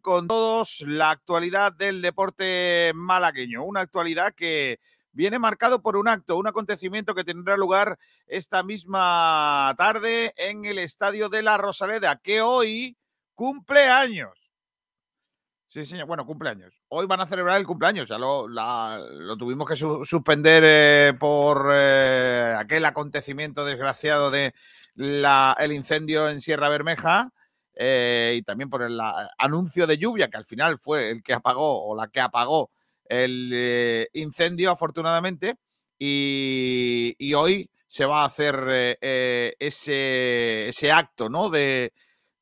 con todos la actualidad del deporte malagueño, una actualidad que viene marcado por un acto, un acontecimiento que tendrá lugar esta misma tarde en el Estadio de la Rosaleda, que hoy cumple años. Sí, señor. Bueno, cumpleaños. Hoy van a celebrar el cumpleaños. Ya lo, lo tuvimos que suspender eh, por eh, aquel acontecimiento desgraciado de el incendio en Sierra Bermeja. Eh, y también por el anuncio de lluvia, que al final fue el que apagó o la que apagó el incendio, afortunadamente. Y, hoy se va a hacer ese, ese acto, ¿no? De,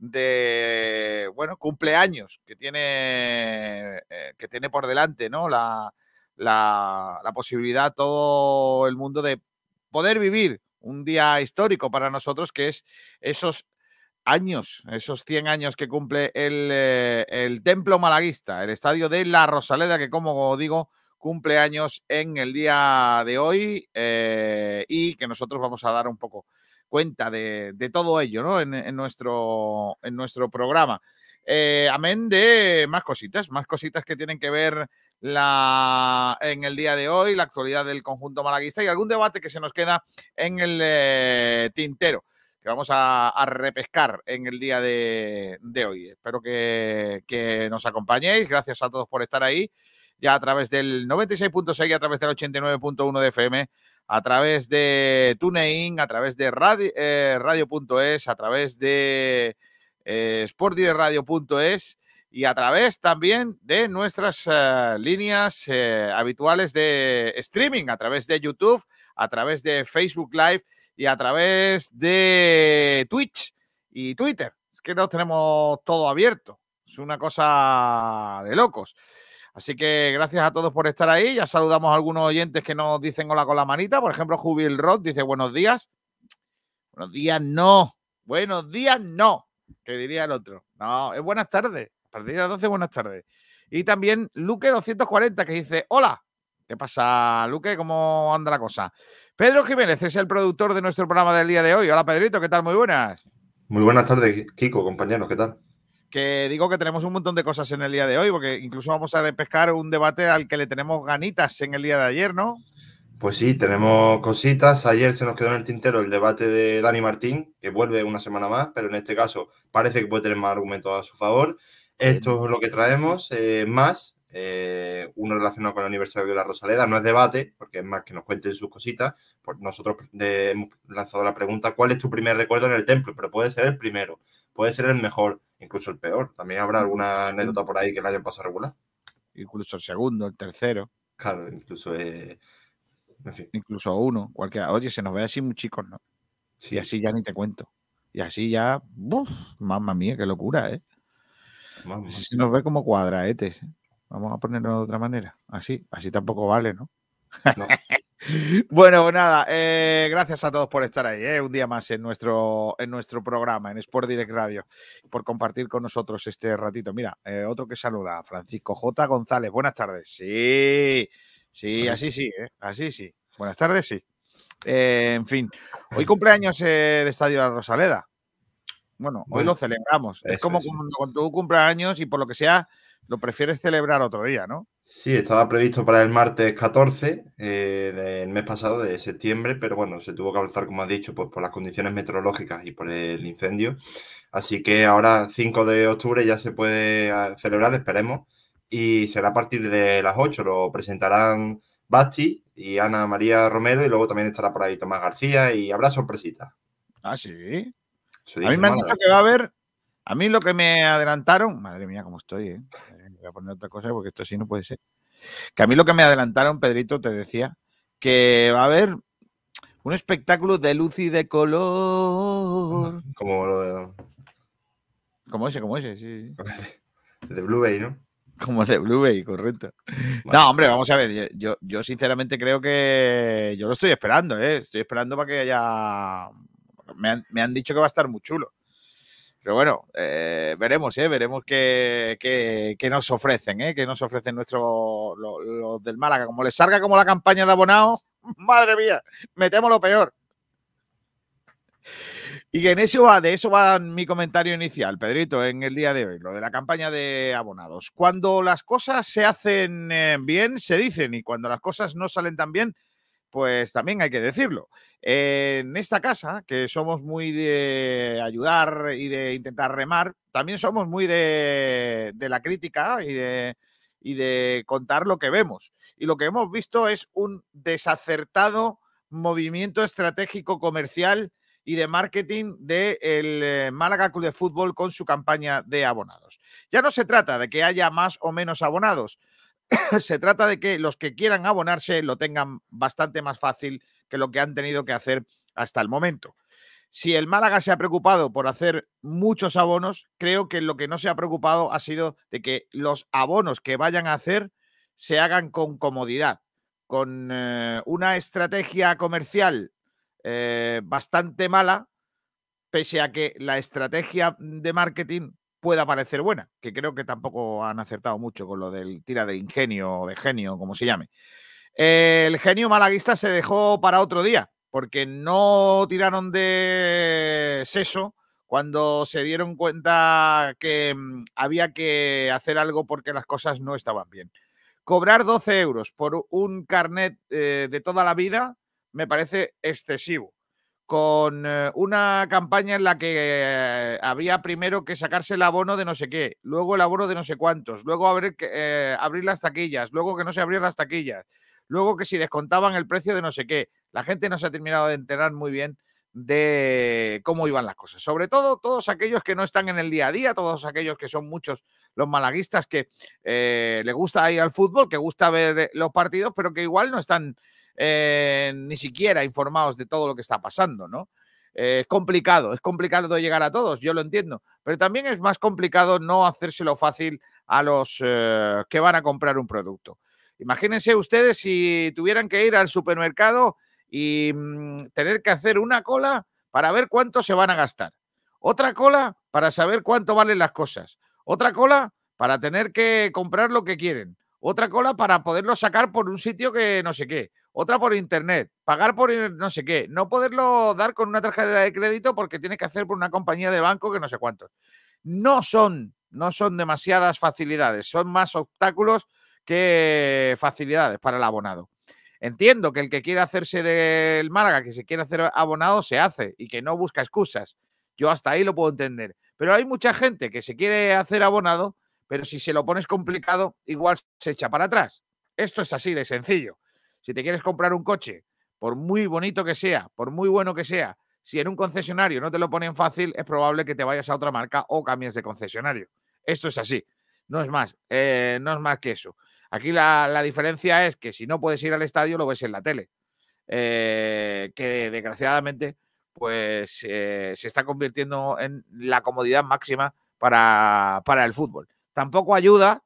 de, bueno, cumpleaños que tiene, eh, que tiene por delante, ¿no? La, la, posibilidad todo el mundo de poder vivir un día histórico para nosotros, que es esos años, esos 100 años que cumple el, eh, el Templo Malaguista, el estadio de La Rosaleda, que como digo, cumple años en el día de hoy eh, y que nosotros vamos a dar un poco cuenta de, todo ello ¿no? en, nuestro, en nuestro programa. Eh, amén de más cositas, más cositas que tienen que ver la, en el día de hoy, la actualidad del conjunto malaguista y algún debate que se nos queda en el eh, tintero que vamos a, repescar en el día de, hoy. Espero que, nos acompañéis. Gracias a todos por estar ahí. Ya a través del 96.6 y a través del 89.1 de FM a través de TuneIn, a través de eh, radio.es, a través de eh, y a través también de nuestras eh, líneas eh, habituales de streaming, a través de YouTube, a través de Facebook Live y a través de Twitch y Twitter. Es que no tenemos todo abierto. Es una cosa de locos. Así que gracias a todos por estar ahí. Ya saludamos a algunos oyentes que nos dicen hola con la manita. Por ejemplo, Jubil Roth dice buenos días. Buenos días, no. Buenos días, no. Que diría el otro. No, es buenas tardes. A partir de las 12, buenas tardes. Y también Luque240 que dice hola. ¿Qué pasa, Luque? ¿Cómo anda la cosa? Pedro Jiménez es el productor de nuestro programa del día de hoy. Hola, Pedrito, ¿qué tal? Muy buenas. Muy buenas tardes, Kiko, compañeros, ¿qué tal? que digo que tenemos un montón de cosas en el día de hoy, porque incluso vamos a pescar un debate al que le tenemos ganitas en el día de ayer, ¿no? Pues sí, tenemos cositas. Ayer se nos quedó en el tintero el debate de Dani Martín, que vuelve una semana más, pero en este caso parece que puede tener más argumentos a su favor. Esto es lo que traemos, eh, más eh, uno relacionado con el aniversario de la Rosaleda. No es debate, porque es más que nos cuenten sus cositas. Pues nosotros hemos lanzado la pregunta, ¿cuál es tu primer recuerdo en el templo? Pero puede ser el primero, puede ser el mejor incluso el peor. También habrá alguna anécdota por ahí que le hayan pasado regular. Incluso el segundo, el tercero. Claro, incluso, eh, incluso uno, cualquiera. Oye, se nos ve así muy chicos, ¿no? Sí. Y así ya ni te cuento. Y así ya, uf, mamma mía, qué locura, ¿eh? Así se nos ve como cuadraetes. ¿eh? Vamos a ponerlo de otra manera. Así, así tampoco vale, ¿no? no. Bueno, pues nada, eh, gracias a todos por estar ahí, eh, un día más en nuestro, en nuestro programa, en Sport Direct Radio, por compartir con nosotros este ratito. Mira, eh, otro que saluda, Francisco J. González, buenas tardes. Sí, sí, así sí, así sí. Buenas tardes, sí. en fin, hoy cumpleaños el Estadio de la Rosaleda. Bueno, hoy lo celebramos. Es como cuando tú cumpleaños y por lo que sea, lo prefieres celebrar otro día, ¿no? Sí, estaba previsto para el martes 14 eh, del mes pasado, de septiembre, pero bueno, se tuvo que avanzar, como has dicho, pues por las condiciones meteorológicas y por el incendio. Así que ahora, 5 de octubre, ya se puede ah, celebrar, esperemos, y será a partir de las 8. Lo presentarán Basti y Ana María Romero, y luego también estará por ahí Tomás García, y habrá sorpresitas. Ah, sí. A mí me han dicho que va a haber. A mí lo que me adelantaron, madre mía, cómo estoy, ¿eh? voy a poner otra cosa porque esto sí no puede ser. Que a mí lo que me adelantaron, Pedrito, te decía, que va a haber un espectáculo de luz y de color. Como lo de. Como ese, como ese, sí. De Blue Bay, ¿no? Como el de Blue Bay, correcto. No, hombre, vamos a ver. Yo, yo sinceramente creo que. Yo lo estoy esperando, ¿eh? Estoy esperando para que haya. Me han, me han dicho que va a estar muy chulo. Pero bueno, eh, veremos, ¿eh? veremos qué, qué, nos ofrecen, ¿eh? qué nos ofrecen nuestros los, del Málaga. Como les salga como la campaña de abonados, madre mía, metemos lo peor. Y en eso va, de eso va mi comentario inicial, Pedrito, en el día de hoy, lo de la campaña de abonados. Cuando las cosas se hacen eh, bien, se dicen, y cuando las cosas no salen tan bien, pues también hay que decirlo. en esta casa, que somos muy de ayudar y de intentar remar, también somos muy de, la crítica y de, contar lo que vemos. Y lo que hemos visto es un desacertado movimiento estratégico comercial y de marketing del eh, Málaga Club de Fútbol con su campaña de abonados. Ya no se trata de que haya más o menos abonados, se trata de que los que quieran abonarse lo tengan bastante más fácil que lo que han tenido que hacer hasta el momento. Si el Málaga se ha preocupado por hacer muchos abonos, creo que lo que no se ha preocupado ha sido de que los abonos que vayan a hacer se hagan con comodidad, con eh, una estrategia comercial eh, bastante mala, pese a que la estrategia de marketing pueda parecer buena, que creo que tampoco han acertado mucho con lo del tira de ingenio o de genio, como se llame. El genio malaguista se dejó para otro día, porque no tiraron de seso cuando se dieron cuenta que mm, había que hacer algo porque las cosas no estaban bien. Cobrar 12 euros por un carnet eh, de toda la vida me parece excesivo. Con eh, una campaña en la que eh, había primero que sacarse el abono de no sé qué, luego el abono de no sé cuántos, luego abrir, eh, abrir las taquillas, luego que no se abrieran las taquillas, luego que si descontaban el precio de no sé qué. La gente no se ha terminado de enterar muy bien de cómo iban las cosas. Sobre todo todos aquellos que no están en el día a día, todos aquellos que son muchos los malaguistas que eh, le gusta ir al fútbol, que gusta ver los partidos, pero que igual no están eh, ni siquiera informados de todo lo que está pasando, ¿no? Eh, es complicado, es complicado llegar a todos, yo lo entiendo, pero también es más complicado no hacérselo fácil a los eh, que van a comprar un producto. Imagínense ustedes si tuvieran que ir al supermercado y mm, tener que hacer una cola para ver cuánto se van a gastar, otra cola para saber cuánto valen las cosas, otra cola para tener que comprar lo que quieren, otra cola para poderlo sacar por un sitio que no sé qué, otra por internet, pagar por no sé qué, no poderlo dar con una tarjeta de crédito porque tiene que hacer por una compañía de banco que no sé cuántos. No son, no son demasiadas facilidades, son más obstáculos que facilidades para el abonado. Entiendo que el que quiere hacerse del Málaga, que se quiere hacer abonado, se hace y que no busca excusas. Yo hasta ahí lo puedo entender. Pero hay mucha gente que se quiere hacer abonado, pero si se lo pones complicado, igual se echa para atrás. Esto es así de sencillo. Si te quieres comprar un coche, por muy bonito que sea, por muy bueno que sea, si en un concesionario no te lo ponen fácil, es probable que te vayas a otra marca o cambies de concesionario. Esto es así. No es más, eh, no es más que eso. Aquí la, diferencia es que si no puedes ir al estadio, lo ves en la tele. Eh, que desgraciadamente, pues eh, se está convirtiendo en la comodidad máxima para, para el fútbol. Tampoco ayuda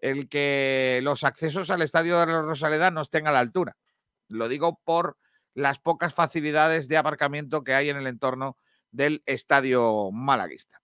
el que los accesos al estadio de la Rosaleda no estén a la altura. Lo digo por las pocas facilidades de aparcamiento que hay en el entorno del estadio malaguista.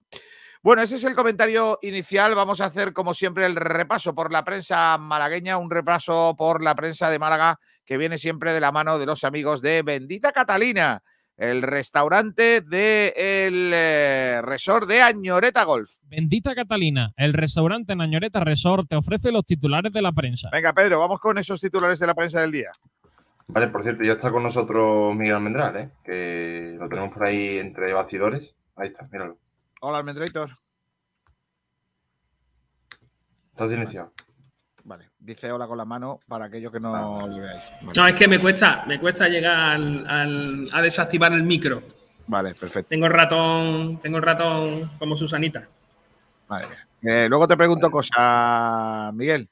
Bueno, ese es el comentario inicial. Vamos a hacer, como siempre, el repaso por la prensa malagueña, un repaso por la prensa de Málaga que viene siempre de la mano de los amigos de Bendita Catalina el restaurante del eh, resort de Añoreta Golf. Bendita Catalina, el restaurante en Añoreta Resort te ofrece los titulares de la prensa. Venga, Pedro, vamos con esos titulares de la prensa del día. Vale, por cierto, ya está con nosotros Miguel Almendral, ¿eh? que lo tenemos por ahí entre bastidores. Ahí está, míralo. Hola, Almendrator. Estás iniciado. Vale, dice hola con la mano para aquellos que no lo veáis. No, es que me cuesta, me cuesta llegar a desactivar el micro. Vale, perfecto. Tengo el ratón, tengo el ratón como Susanita. Vale. Eh, luego te pregunto cosas, Miguel.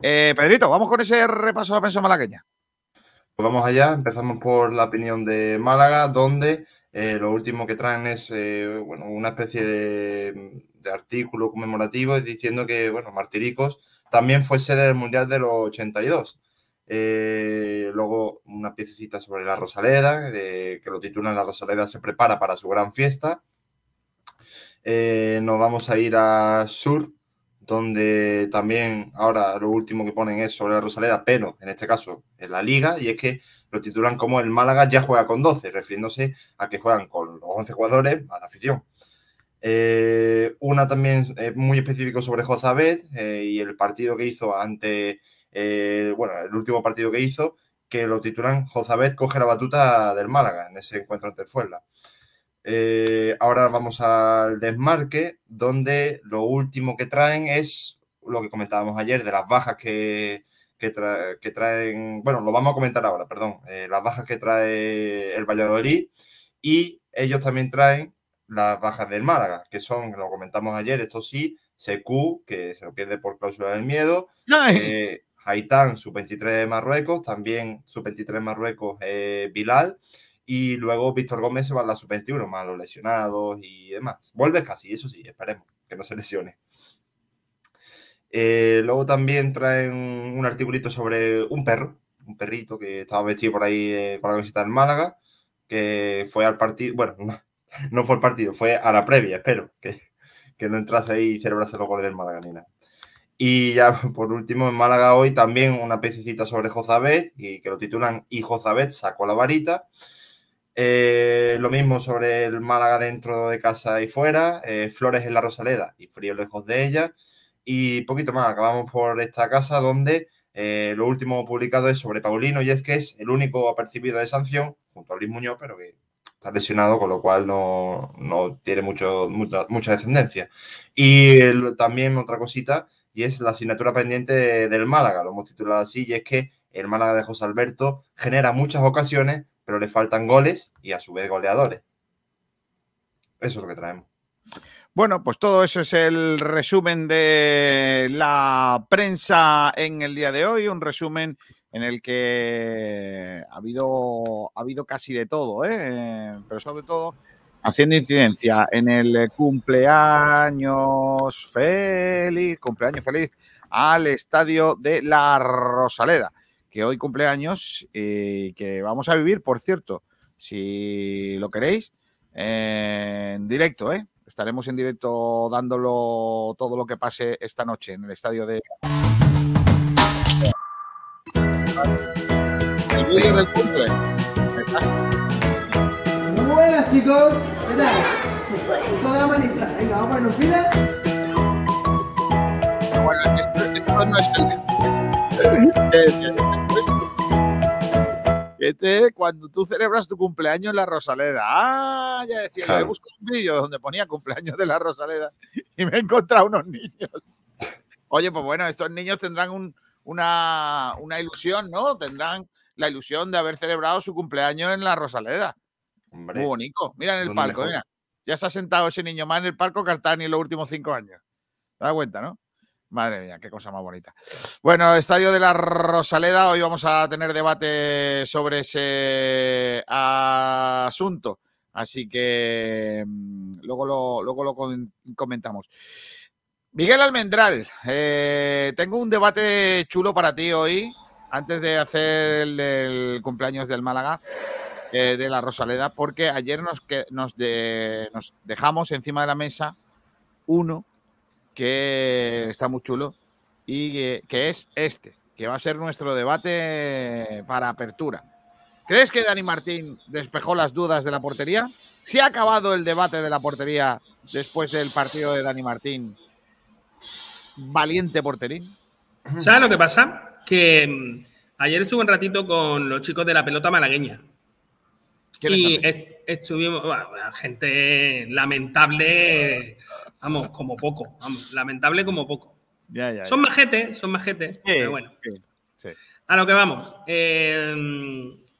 Eh, Pedrito, vamos con ese repaso de la prensa malagueña. Pues vamos allá, empezamos por la opinión de Málaga, donde eh, lo último que traen es bueno, una especie de, de artículo conmemorativo diciendo que, bueno, Martiricos también fue sede del Mundial de los 82. Eh, luego una piececita sobre la Rosaleda, que lo titulan La Rosaleda se prepara para su gran fiesta. Eh, nos vamos a ir a Sur, donde también ahora lo último que ponen es sobre la Rosaleda, pero en este caso en la liga, y es que lo titulan como el Málaga ya juega con 12, refiriéndose a que juegan con los 11 jugadores a la afición. Eh, una también eh, muy específico sobre Jozabet eh, y el partido que hizo ante, bueno, el último partido que hizo, que lo titulan Jozabet coge la batuta del Málaga en ese encuentro ante el Fuenla. ahora vamos al desmarque, donde lo último que traen es lo que comentábamos ayer de las bajas que, que, traen, bueno, lo vamos a comentar ahora, perdón, eh, las bajas que trae el Valladolid y ellos también traen las bajas del Málaga, que son, lo comentamos ayer, esto sí, Secu, que se lo pierde por cláusula del miedo, eh, Haitán, su 23 de Marruecos, también su 23 de Marruecos, eh, Bilal, y luego Víctor Gómez se va a la sub-21, más los lesionados y demás. Vuelve casi, eso sí, esperemos que no se lesione. Eh, luego también traen un articulito sobre un perro, un perrito que estaba vestido por ahí eh, con la camiseta del Málaga, que fue al partido, bueno, no, fue al partido, fue a la previa, espero, que, que no entrase ahí y celebrase los goles del Málaga. Y ya por último, en Málaga hoy también una pececita sobre Jozabet, y que lo titulan Y Jozabet sacó la varita. Eh, lo mismo sobre el Málaga dentro de casa y fuera, Flores en la Rosaleda y Frío lejos de ella. Y poquito más, acabamos por esta casa donde eh, lo último publicado es sobre Paulino y es que es el único apercibido de sanción, junto a Luis Muñoz, pero que está lesionado, con lo cual no, tiene mucho, mucha, descendencia. Y también otra cosita, y es la asignatura pendiente del Málaga, lo hemos titulado así, y es que el Málaga de José Alberto genera muchas ocasiones, pero le faltan goles y a su vez goleadores. Eso es lo que traemos. Bueno, pues todo eso es el resumen de la prensa en el día de hoy, un resumen en el que ha habido, ha habido casi de todo, ¿eh? pero sobre todo haciendo incidencia en el cumpleaños feliz, cumpleaños feliz al estadio de la Rosaleda, que hoy cumpleaños y que vamos a vivir, por cierto, si lo queréis, en directo, ¿eh? Estaremos en directo dándolo todo lo que pase esta noche en el estadio de. El vídeo del cumple. Buenas chicos, ¿qué tal? Toda la manita. Venga, vamos a ponernos fila. Bueno, esto, esto no es el. Este, cuando tú celebras tu cumpleaños en la Rosaleda. Ah, ya decía, yo he buscado un vídeo donde ponía cumpleaños de la Rosaleda y me he encontrado unos niños. Oye, pues bueno, estos niños tendrán una, ilusión, ¿no? Tendrán la ilusión de haber celebrado su cumpleaños en la Rosaleda. Muy bonito. Mira en el palco, mira. Ya se ha sentado ese niño más en el palco que en los últimos cinco años. ¿Te das cuenta, no? Madre mía, qué cosa más bonita. Bueno, Estadio de la Rosaleda, hoy vamos a tener debate sobre ese asunto. Así que mm, luego lo, luego lo comentamos. Miguel Almendral, eh, tengo un debate chulo para ti hoy, antes de hacer el cumpleaños del Málaga, eh, de la Rosaleda, porque ayer nos, dejamos encima de la mesa uno que está muy chulo y que, es este, que va a ser nuestro debate para apertura. ¿Crees que Dani Martín despejó las dudas de la portería? ¿Se ha acabado el debate de la portería después del partido de Dani Martín? Valiente porterín. ¿Sabes lo que pasa? Que mm, ayer estuve un ratito con los chicos de la pelota malagueña. Y estuvimos, gente lamentable, Vamos, como poco. lamentable como poco. son majetes, son majetes, pero bueno. A lo que vamos. Eh,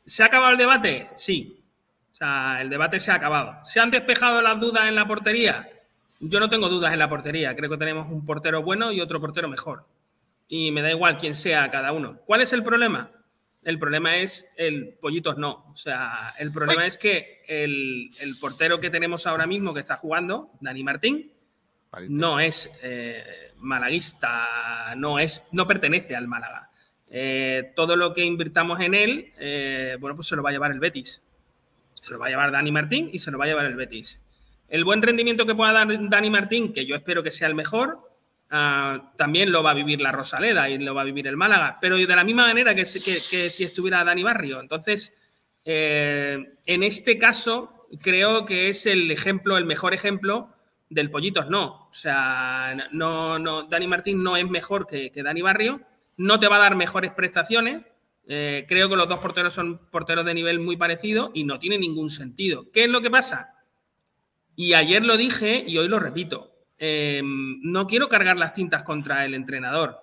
¿Se ha acabado el debate? Sí. O sea, el debate se ha acabado. ¿Se han despejado las dudas en la portería? Yo no tengo dudas en la portería. Creo que tenemos un portero bueno y otro portero mejor. Y me da igual quién sea cada uno. ¿Cuál es el problema? El problema es el pollitos no. O sea, el problema es que el, el portero que tenemos ahora mismo que está jugando, Dani Martín, no es eh, malaguista, no, es, no pertenece al Málaga. Eh, todo lo que invirtamos en él, eh, bueno, pues se lo va a llevar el Betis. Se lo va a llevar Dani Martín y se lo va a llevar el Betis. El buen rendimiento que pueda dar Dani Martín, que yo espero que sea el mejor, ah, también lo va a vivir la Rosaleda y lo va a vivir el Málaga, pero de la misma manera que, si estuviera Dani Barrio. Entonces, eh, en este caso, creo que es el ejemplo, el mejor ejemplo del Pollitos, no. O sea, no, no, Dani Martín no es mejor que, Dani Barrio, no te va a dar mejores prestaciones. Eh, creo que los dos porteros son porteros de nivel muy parecido y no tiene ningún sentido. ¿Qué es lo que pasa? Y ayer lo dije y hoy lo repito. Em, no quiero cargar las tintas contra el entrenador.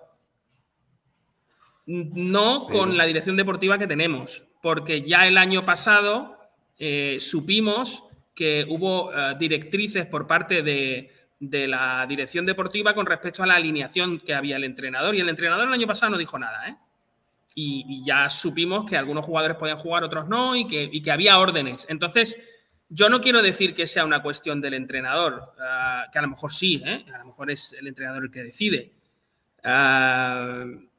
No con la dirección deportiva que tenemos, porque ya el año pasado eh, supimos que hubo eh, directrices por parte de, la dirección deportiva con respecto a la alineación que había el entrenador. Y el entrenador el año pasado no dijo nada, ¿eh? Y, ya supimos que algunos jugadores podían jugar, otros no, y que, que había órdenes. Entonces, yo no quiero decir que sea una cuestión del entrenador, que a lo mejor sí, a lo mejor es el entrenador el que decide.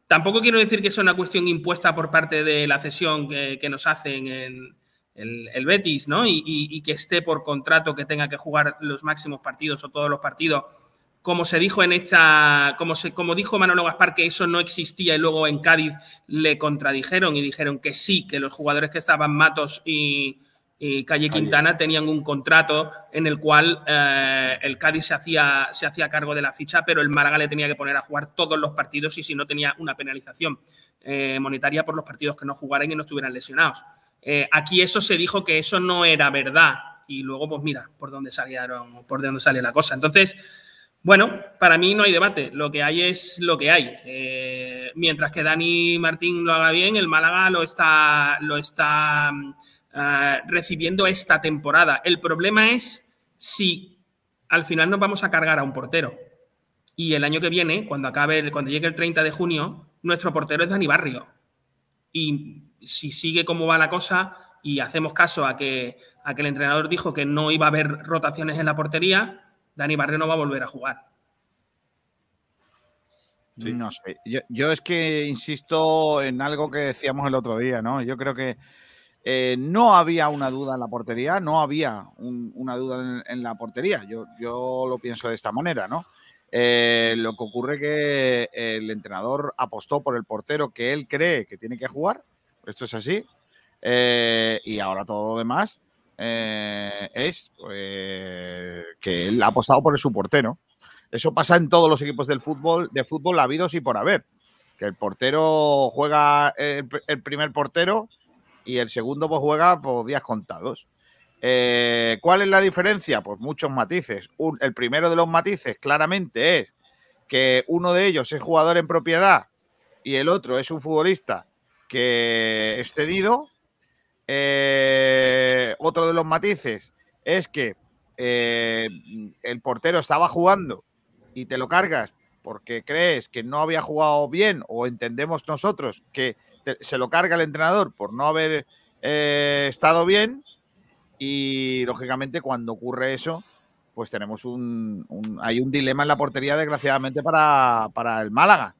tampoco quiero decir que sea una cuestión impuesta por parte de la cesión que, nos hacen en, el, Betis, ¿no? Y, que esté por contrato que tenga que jugar los máximos partidos o todos los partidos. Como se dijo en esta, como, se, como dijo Manolo Gaspar, que eso no existía y luego en Cádiz le contradijeron y dijeron que sí, que los jugadores que estaban Matos y, Calle Quintana tenían un contrato en el cual eh, el Cádiz se hacía, se hacía cargo de la ficha, pero el Málaga le tenía que poner a jugar todos los partidos y si no tenía una penalización eh, monetaria por los partidos que no jugaran y no estuvieran lesionados. Eh, aquí eso se dijo que eso no era verdad y luego pues mira por dónde salieron, por dónde sale la cosa. Entonces, bueno, para mí no hay debate, lo que hay es lo que hay. Mientras que Dani Martín lo haga bien, el Málaga lo está, lo está eh, recibiendo esta temporada. El problema es si al final nos vamos a cargar a un portero. Y el año que viene, cuando acabe, cuando llegue el 30 de junio, nuestro portero es Dani Barrio. Y si sigue como va la cosa y hacemos caso a que, a que el entrenador dijo que no iba a haber rotaciones en la portería, Dani Barrio no va a volver a jugar. No sé. Yo, es que insisto en algo que decíamos el otro día, ¿no? Yo creo que eh, no había una duda en la portería, no había una duda en, la portería. Yo, yo lo pienso de esta manera, ¿no? Eh, lo que ocurre que el entrenador apostó por el portero que él cree que tiene que jugar esto es así. Eh, y ahora todo lo demás es que él ha apostado por su portero. Eso pasa en todos los equipos del fútbol, de fútbol habidos y por haber. Que el portero juega el, primer portero y el segundo pues juega por días contados. Eh, ¿Cuál es la diferencia? Pues muchos matices. el primero de los matices claramente es que uno de ellos es jugador en propiedad y el otro es un futbolista que es cedido. Eh, otro de los matices es que eh, el portero estaba jugando y te lo cargas porque crees que no había jugado bien o entendemos nosotros que se lo carga el entrenador por no haber eh, estado bien y lógicamente cuando ocurre eso pues tenemos un, hay un dilema en la portería desgraciadamente para, para el Málaga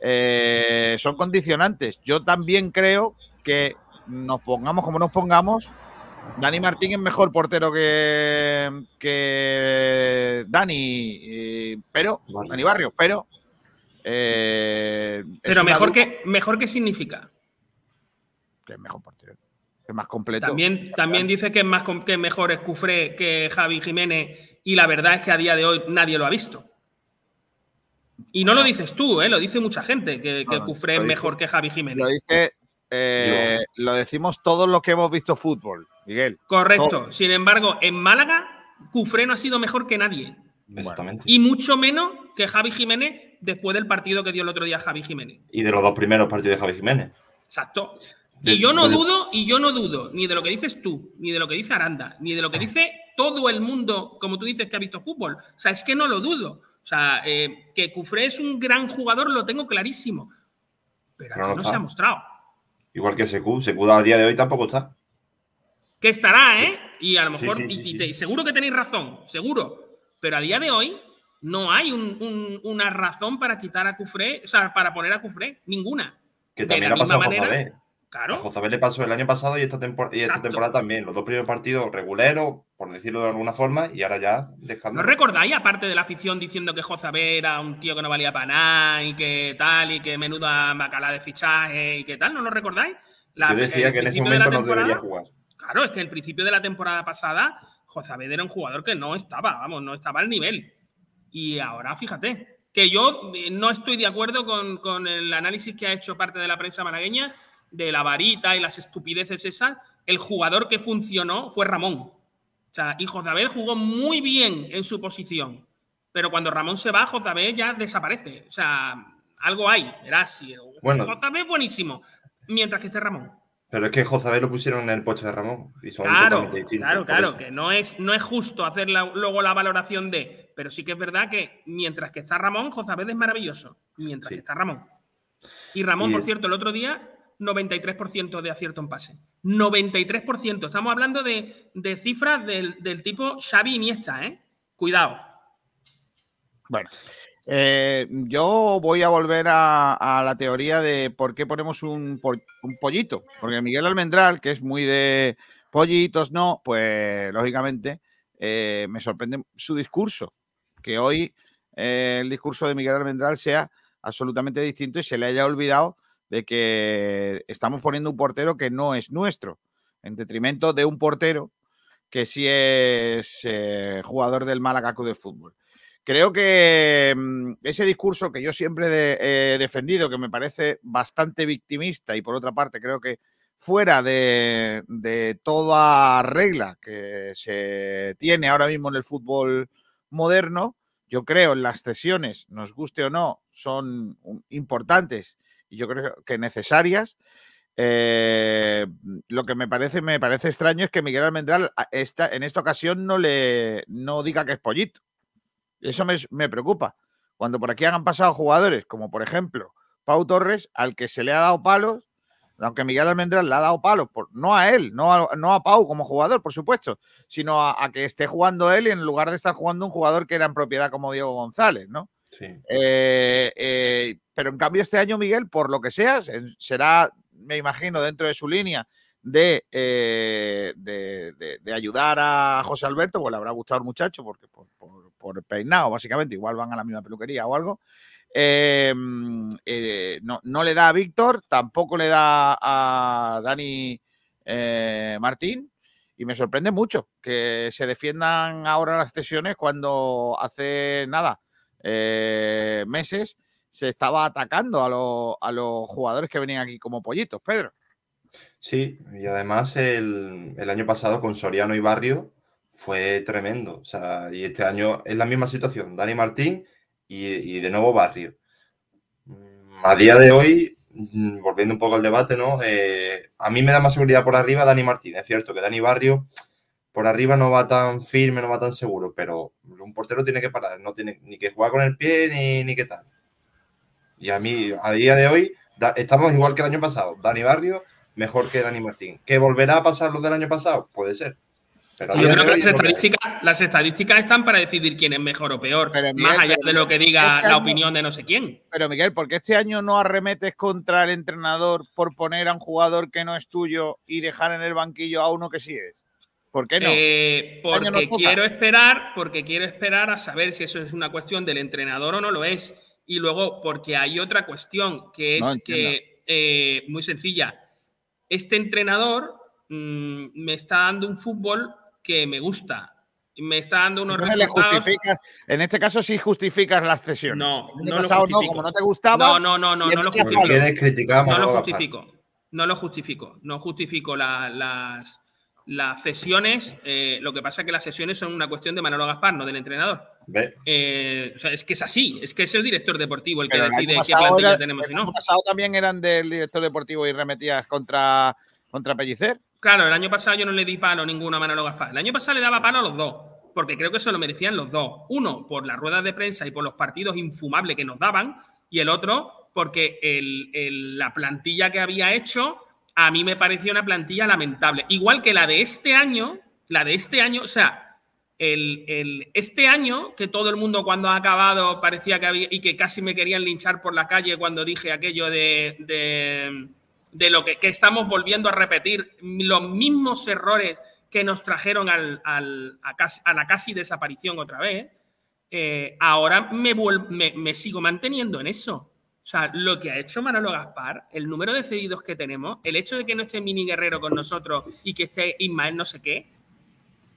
eh, son condicionantes. Yo también creo que nos pongamos como nos pongamos, Dani Martín es mejor portero que, que Dani, pero Dani Barrio, pero eh, pero mejor que mejor qué significa que es mejor portero, es más completo. También, también dice que es más que mejor es Cufré que Javi Jiménez y la verdad es que a día de hoy nadie lo ha visto. Y no lo dices tú, ¿eh? lo dice mucha gente, que, que Cufré es mejor que Javi Jiménez. Lo dice, eh, lo decimos todos los que hemos visto fútbol, Miguel. Correcto. Sin embargo, en Málaga, Cufré no ha sido mejor que nadie. Exactamente. Y mucho menos que Javi Jiménez después del partido que dio el otro día Javi Jiménez. Y de los dos primeros partidos de Javi Jiménez. Exacto. Y yo no dudo, y yo no dudo, ni de lo que dices tú, ni de lo que dice Aranda, ni de lo que dice todo el mundo, como tú dices, que ha visto fútbol. O sea, es que no lo dudo. O sea, eh, que Cufré es un gran jugador lo tengo clarísimo, pero no, se ha mostrado. Igual que Secu, Secu a día de hoy tampoco está. Que estará, ¿eh? Y a lo mejor, y, seguro que tenéis razón, seguro, pero a día de hoy no hay una razón para quitar a Cufré, o sea, para poner a Cufré, ninguna. Que también ha pasado manera, Claro. A Josabel le pasó el año pasado y esta, y temporada también. Los dos primeros partidos reguleros, por decirlo de alguna forma, y ahora ya ¿No dejando. recordáis, aparte de la afición diciendo que Jozabé era un tío que no valía para nada y que tal, y que menuda bacala de fichaje y que tal? ¿No lo recordáis? La- Yo decía que en ese la momento no debería jugar. Claro, es que el principio de la temporada pasada, Jozabed era un jugador que no estaba, vamos, no estaba al nivel. Y ahora, fíjate, que yo eh, no estoy de acuerdo con, con el análisis que ha hecho parte de la prensa malagueña de la varita y las estupideces esas. El jugador que funcionó fue Ramón. O sea, y Jozabed jugó muy bien en su posición. Pero cuando Ramón se va, Jozabed ya desaparece. O sea, algo hay, verás. sí, Bueno. Jozabed buenísimo, mientras que esté Ramón. Pero es que Josabel lo pusieron en el puesto de Ramón. Y son Claro, claro, claro, que no es, no es justo hacer la- luego la valoración de, pero sí que es verdad que mientras que está Ramón, Jozabed es maravilloso, mientras Sí. que está Ramón. Y Ramón, Y- por cierto, el otro día, 93% de acierto en pase. 93%. Estamos hablando de, de cifras del, del tipo Xavi Iniesta, ¿eh? Cuidado. Bueno, eh, yo voy a volver a, la teoría de por qué ponemos un, un pollito. Porque Miguel Almendral, que es muy de pollitos, no, pues lógicamente eh, me sorprende su discurso. Que hoy eh, el discurso de Miguel Almendral sea absolutamente distinto y se le haya olvidado de que estamos poniendo un portero que no es nuestro, en detrimento de un portero que sí es jugador del Málaga Club de Fútbol. Creo que mm, ese discurso que yo siempre de- he defendido, que me parece bastante victimista y por otra parte creo que fuera de, toda regla que se tiene ahora mismo en el fútbol moderno, yo creo en las cesiones, nos guste o no, son importantes y yo creo que necesarias. Eh, lo que me parece, me parece extraño es que Miguel Almendral a esta, en esta ocasión no le no diga que es pollito. Eso me, me preocupa. Cuando por aquí han pasado jugadores, como por ejemplo Pau Torres, al que se le ha dado palos, aunque Miguel Almendral le ha dado palos, por, no a él, no a, no a Pau como jugador, por supuesto, sino a, a que esté jugando él y en lugar de estar jugando un jugador que era en propiedad como Diego González, ¿no? Sí. Eh, eh, pero en cambio este año Miguel, por lo que sea, se- será, me imagino, dentro de su línea de, eh, de, de- de ayudar a José Alberto, pues le habrá gustado al muchacho, porque por, por- por peinado, básicamente, igual van a la misma peluquería o algo. Eh, eh, no, no le da a Víctor, tampoco le da a Dani eh, Martín. Y me sorprende mucho que se defiendan ahora las cesiones cuando hace nada, meses, se estaba atacando a, los- a los jugadores que venían aquí como pollitos, Pedro. Sí, y además el, el año pasado con Soriano y Barrio fue tremendo. O sea, y este año es la misma situación, Dani Martín y, y de nuevo Barrio. Mm, A día de hoy, mm, volviendo un poco al debate, ¿no? Eh, a mí me da más seguridad por arriba Dani Martín. Es cierto que Dani Barrio por arriba no va tan firme, no va tan seguro, pero un portero tiene que parar, no tiene ni que jugar con el pie ni, ni qué tal. Y a mí, a día de hoy, da- estamos igual que el año pasado. Dani Barrio mejor que Dani Martín. ¿Que volverá a pasar lo del año pasado? Puede ser. Pero Yo creo que las estadísticas, las estadísticas están para decidir quién es mejor o peor, Pero, Miguel, más allá pero de lo que diga este la año- opinión de no sé quién. Pero Miguel, ¿por qué este año no arremetes contra el entrenador por poner a un jugador que no es tuyo y dejar en el banquillo a uno que sí es? ¿Por qué no? Eh, año no porque quiero esperar, porque quiero esperar a saber si eso es una cuestión del entrenador o no lo es. Y luego, porque hay otra cuestión que es que, eh, muy sencilla, este entrenador mm, me está dando un fútbol que me gusta. Me está dando unos Entonces resultados. en este caso sí justificas las cesiones. No, El año no lo pasado no, justifico. como no te gustaba. No, no, no, no, no lo justifico. No lo justifico. No lo justifico. No justifico la- las, las cesiones. eh, lo que pasa es que las cesiones son una cuestión de Manolo Gaspar, no del entrenador. Eh, o sea, es que es así. Es que es el director deportivo el que Pero el decide qué plantilla era- tenemos y el no. año pasado también eran del director deportivo y remetías contra, contra Pellicer. Claro, el año pasado yo no le di palo ninguno a Manolo Gaspar. El año pasado le daba palo a los dos, porque creo que se lo merecían los dos. Uno, por las ruedas de prensa y por los partidos infumables que nos daban, y el otro, porque la plantilla que había hecho a mí me pareció una plantilla lamentable. Igual que la de este año, la de este año, o sea, el, el- este año, que todo el mundo cuando ha acabado parecía que había, y que casi me querían linchar por la calle cuando dije aquello de, de, de lo que, estamos volviendo a repetir, los mismos errores que nos trajeron al, al, a, la casi desaparición otra vez, eh, ahora me, me, sigo manteniendo en eso. O sea, lo que ha hecho Manolo Gaspar, el número de cedidos que tenemos, el hecho de que no esté Mini Guerrero con nosotros y que esté Ismael no sé qué,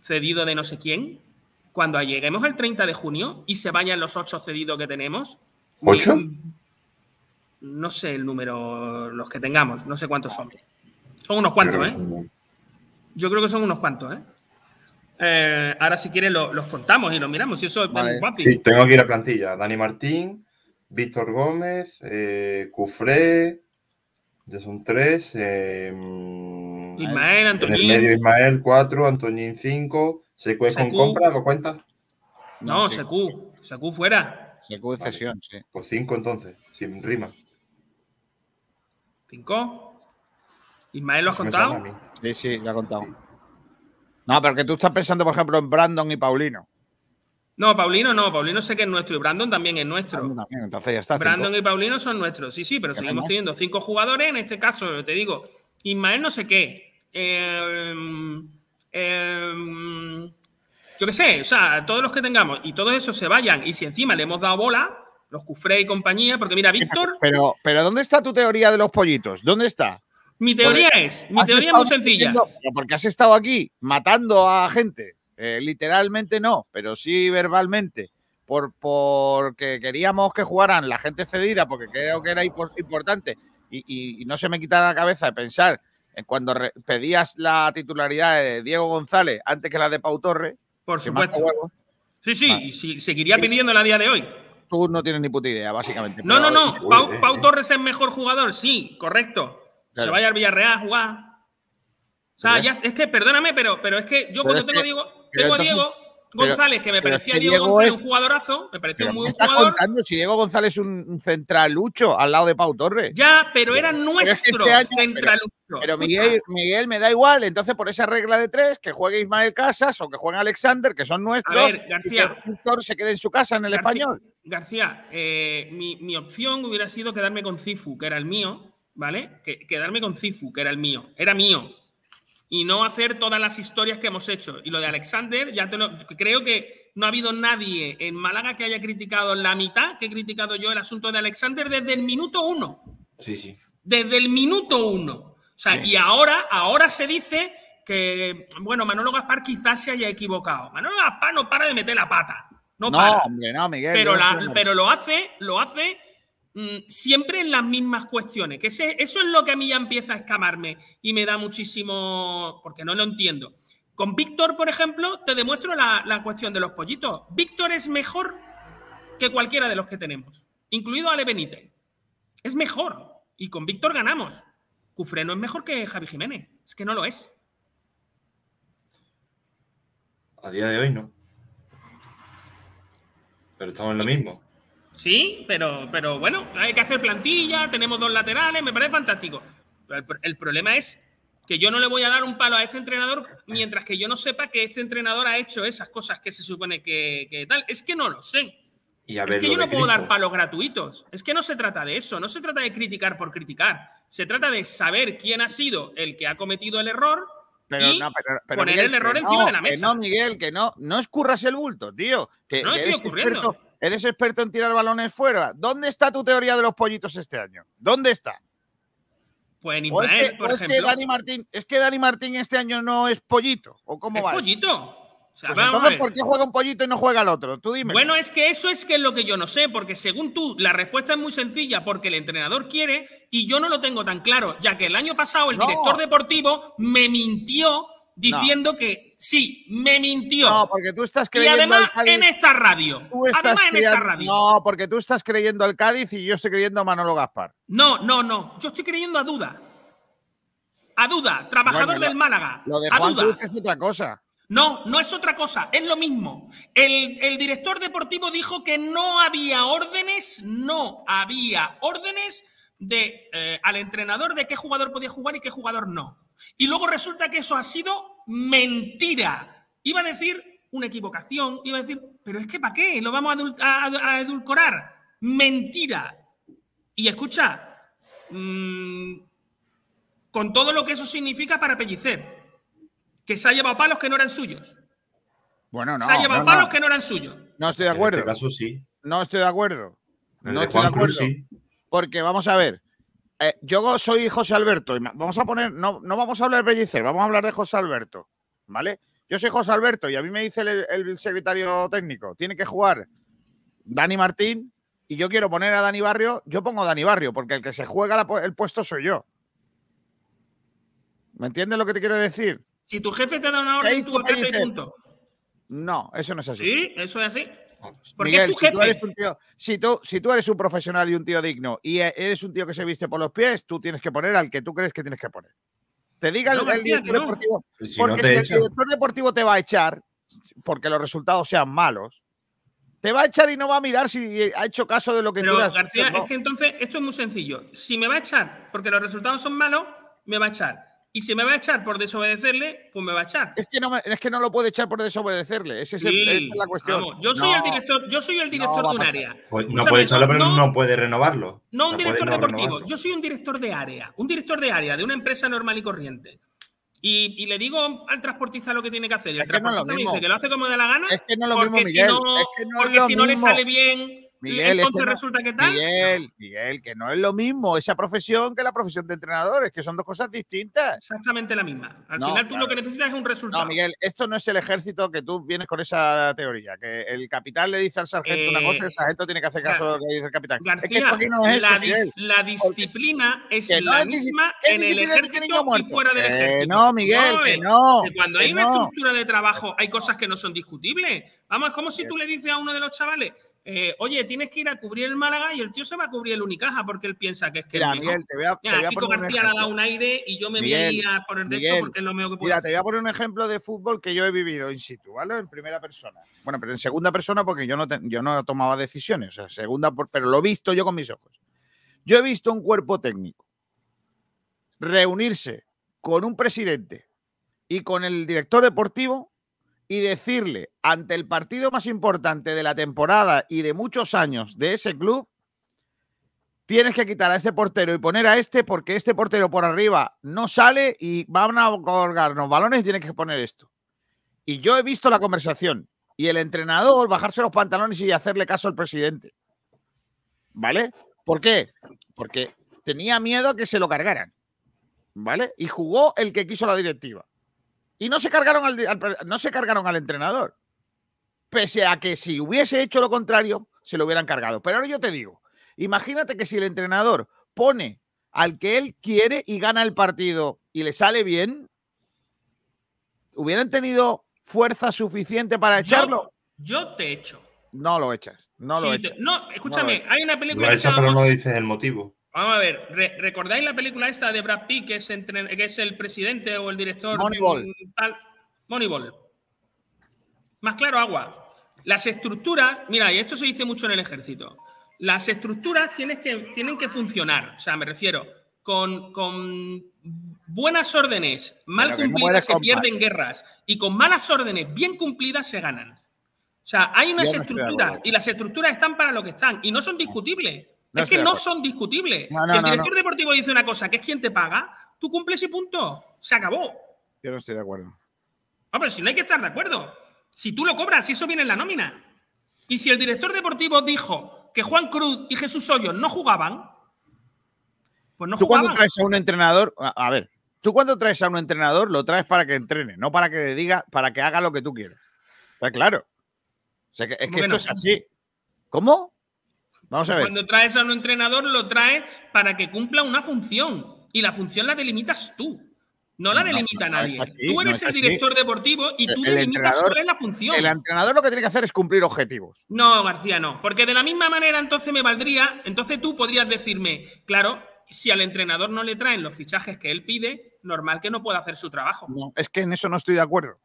cedido de no sé quién, cuando lleguemos al 30 de junio y se vayan los ocho cedidos que tenemos. ¿Ocho? No sé el número, los que tengamos, no sé cuántos son. Son unos cuantos, ¿eh? Yo creo que son unos cuantos, ¿eh? eh ahora, si quieres, los contamos y los miramos. Y eso es muy fácil. Sí, tengo aquí la plantilla. Dani Martín, Víctor Gómez, eh, Cufré, ya son tres. Eh, Ismael, Antoñín. En el medio Ismael, cuatro, Antoñín, cinco. ¿Secu con compra? ¿Lo cuentas? No, no Secu. Secu fuera. Secu de cesión, sí. Pues cinco entonces, sin rima. ¿Cinco? ¿Ismael lo has contado? Sí, sí, lo ha contado. No, pero que tú estás pensando, por ejemplo, en Brandon y Paulino. No, Paulino no, Paulino sé que es nuestro y Brandon también es nuestro. Brandon, entonces ya está. Brandon y Paulino son nuestros, sí, sí, pero seguimos teniendo cinco jugadores. En este caso, te digo, Ismael no sé qué. Eh, eh, yo qué sé, o sea, todos los que tengamos y todos esos se vayan y si encima le hemos dado bola, los Cufré y compañía, porque mira, Víctor. Pero, pero ¿dónde está tu teoría de los pollitos? ¿Dónde está? Mi teoría es, mi teoría es muy sencilla. Porque has estado aquí matando a gente eh, literalmente no, pero sí verbalmente, por, porque queríamos que jugaran la gente cedida, porque creo que era importante, y, no se me quita la cabeza de pensar en cuando pedías la titularidad de Diego González antes que la de Pau Torres. Por supuesto. Sí, sí, y si, seguiría pidiéndola a día de hoy. Tú no tienes ni puta idea, básicamente. No, no, no. Pau, Torres es mejor jugador, sí, correcto. Se vaya al Villarreal a jugar. O sea, ya, es que, perdóname, pero, pero es que yo cuando tengo Diego, tengo a Diego González, que me parecía Diego, González un jugadorazo, me parecía un muy buen jugador. Contando, si Diego González es un centralucho al lado de Pau Torres. Ya, pero era nuestro este centralucho. Pero, Miguel, Miguel, me da igual, entonces por esa regla de tres, que juegue Ismael Casas o que juegue Alexander, que son nuestros, a ver, García, y que el se quede en su casa en el español. García, eh, mi, mi, opción hubiera sido quedarme con Cifu, que era el mío, ¿vale? Que, quedarme con Cifu, que era el mío. Era mío y no hacer todas las historias que hemos hecho. Y lo de Alexander, ya te lo creo que no ha habido nadie en Málaga que haya criticado la mitad que he criticado yo el asunto de Alexander desde el minuto uno. Sí, sí. Desde el minuto uno. O sea, y ahora, ahora se dice que, bueno, Manolo Gaspar quizás se haya equivocado. Manolo Gaspar no para de meter la pata. No, para. Hombre, no, Miguel. Pero, pero lo hace, lo hace Mm, siempre en las mismas cuestiones, que eso es lo que a mí ya empieza a escamarme y me da muchísimo, porque no lo entiendo. Con Víctor, por ejemplo, te demuestro la, cuestión de los pollitos. Víctor es mejor que cualquiera de los que tenemos, incluido Ale Benítez. Es mejor. Y con Víctor ganamos. Cufreno es mejor que Javi Jiménez. Es que no lo es. A día de hoy no. Pero estamos en lo mismo. Sí, pero, pero bueno, hay que hacer plantilla, tenemos dos laterales, me parece fantástico. el, problema es que yo no le voy a dar un palo a este entrenador mientras que yo no sepa que este entrenador ha hecho esas cosas que se supone que, tal. Es que no lo sé. es que yo no puedo dar palos gratuitos. Es que no se trata de eso. No se trata de criticar por criticar. Se trata de saber quién ha sido el que ha cometido el error y poner el error encima de la mesa. no, Miguel, que no, no escurras el bulto, tío. Que, no estoy ocurriendo. Eres experto en tirar balones fuera. ¿Dónde está tu teoría de los pollitos este año? ¿Dónde está? Pues en Ismael, es que, por ejemplo. Es que, Dani Martín, es que Dani Martín este año no es pollito. ¿O cómo ¿Es va? pollito? Pues entonces, ¿por qué juega un pollito y no juega el otro? Tú dime. Bueno, es que eso es que es lo que yo no sé, porque según tú, la respuesta es muy sencilla, porque el entrenador quiere y yo no lo tengo tan claro, ya que el año pasado el director deportivo me mintió diciendo que sí, me mintió. No, porque tú estás creyendo. Y además en esta radio. Además en esta radio. No, porque tú estás creyendo al Cádiz y yo estoy creyendo a Manolo Gaspar. No, no, no. Yo estoy creyendo a Duda. A Duda, trabajador del Málaga. Lo de a Duda. es otra cosa. No, no es otra cosa, es lo mismo. El, director deportivo dijo que no había órdenes, no había órdenes de, eh, al entrenador de qué jugador podía jugar y qué jugador no. Y luego resulta que eso ha sido mentira. Iba a decir una equivocación, iba a decir, pero es que ¿para qué? ¿Lo vamos a, edulcorar? Mentira. Y escucha, mm, con todo lo que eso significa para Pellicer, que se ha llevado palos que no eran suyos. Bueno, no. se ha llevado no, palos no. que no eran suyos. No estoy de acuerdo. En este caso sí. No estoy de acuerdo. En No de estoy de Juan Cruz acuerdo. sí. Porque vamos a ver. eh, yo soy José Alberto. y vamos a poner. No, no vamos a hablar de Pellicer, vamos a hablar de José Alberto. ¿Vale? Yo soy José Alberto y a mí me dice el, el secretario técnico: tiene que jugar Dani Martín y yo quiero poner a Dani Barrio. Yo pongo a Dani Barrio porque el que se juega la el puesto soy yo. ¿Me entiendes lo que te quiero decir? Si tu jefe te da una ¿Qué orden, tú acata y punto. No, eso no es así. Sí, eso es así. Porque Miguel, es tu si tú, jefe. eres un tío, si, tú, si tú eres un profesional y un tío digno y e- eres un tío que se viste por los pies, tú tienes que poner al que tú crees que tienes que poner. Te diga No, el, el director que no. deportivo. Si porque no si te el director deportivo te va a echar, porque los resultados sean malos, te va a echar y no va a mirar si ha hecho caso de lo que Pero tú has García, dicho, no. es que entonces esto es muy sencillo. Si me va a echar porque los resultados son malos, me va a echar. Y si me va a echar por desobedecerle, pues me va a echar. Es que no, me- es que no lo puede echar por desobedecerle. Ese es el- Sí, esa es la cuestión. vamos, yo soy el director, yo soy el director de un área. pues no puede echarlo, pero no- no, puede renovarlo. No un director no deportivo, renovarlo. yo soy un director de área, un director de área de una empresa normal y corriente. Y, y le digo al transportista lo que tiene que hacer. Y el Es transportista me dice que lo hace como de la gana. Es que no lo porque mismo, si no, es que no es porque lo si no le sale bien, Miguel, es entonces no- resulta que tal. Miguel, Miguel, que no es lo mismo esa profesión que la profesión de entrenador, es que son dos cosas distintas. Exactamente la misma. Al No, final tú claro. lo que necesitas es un resultado. No, Miguel, esto no es el ejército que tú vienes con esa teoría, que el capitán le dice al sargento una Eh, cosa y el sargento tiene que hacer caso a lo que dice el capitán. es que García, aquí no es eso, la, dis- Miguel. la disciplina es la es misma ¿qué en el ejército y fuera del ejército. no, Miguel, que eh, no, que cuando que hay una estructura de trabajo hay cosas que no son discutibles. Vamos, es como si tú le dices a uno de los chavales, eh, oye, tienes que ir a cubrir el Málaga y el tío se va a cubrir el Unicaja porque él piensa que es que Mira. Miguel, te voy a, te Mira, voy a Kiko poner un García le ha dado un aire y yo me Miguel, voy a poner de Miguel, esto porque es lo mejor que puedo Mira, te voy a poner un ejemplo de fútbol que yo he vivido in situ, ¿vale? En primera persona. Bueno, pero en segunda persona porque yo no, te- yo no tomaba decisiones, o sea, segunda, por- pero lo he visto yo con mis ojos. Yo he visto un cuerpo técnico reunirse con un presidente y con el director deportivo y decirle ante el partido más importante de la temporada y de muchos años de ese club, tienes que quitar a este portero y poner a este porque este portero por arriba no sale y van a colgarnos balones y tienes que poner esto. Y yo he visto la conversación y el entrenador bajarse los pantalones y hacerle caso al presidente. ¿Vale? ¿Por qué? Porque tenía miedo a que se lo cargaran. ¿Vale? Y jugó el que quiso la directiva. Y no se cargaron al, no se cargaron al entrenador. Pese a que si hubiese hecho lo contrario, se lo hubieran cargado. Pero ahora yo te digo, imagínate que si el entrenador pone al que él quiere y gana el partido y le sale bien, hubieran tenido fuerza suficiente para echarlo. Yo, yo te echo. No lo echas. No lo echas. te- no, escúchame, No hay una Lo película que se echa, pero llama no dices el motivo. Vamos a ver, re- ¿recordáis la película esta de Brad Pitt, que es, entre- que es el presidente o el director? Moneyball. tal? Moneyball. Más claro, agua. Las estructuras, mira, y esto se dice mucho en el ejército, las estructuras tienen que, tienen que funcionar, o sea, me refiero, con, con buenas órdenes mal Pero que no cumplidas se pierden guerras y con malas órdenes bien cumplidas se ganan. O sea, hay unas no estructuras y las estructuras están para lo que están y no son discutibles. No es que no son discutibles. No, no, si el director deportivo dice una cosa que es quien te paga, tú cumples y punto. Se acabó. Yo no estoy de acuerdo. No, pero si no hay que estar de acuerdo. Si tú lo cobras, si eso viene en la nómina. Y si el director deportivo dijo que Juan Cruz y Jesús Hoyos no jugaban, pues no Tú cuando traes a un entrenador, a, a ver, tú cuando traes a un entrenador lo traes para que entrene, no para que diga, para que haga lo que tú quieras. Está claro. O sea, que, es ¿Cómo que que esto no? es así. ¿Cómo? Vamos a ver. Cuando traes a un entrenador, lo traes para que cumpla una función. Y la función la delimitas tú. No la delimita no nadie. así, tú eres es el director deportivo y tú El delimitas cuál es la función. El entrenador lo que tiene que hacer es cumplir objetivos. No, García, no. Porque de la misma manera entonces me valdría, entonces tú podrías decirme, claro, si al entrenador no le traen los fichajes que él pide, normal que no pueda hacer su trabajo. No, es que en eso no estoy de acuerdo.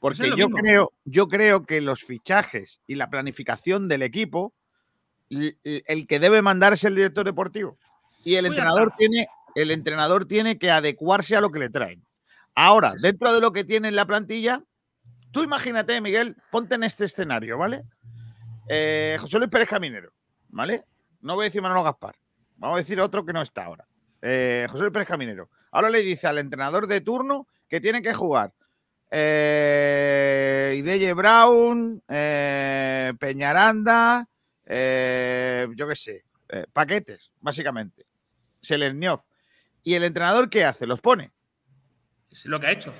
Porque yo mismo. creo, yo creo que los fichajes y la planificación del equipo, el que debe mandar es el director deportivo. Y el Pues entrenador tiene, el entrenador tiene que adecuarse a lo que le traen. Ahora, Sí, sí. dentro de lo que tiene en la plantilla, tú imagínate, Miguel, ponte en este escenario, ¿vale? Eh, José Luis Pérez Caminero, ¿vale? No voy a decir Manolo Gaspar, vamos a decir otro que no está ahora. Eh, José Luis Pérez Caminero. Ahora le dice al entrenador de turno que tiene que jugar eh, Ideye Brown, eh, Peñaranda, eh, yo qué sé, eh, paquetes, básicamente. Seleniov. ¿Y el entrenador qué hace? Los pone. Es lo que ha hecho.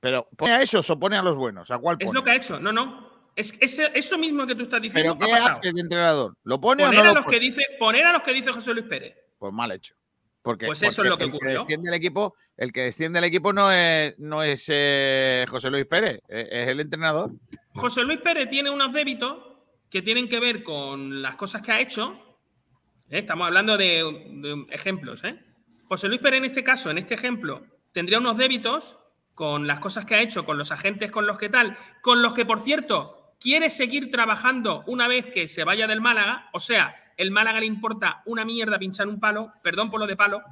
Pero ¿pone a esos o pone a los buenos? ¿A cuál Es lo que ha hecho. No, no. Es, eso mismo que tú estás diciendo ¿Pero ha qué pasado. hace el entrenador? ¿Lo pone Poner, o no a lo los pone? que dice, poner a los que dice José Luis Pérez. Pues mal hecho. Porque, Pues eso es lo que el ocurrió. desciende el equipo, el que desciende el equipo no es, no es eh, José Luis Pérez, es, es el entrenador. José Luis Pérez tiene unos débitos que tienen que ver con las cosas que ha hecho. ¿eh? Estamos hablando de, ejemplos. ¿eh? José Luis Pérez, en este caso, en este ejemplo, tendría unos débitos con las cosas que ha hecho, con los agentes con los que tal, con los que, por cierto, quiere seguir trabajando una vez que se vaya del Málaga. O sea, el Málaga le importa una mierda pinchar un palo, perdón por lo de palo.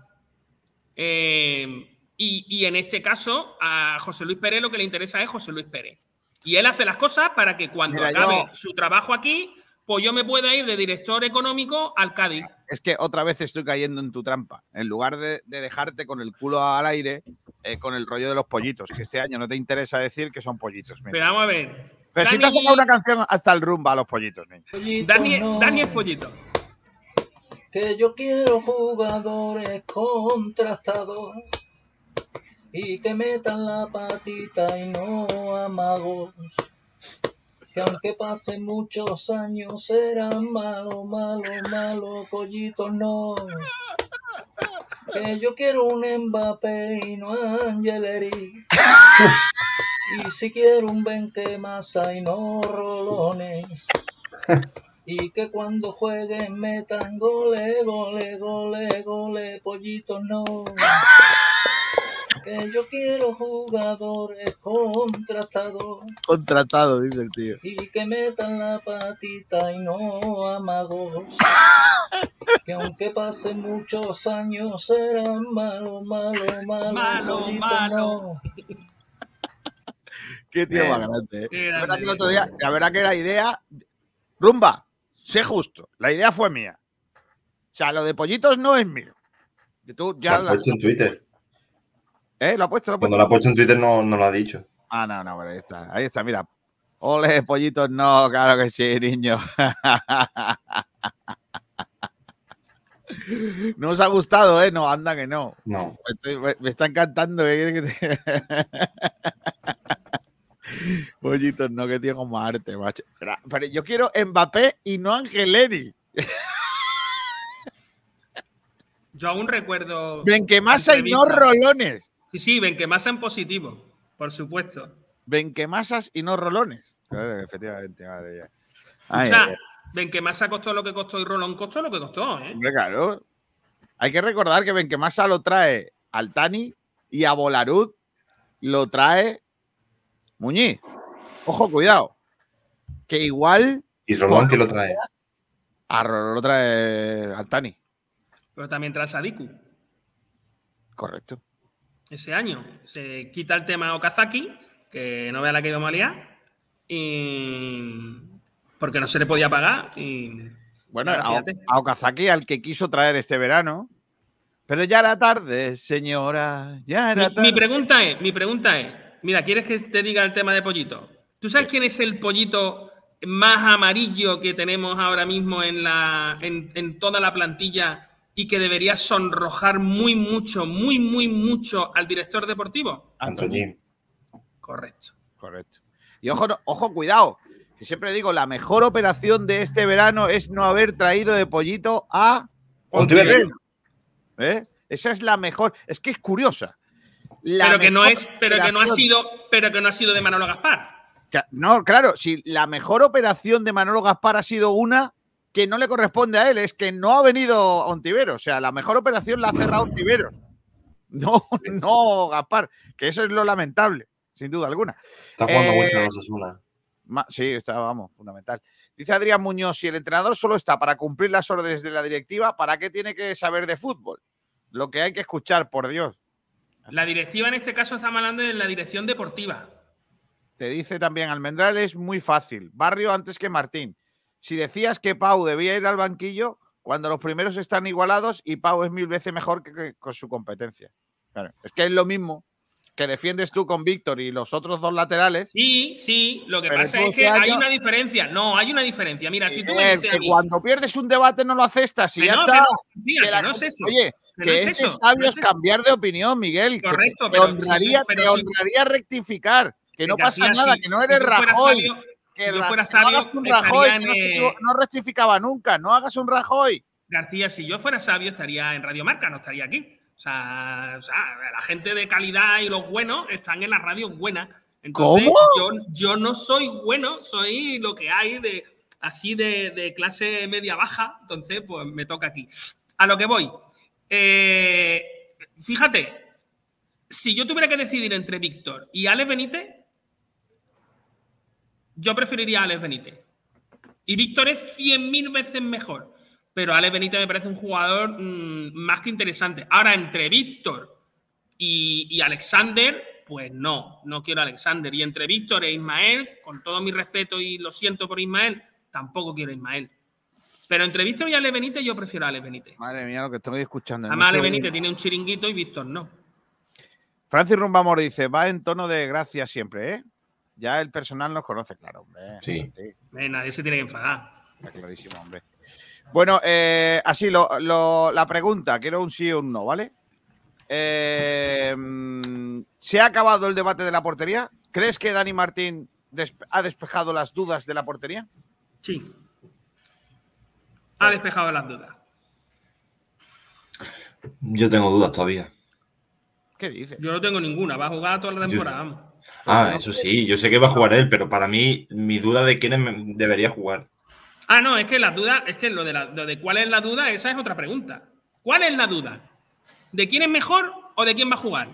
Eh, y, y en este caso, a José Luis Pérez lo que le interesa es José Luis Pérez. Y él hace las cosas para que cuando Mira, acabe yo- su trabajo aquí, pues yo me pueda ir de director económico al Cádiz. Es que otra vez estoy cayendo en tu trampa. En lugar de, de dejarte con el culo al aire, eh, con el rollo de los pollitos, que este año no te interesa decir que son pollitos. mira. Pero vamos a ver. Pero si te has Dani- sacado una canción hasta el rumba a los pollitos, niño. Dani, Dani es pollito. Que yo quiero jugadores contrastados y que metan la patita y no amagos. Que aunque pasen muchos años serán malos, malos, malos, pollitos no. Que yo quiero un Mbappé y no Angeleri. Y si quiero un Benquemasa y no Rolones. Y que cuando jueguen metan gole, gole, gole, gole, pollitos no. Que yo quiero jugadores contrastados Contratado, dice el tío. y que metan la patita y no amagos. Que aunque pasen muchos años serán malos. Malo, pollitos malo. no. Qué tío Eh, más grande. eh. qué La verdad que el otro día, la verdad que la idea. Rumba, sé justo. La idea fue mía. O sea, lo de pollitos no es mío. Tú Lo ya la- puesto en Twitter. ¿Eh? ¿Lo ha puesto? ¿Lo ha puesto? Cuando lo ha puesto en Twitter no, no lo ha dicho. Ah, no, no, pero ahí está. Ahí está, mira. Ole, pollitos, no, claro que sí, niño. No os ha gustado, ¿eh? No, anda que no. No. Estoy- me, me está encantando. ¿eh? Pollitos, no, que tío como arte, macho. Pero, pero yo quiero Mbappé y no Angeleri. Yo aún recuerdo. Benquemasa y no rolones. Sí, sí, Benquemasa en positivo, por supuesto. Benquemasas y no rolones. Claro, efectivamente, madre mía. Ay, o sea, ay, ay. Benquemasa costó lo que costó y Rolón costó lo que costó, ¿eh? Hombre, claro. Hay que recordar que Benquemasa lo trae Altani y a Bolarud lo trae Muñiz. Ojo, cuidado. Que igual Y Rolón que lo trae. a Rolón lo trae Altani. Pero también tras Sadiku. Correcto. Ese año. Se quita el tema Okazaki, que no vea la que íbamos a liar, y porque no se le podía pagar. Y Bueno, a, a Okazaki al que quiso traer este verano. Pero ya era tarde, señora. Ya era mi, tarde. mi pregunta es, mi pregunta es, mira, ¿quieres que te diga el tema de pollito? ¿Tú sabes quién es el pollito más amarillo que tenemos ahora mismo en, la, en, en toda la plantilla y que debería sonrojar muy mucho, muy, muy mucho al director deportivo? Antoñín. Correcto. Correcto. Y ojo, ojo, cuidado. Que siempre digo, la mejor operación de este verano es no haber traído de pollito a. Ontiveros. ¿Eh? Esa es la mejor. Es que es curiosa. La Pero que no es, pero que no ha sido, pero que no ha sido de Manolo Gaspar. No, claro, si la mejor operación de Manolo Gaspar ha sido una que no le corresponde a él, es que no ha venido Ontiveros. O sea, la mejor operación la ha cerrado Ontiveros. No, no Gaspar. Que eso es lo lamentable, sin duda alguna. Está jugando Eh, mucho en Osasuna. Ma- Sí, está, vamos, fundamental. Dice Adrián Muñoz, si el entrenador solo está para cumplir las órdenes de la directiva, ¿para qué tiene que saber de fútbol? Lo que hay que escuchar, por Dios. La directiva en este caso estamos hablando de la dirección deportiva. Te dice también Almendral es muy fácil. Barrio antes que Martín. Si decías que Pau debía ir al banquillo, cuando los primeros están igualados y Pau es mil veces mejor que, con su competencia. es que es lo mismo que defiendes tú con Víctor y los otros dos laterales. Sí, sí, lo que pasa es que hay una diferencia. No, hay una diferencia. Mira, si tú me dices que cuando pierdes un debate no lo aceptas y ya está. Que no, es eso. Oye, que es, eso, sabio es cambiar de opinión, Miguel. Correcto, te, honraría, rectificar. Que no pasa nada, que no eres Rajoy. que si yo fuera sabio, no, un Rajoy no, rectificaba nunca. No hagas un Rajoy. García, si yo fuera sabio, estaría en Radio Marca, no estaría aquí. O sea, la gente de calidad y los buenos están en las radios buenas. Entonces, ¿Cómo? Yo, yo, no soy bueno, soy lo que hay de así de, clase media baja. Entonces, pues me toca aquí. A lo que voy. Eh, fíjate, si yo tuviera que decidir entre Víctor y Alex Benítez, yo preferiría a Alex Benítez. Y Víctor es 100.000 veces mejor pero Ale Benítez me parece un jugador mm, más que interesante. Ahora, entre Víctor y, Alexander, pues no, no quiero a Alexander. Y entre Víctor e Ismael, con todo mi respeto y lo siento por Ismael, tampoco quiero a Ismael. Pero entre Víctor y Ale Benítez, yo prefiero a Ale Benítez. Madre mía, lo que estoy escuchando. Además, Ale Benítez tiene un chiringuito y Víctor no. Francis Rumbamor dice: va en tono de gracia siempre, ¿eh? Ya el personal nos conoce, claro, hombre. Sí. nadie se tiene que enfadar. Está clarísimo, hombre. Bueno, eh, así la pregunta, quiero un sí o un no, ¿vale? Eh, ¿Se ha acabado el debate de la portería? ¿Crees que Dani Martín ha despejado las dudas de la portería? Sí. Ha despejado las dudas. Yo tengo dudas todavía. ¿Qué dices? Yo no tengo ninguna, va a jugar toda la temporada. Ah, eso sí, yo sé que va a jugar él, pero para mí mi duda de quién debería jugar. Ah, no, es que la duda, es que lo de, la, de cuál es la duda, esa es otra pregunta. ¿Cuál es la duda? ¿De quién es mejor o de quién va a jugar?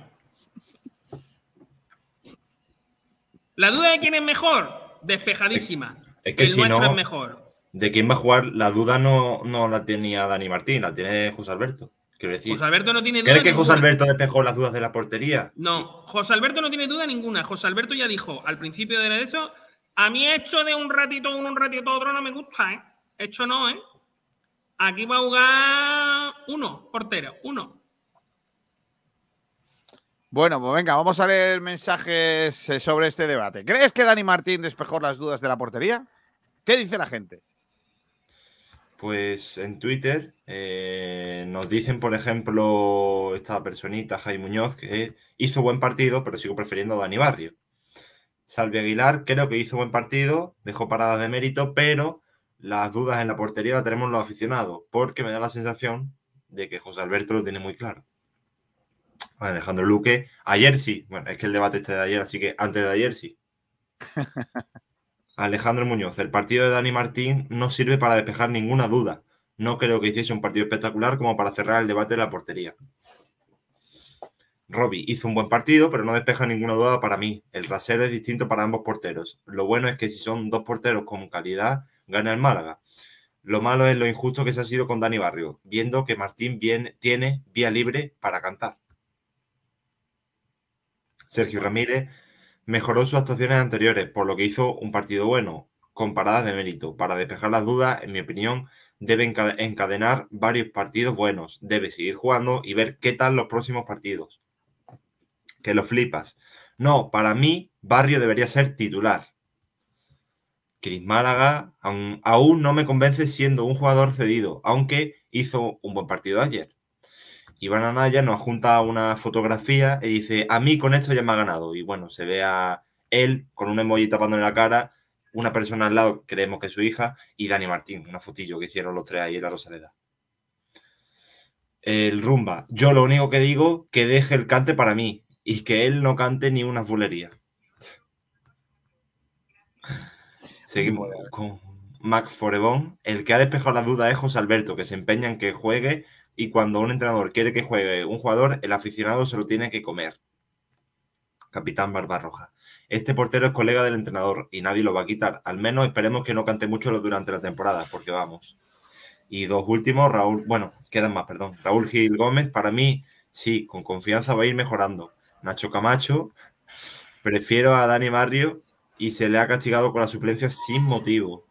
La duda de quién es mejor, despejadísima. Es que si no, es mejor. De quién va a jugar, la duda no, no la tenía Dani Martín, la tiene José Alberto. Quiero decir. José Alberto no tiene duda. ¿Crees que José Alberto despejó las dudas de la portería? No, José Alberto no tiene duda ninguna. José Alberto ya dijo al principio de eso a mí hecho de un ratito uno, un ratito otro no me gusta, ¿eh? Hecho no, ¿eh? Aquí va a jugar uno, portero, uno. Bueno, pues venga, vamos a leer mensajes eh, sobre este debate. ¿Crees que Dani Martín despejó las dudas de la portería? ¿Qué dice la gente? Pues en Twitter eh, nos dicen, por ejemplo, esta personita, Jaime Muñoz, que hizo buen partido, pero sigo prefiriendo a Dani Barrio. Salvi Aguilar creo que hizo buen partido, dejó paradas de mérito, pero las dudas en la portería las tenemos los aficionados, porque me da la sensación de que José Alberto lo tiene muy claro. Alejandro Luque, ayer sí, bueno, es que el debate este de ayer, así que antes de ayer sí. Alejandro Muñoz, el partido de Dani Martín no sirve para despejar ninguna duda. No creo que hiciese un partido espectacular como para cerrar el debate de la portería. Robbie hizo un buen partido, pero no despeja ninguna duda para mí. El rasero es distinto para ambos porteros. Lo bueno es que si son dos porteros con calidad, gana el Málaga. Lo malo es lo injusto que se ha sido con Dani Barrio, viendo que Martín tiene vía libre para cantar. Sergio Ramírez mejoró sus actuaciones anteriores, por lo que hizo un partido bueno, con paradas de mérito. Para despejar las dudas, en mi opinión, debe encadenar varios partidos buenos. Debe seguir jugando y ver qué tal los próximos partidos que lo flipas. No, para mí, Barrio debería ser titular. Cris Málaga aún, no me convence siendo un jugador cedido, aunque hizo un buen partido ayer. Iván Anaya nos junta una fotografía y dice, a mí con esto ya me ha ganado. Y bueno, se ve a él con un emoji tapándole la cara, una persona al lado, creemos que es su hija, y Dani Martín, una fotillo que hicieron los tres ahí en la Rosaleda. El rumba. Yo lo único que digo, que deje el cante para mí y que él no cante ni una fulería. Seguimos con Mac Forebon. El que ha despejado la duda es José Alberto, que se empeña en que juegue y cuando un entrenador quiere que juegue un jugador, el aficionado se lo tiene que comer. Capitán Barbarroja. Este portero es colega del entrenador y nadie lo va a quitar. Al menos esperemos que no cante mucho durante la temporada, porque vamos. Y dos últimos, Raúl, bueno, quedan más, perdón. Raúl Gil Gómez, para mí, sí, con confianza va a ir mejorando. Nacho Camacho, prefiero a Dani Barrio y se le ha castigado con la suplencia sin motivo.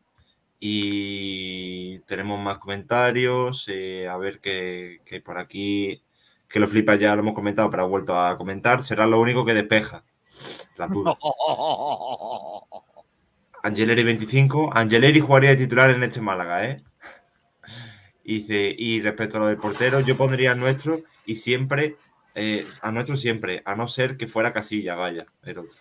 Y tenemos más comentarios. eh, a ver que, que por aquí, que lo flipa ya lo hemos comentado, pero ha vuelto a comentar. Será lo único que despeja. La duda. Angeleri 25. Angeleri jugaría de titular en este Málaga, ¿eh? Y, dice, y respecto a lo del portero, yo pondría al nuestro y siempre, eh, a nuestro siempre, a no ser que fuera Casilla, vaya, el otro.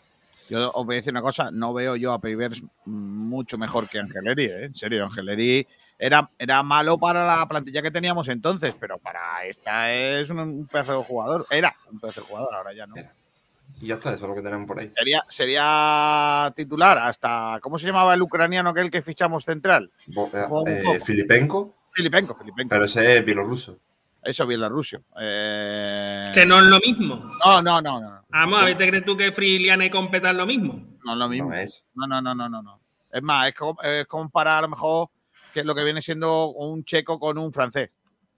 Yo os voy a decir una cosa, no veo yo a Pavers mucho mejor que Angeleri, ¿eh? en serio, Angeleri era, era malo para la plantilla que teníamos entonces, pero para esta es un, un pedazo de jugador, era un pedazo de jugador, ahora ya no. Y ya está, eso es lo que tenemos por ahí. Sería, sería titular hasta, ¿cómo se llamaba el ucraniano aquel que fichamos central? Bo- eh, eh, Filipenko, Filipenko, Filipenko. pero ese es bielorruso. Eso, bielorruso. Eh, Que no es lo mismo. No, no, no, no. Vamos, a ver, ¿te crees tú que Friliana y Competa es lo mismo? No es lo mismo. No es. No, no, no, no, no, no. Es más, es, como, es comparar a lo mejor que lo que viene siendo un checo con un francés.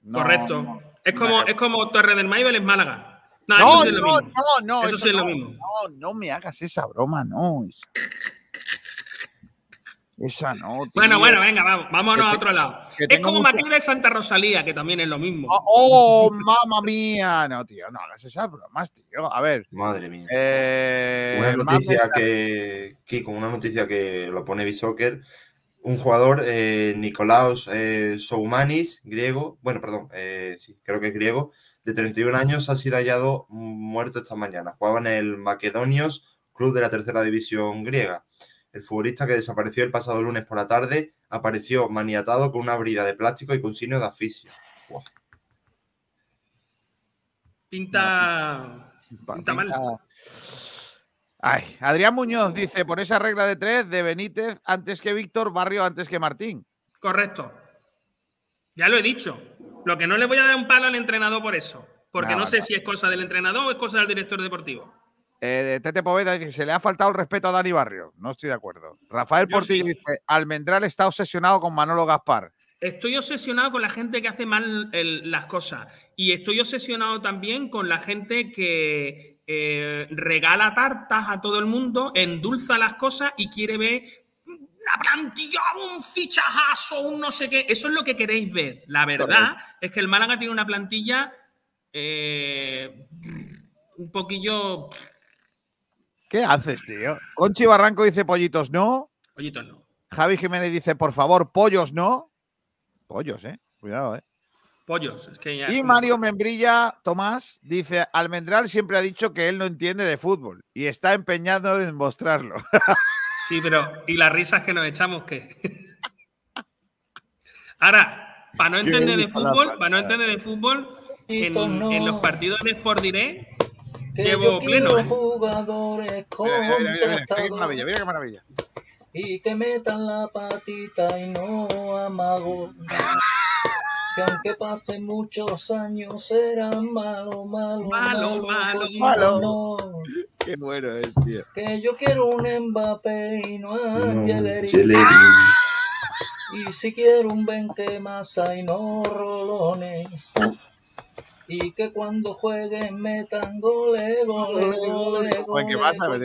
No, Correcto. no, es como, es como Torre del Maibel en Málaga. No, No, eso sí es lo no, mismo. no, no, Eso sí es lo no, mismo. No, no me hagas esa broma, no. Esa, esa no. tío. Bueno, bueno, venga, vamos, vámonos Que a otro lado. que Es como mucha- Matilde de Santa Rosalía, que también es lo mismo. Oh, oh, mamma mía. No, tío, no hagas esas bromas, tío. A ver. Madre mía. Eh, Una noticia que, Kiko, una noticia que lo pone Bisoccer. Un jugador, eh, Nicolaos eh, Soumanis, griego, bueno, perdón, eh, sí, creo que es griego, de 31 años, ha sido hallado muerto esta mañana. Jugaba en el Macedonios, club de la tercera división griega. El futbolista que desapareció el pasado lunes por la tarde apareció maniatado con una brida de plástico y con signos de asfixia. Pinta. Pinta mal. Ay, Adrián Muñoz dice, por esa regla de tres, de Benítez antes que Víctor, Barrio antes que Martín. Correcto. Ya lo he dicho. Lo que no le voy a dar un palo al entrenador por eso. Porque No, no, sé no. si es cosa del entrenador o es cosa del director deportivo. Eh, Tete Poveda dice, se le ha faltado el respeto a Dani Barrio. No estoy de acuerdo. Rafael Yo Portillo sí. dice, Almendral está obsesionado con Manolo Gaspar. Estoy obsesionado con la gente que hace mal el- las cosas. Y estoy obsesionado también con la gente que eh, regala tartas a todo el mundo, endulza las cosas y quiere ver una plantilla, un fichajazo, un no sé qué. Eso es lo que queréis ver. La verdad es que el Málaga tiene una plantilla eh, un poquillo. ¿Qué haces, tío? Conchi Barranco dice, pollitos no. Pollito, no. Javi Jiménez dice, por favor, pollos no. Pollos, eh. Cuidado, eh. Pollos. Es que ya. Y Mario Membrilla Tomás dice, Almendral siempre ha dicho que él no entiende de fútbol y está empeñado en mostrarlo. Sí, pero ¿y las risas que nos echamos qué? Ahora, para no entender de fútbol, para no entender de fútbol, en, en los partidos de Sport Direct, Que Llevo pleno, ¿eh? Mira, mira, mira, mira, mira, qué maravilla, mira qué maravilla. Y que metan la patita y no amago. Que aunque pasen muchos años serán malo, malo, Malo, malo, malo. no. Qué bueno es, tío. Que yo quiero un Mbappé y no a Angeleri. Angeleri. Y si quiero un Benquemasa y no rolones. Y que cuando jueguen metan gole, gole, gole, gole. Benquemasa, me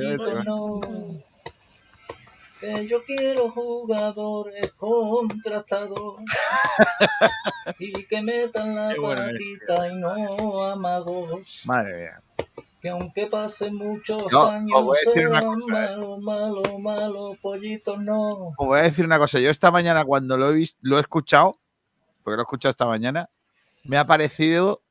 no. Que yo quiero jugadores contrastados. y que metan la patita y no amagos. Madre mía. Que aunque pasen muchos No, años voy a decir una serán cosa, ¿eh? malo, malo, malo, pollito no. Os voy a decir una cosa. Yo esta mañana cuando lo he visto, lo he escuchado, porque lo he escuchado esta mañana, me ha parecido.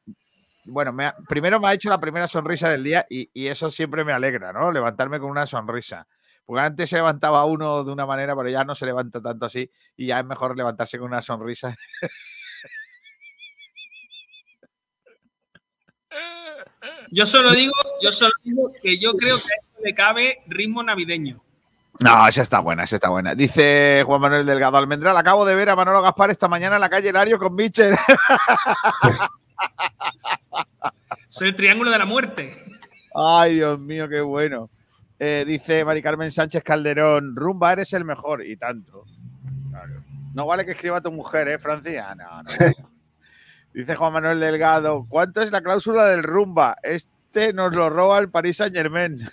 Bueno, me ha- primero me ha hecho la primera sonrisa del día y, y eso siempre me alegra, ¿no? Levantarme con una sonrisa. Porque antes se levantaba uno de una manera, pero ya no se levanta tanto así y ya es mejor levantarse con una sonrisa. yo solo digo, yo solo digo que yo creo que a esto le cabe ritmo navideño. No, esa está buena, esa está buena. Dice Juan Manuel Delgado Almendral, acabo de ver a Manolo Gaspar esta mañana en la calle Lario con Mitchell. Soy el triángulo de la muerte. Ay, Dios mío, qué bueno. Eh, dice Mari Carmen Sánchez Calderón, Rumba, eres el mejor. Y tanto. Claro. No vale que escriba tu mujer, ¿eh, Francia? No, no. dice Juan Manuel Delgado, ¿cuánto es la cláusula del Rumba? Este nos lo roba el Paris Saint Germain.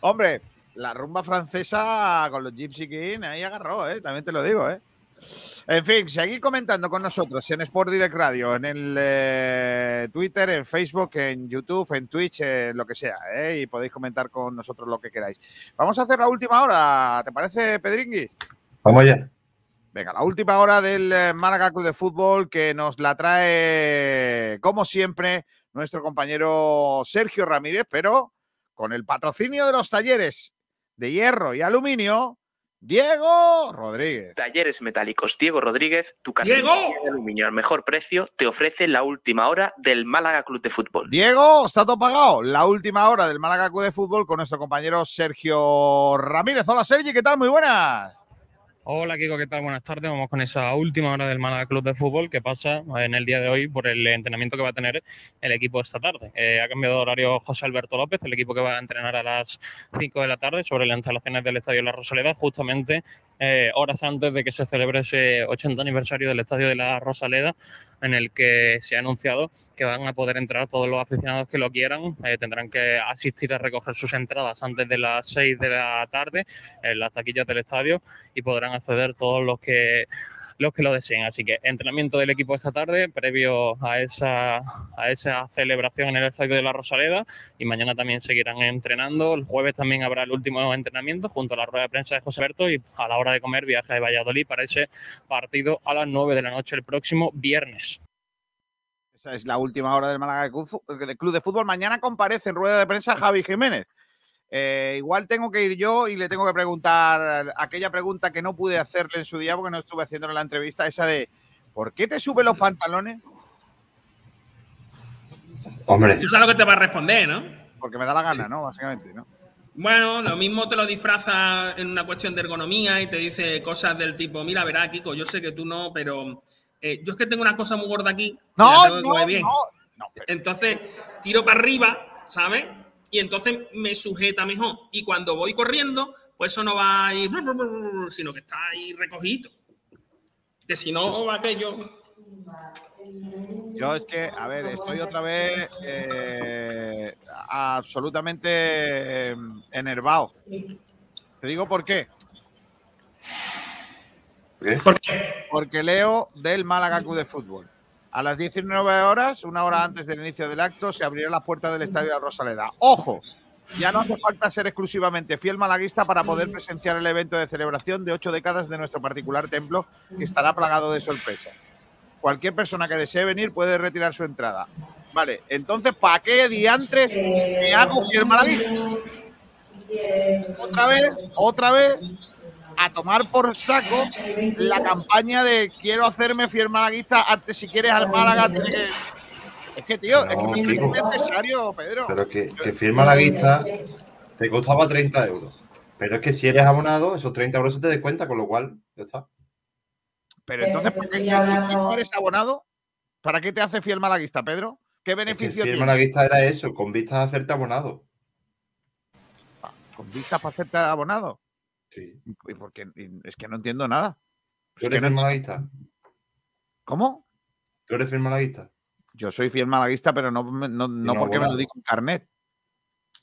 Hombre, la rumba francesa con los Gypsy King ahí agarró, ¿eh? También te lo digo, ¿eh? En fin, seguid comentando con nosotros en Sport Direct Radio, en el eh, Twitter, en Facebook, en YouTube, en Twitch, en lo que sea, ¿eh? y podéis comentar con nosotros lo que queráis. Vamos a hacer la última hora, ¿te parece, Pedringuis? Vamos allá. Venga, la última hora del eh, Málaga Club de Fútbol que nos la trae, como siempre, nuestro compañero Sergio Ramírez, pero con el patrocinio de los talleres de hierro y aluminio, Diego Rodríguez. Talleres Metálicos Diego Rodríguez, tu ¡Diego! de aluminio al mejor precio, te ofrece la última hora del Málaga Club de Fútbol. Diego, está todo pagado. La última hora del Málaga Club de Fútbol con nuestro compañero Sergio Ramírez. Hola Sergi, ¿qué tal? Muy buenas. Hola Kiko, ¿qué tal? Buenas tardes. Vamos con esa última hora del Málaga Club de Fútbol que pasa en el día de hoy por el entrenamiento que va a tener el equipo esta tarde. Eh, ha cambiado de horario José Alberto López, el equipo que va a entrenar a las 5 de la tarde sobre las instalaciones del Estadio La Rosaleda, justamente eh, horas antes de que se celebre ese 80 aniversario del Estadio de La Rosaleda, en el que se ha anunciado que van a poder entrar todos los aficionados que lo quieran. Eh, tendrán que asistir a recoger sus entradas antes de las 6 de la tarde en las taquillas del estadio y podrán acceder todos los que los que lo deseen. Así que entrenamiento del equipo esta tarde, previo a esa, a esa celebración en el estadio de la Rosaleda. Y mañana también seguirán entrenando. El jueves también habrá el último entrenamiento junto a la rueda de prensa de José Berto. Y a la hora de comer, viaje de Valladolid para ese partido a las 9 de la noche el próximo viernes. Esa es la última hora del Málaga del Club de Fútbol. Mañana comparece en rueda de prensa Javi Jiménez. Eh, igual tengo que ir yo y le tengo que preguntar aquella pregunta que no pude hacerle en su día porque no estuve haciendo la entrevista, esa de ¿por qué te suben los pantalones? Hombre, Tú sabes lo que te va a responder, ¿no? Porque me da la gana, ¿no? Básicamente, ¿no? Bueno, lo mismo te lo disfraza en una cuestión de ergonomía y te dice cosas del tipo, mira, verá, Kiko, yo sé que tú no, pero eh, yo es que tengo una cosa muy gorda aquí. y la No, tengo que no, comer bien. no, no, pero- Entonces, tiro para arriba, ¿sabes? Y entonces me sujeta mejor. Y cuando voy corriendo, pues eso no va ahí, sino que está ahí recogido. Que si no, va aquello. Yo es que, a ver, estoy otra vez eh, absolutamente eh, enervado. Te digo por qué. ¿qué? ¿Por qué? Porque leo del Málaga Club de Fútbol. A las 19 horas, una hora antes del inicio del acto, se abrirán las puertas del Estadio la Rosaleda. ¡Ojo! Ya no hace falta ser exclusivamente fiel malaguista para poder presenciar el evento de celebración de ocho décadas de nuestro particular templo, que estará plagado de sorpresas. Cualquier persona que desee venir puede retirar su entrada. Vale, entonces, ¿para qué diantres me hago fiel malaguista? Otra vez, otra vez, a tomar por saco la campaña de quiero hacerme fiel malaguista antes si quieres al Málaga tiene que... Es que, tío, es que me parece Kiko. innecesario, Pedro. Pero que, que firma la vista te costaba 30 euros. Pero es que si eres abonado, esos 30 euros se te descuenta, con lo cual, ya está. Pero entonces, ¿por qué no eres abonado? ¿Para qué te hace fiel malaguista, Pedro? ¿Qué Es que beneficio firma tiene? la vista era eso, con vistas a hacerte abonado. ¿Con vistas para hacerte abonado? Sí. ¿Y por qué? Y Es que no entiendo nada. ¿Tú eres no- firma la vista? ¿Cómo? ¿Tú eres firma la vista? Yo soy fiel malaguista, pero no, no, no no porque me lo diga un carnet,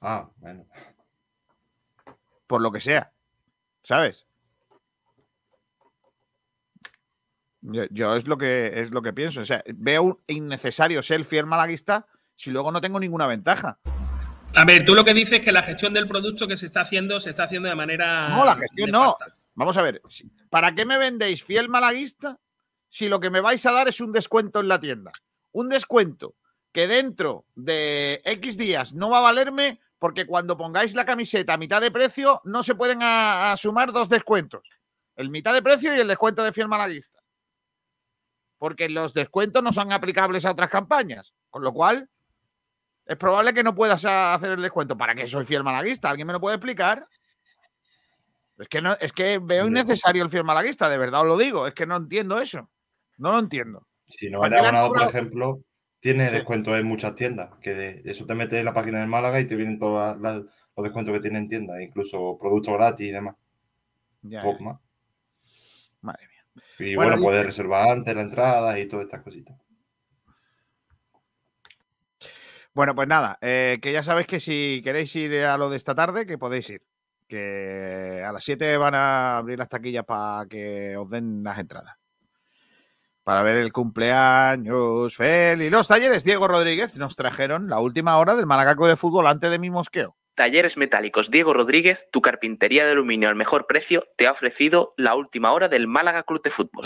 Ah, bueno. por lo que sea. ¿Sabes? Yo, yo es lo que es lo que pienso. O sea, veo innecesario ser fiel malaguista si luego no tengo ninguna ventaja. A ver, tú lo que dices es que la gestión del producto que se está haciendo se está haciendo de manera. No, la gestión no. Vamos a ver, ¿para qué me vendéis fiel malaguista si lo que me vais a dar es un descuento en la tienda? Un descuento que dentro de X días no va a valerme porque cuando pongáis la camiseta a mitad de precio no se pueden a- a sumar dos descuentos. El mitad de precio y el descuento de fiel malaguista. Porque los descuentos no son aplicables a otras campañas. Con lo cual, es probable que no puedas hacer el descuento. ¿Para qué soy fiel malaguista? ¿Alguien me lo puede explicar? Es que, no, es que veo innecesario el fiel malaguista, de verdad os lo digo. Es que no entiendo eso. No lo entiendo. Si no ¿Para eres qué le han abonado, por ejemplo, tienes Sí. descuentos en muchas tiendas. Que de eso te metes en la página de Málaga y te vienen todos los descuentos que tienen en tiendas, incluso productos gratis y demás. Ya, Poco más. madre mía. Y Bueno, bueno, dice- puedes reservar antes la entrada y todas estas cositas. Bueno, pues nada, eh, que ya sabéis que si queréis ir a lo de esta tarde, que podéis ir. que a las 7 van a abrir las taquillas para que os den las entradas. Para ver el cumpleaños feliz. Los talleres Diego Rodríguez nos trajeron la última hora del Malacaco de fútbol antes de mi mosqueo. Talleres Metálicos Diego Rodríguez, tu carpintería de aluminio al mejor precio, te ha ofrecido la última hora del Málaga Club de Fútbol.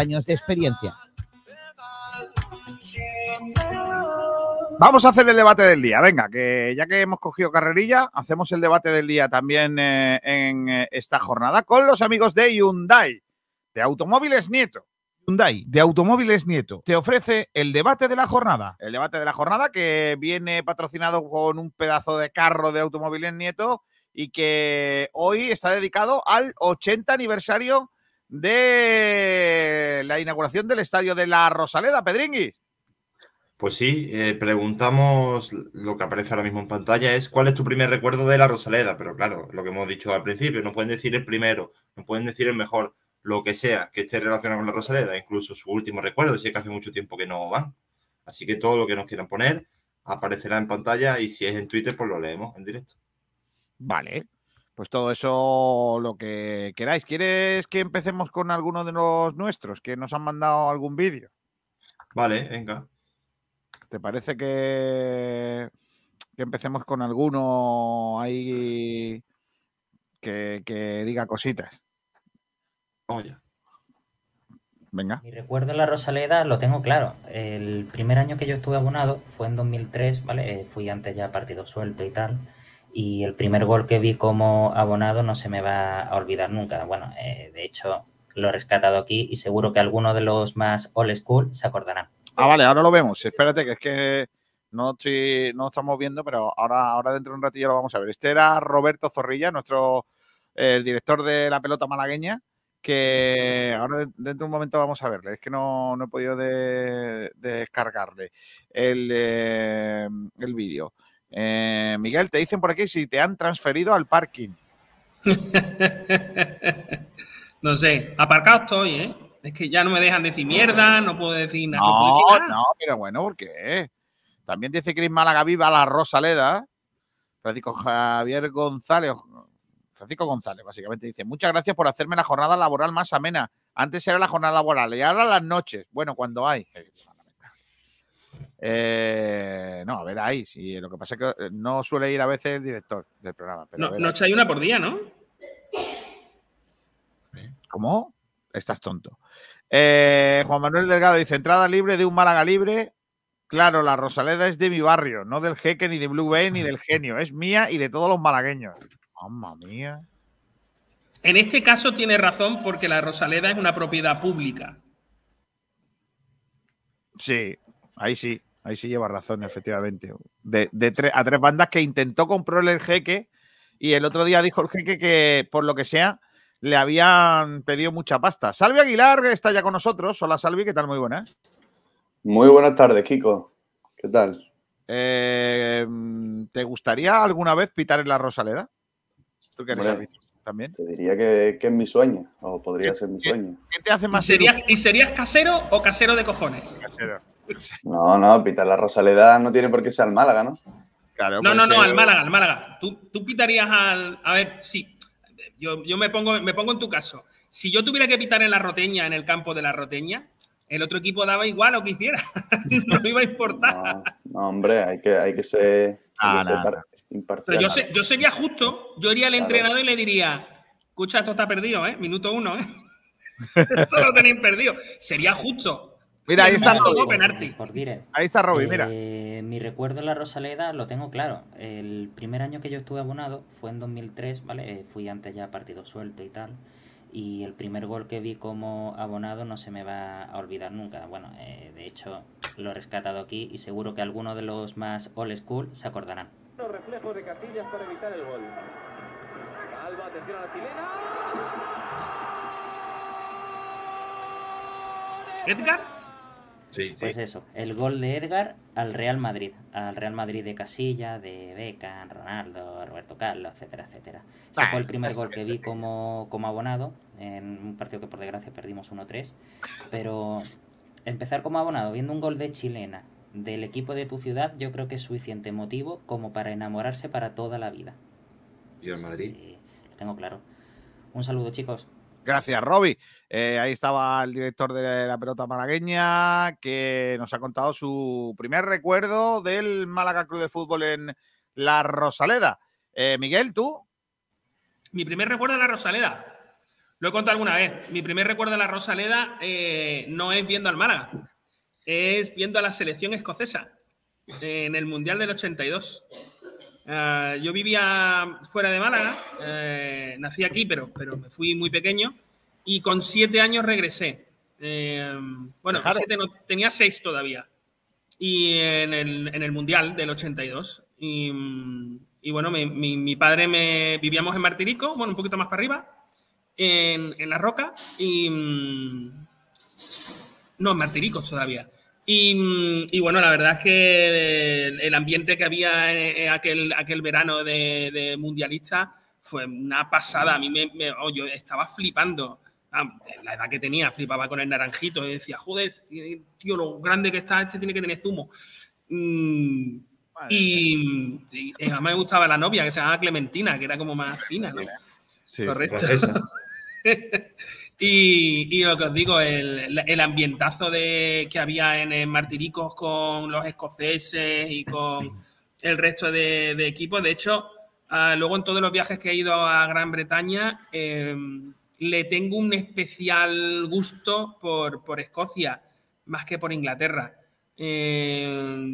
de experiencia. Vamos a hacer el debate del día. Venga, que ya que hemos cogido carrerilla, hacemos el debate del día también eh, en eh, esta jornada con los amigos de Hyundai, de Automóviles Nieto. Hyundai, de Automóviles Nieto, te ofrece el debate de la jornada. El debate de la jornada que viene patrocinado con un pedazo de carro de Automóviles Nieto y que hoy está dedicado al 80 aniversario de la inauguración del estadio de la Rosaleda, Pedringuis. Pues sí, eh, preguntamos lo que aparece ahora mismo en pantalla es cuál es tu primer recuerdo de la Rosaleda, pero claro, lo que hemos dicho al principio, no pueden decir el primero, no pueden decir el mejor, lo que sea que esté relacionado con la Rosaleda, incluso su último recuerdo, si es que hace mucho tiempo que no van. Así que todo lo que nos quieran poner aparecerá en pantalla y si es en Twitter, pues lo leemos en directo. Vale, pues todo eso lo que queráis. ¿Quieres que empecemos con alguno de los nuestros que nos han mandado algún vídeo? Vale, venga. ¿Te parece que, que empecemos con alguno ahí que, que diga cositas? Vamos Venga. Mi recuerdo en la Rosaleda lo tengo claro. El primer año que yo estuve abonado fue en 2003, ¿vale? Eh, fui antes ya partido suelto y tal y el primer gol que vi como abonado no se me va a olvidar nunca. Bueno, eh, de hecho lo he rescatado aquí y seguro que alguno de los más old school se acordarán. Ah, vale, ahora lo vemos. Espérate, que es que no, estoy, no estamos viendo, pero ahora, ahora dentro de un ratillo lo vamos a ver. Este era Roberto Zorrilla, nuestro el director de la pelota malagueña, que ahora dentro de un momento vamos a verle. Es que no, no he podido descargarle el, eh, el vídeo. Eh, Miguel, te dicen por aquí si te han transferido al parking. no sé, aparcado estoy, ¿eh? Es que ya no me dejan decir mierda, no puedo decir nada. No, no, pero bueno, ¿por qué? También dice Cris Málaga viva la Rosaleda. Francisco Javier González, Francisco González, básicamente dice: Muchas gracias por hacerme la jornada laboral más amena. Antes era la jornada laboral y ahora las noches. Bueno, cuando hay. Eh, no, a ver, ahí sí. Lo que pasa es que eh, no suele ir a veces el director del programa. no, noche hay una por día, ¿no? ¿Cómo? Estás tonto. Eh, Juan Manuel Delgado dice: entrada libre de un Málaga libre. Claro, la Rosaleda es de mi barrio, no del jeque, ni de Blue Bay, ni del genio. Es mía y de todos los malagueños. Mamma mía. En este caso tiene razón porque la Rosaleda es una propiedad pública. Sí, ahí sí. Ahí sí lleva razón, efectivamente. De, a tres bandas que intentó comprarle el jeque y el otro día dijo el jeque que, por lo que sea, le habían pedido mucha pasta. Salvi Aguilar está ya con nosotros. Hola, Salvi, ¿qué tal? Muy buenas. Muy buenas tardes, Kiko. ¿Qué tal? Eh, ¿Te gustaría alguna vez pitar en la Rosaleda? ¿Tú qué eres también? Te diría que, es mi sueño, o podría ser mi sueño. ¿Qué te hace más? ¿Y serías, ¿Y serías casero o casero de cojones? Casero. No, no, pitar la Rosaleda no tiene por qué ser al Málaga, ¿no? Claro, no, no, no, al Málaga, al Málaga. Tú, tú pitarías al. A ver, sí. Yo, yo me, pongo, me pongo en tu caso. Si yo tuviera que pitar en la Roteña, en el campo de la Roteña, el otro equipo daba igual lo que hiciera. no me iba a importar. No, hombre, hay que, hay que ser, imparcial. Pero yo, yo, sería justo. Yo iría al entrenador y le diría: Escucha, esto está perdido, ¿eh? Minuto uno, ¿eh? esto lo tenéis perdido. Sería justo. Mira, ahí está Ahí está Robbie, mira. Eh, mi recuerdo en la Rosaleda lo tengo claro. El primer año que yo estuve abonado fue en 2003, ¿vale? Eh, fui antes ya partido suelto y tal. Y el primer gol que vi como abonado no se me va a olvidar nunca. Bueno, eh, de hecho lo he rescatado aquí y seguro que alguno de los más old school se acordarán. Los reflejos de Casillas para evitar el gol. ¿Edgar? Sí, Pues eso, el gol de Edgar al Real Madrid, al Real Madrid de Casilla, de Beckham, Ronaldo, Roberto Carlos, etcétera, etcétera. Ese fue el primer gol que vi como, como abonado, en un partido que por desgracia perdimos 1-3, pero empezar como abonado viendo un gol de chilena del equipo de tu ciudad, yo creo que es suficiente motivo como para enamorarse para toda la vida. Y el Madrid. Sí, lo tengo claro. Un saludo, chicos. Gracias, Roby. Eh, ahí estaba el director de la pelota malagueña que nos ha contado su primer recuerdo del Málaga Club de Fútbol en la Rosaleda. Eh, Miguel, ¿tú? Mi primer recuerdo de la Rosaleda. Lo he contado alguna vez. Mi primer recuerdo de la Rosaleda eh, no es viendo al Málaga, es viendo a la selección escocesa en el Mundial del 82. Ah, yo vivía fuera de Málaga, eh, nací aquí, pero, pero me fui muy pequeño y con siete años regresé. Eh, bueno, siete no, tenía seis todavía. Y en el, en el Mundial del 82. Y, y bueno, mi, mi- mi padre me vivíamos en Martirico, bueno, un poquito más para arriba, en, en La Roca. Y. mm, No, en Martiricos todavía. Y, mm, y bueno, la verdad es que el, ambiente que había en, aquel, aquel verano de, de mundialista fue una pasada. A mí me, me- oh, yo estaba flipando. Ah, la edad que tenía, flipaba con el naranjito y decía, joder, tío, lo grande que está, este tiene que tener zumo. Mm, y, y además me gustaba la novia, que se llamaba Clementina, que era como más fina, ¿no? Sí, Correcto. y, y lo que os digo, el, el ambientazo de, que había en, Martiricos con los escoceses y con el resto de, de equipos. De hecho, ah, luego en todos los viajes que he ido a Gran Bretaña, eh, le tengo un especial gusto por, por Escocia, más que por Inglaterra. Eh,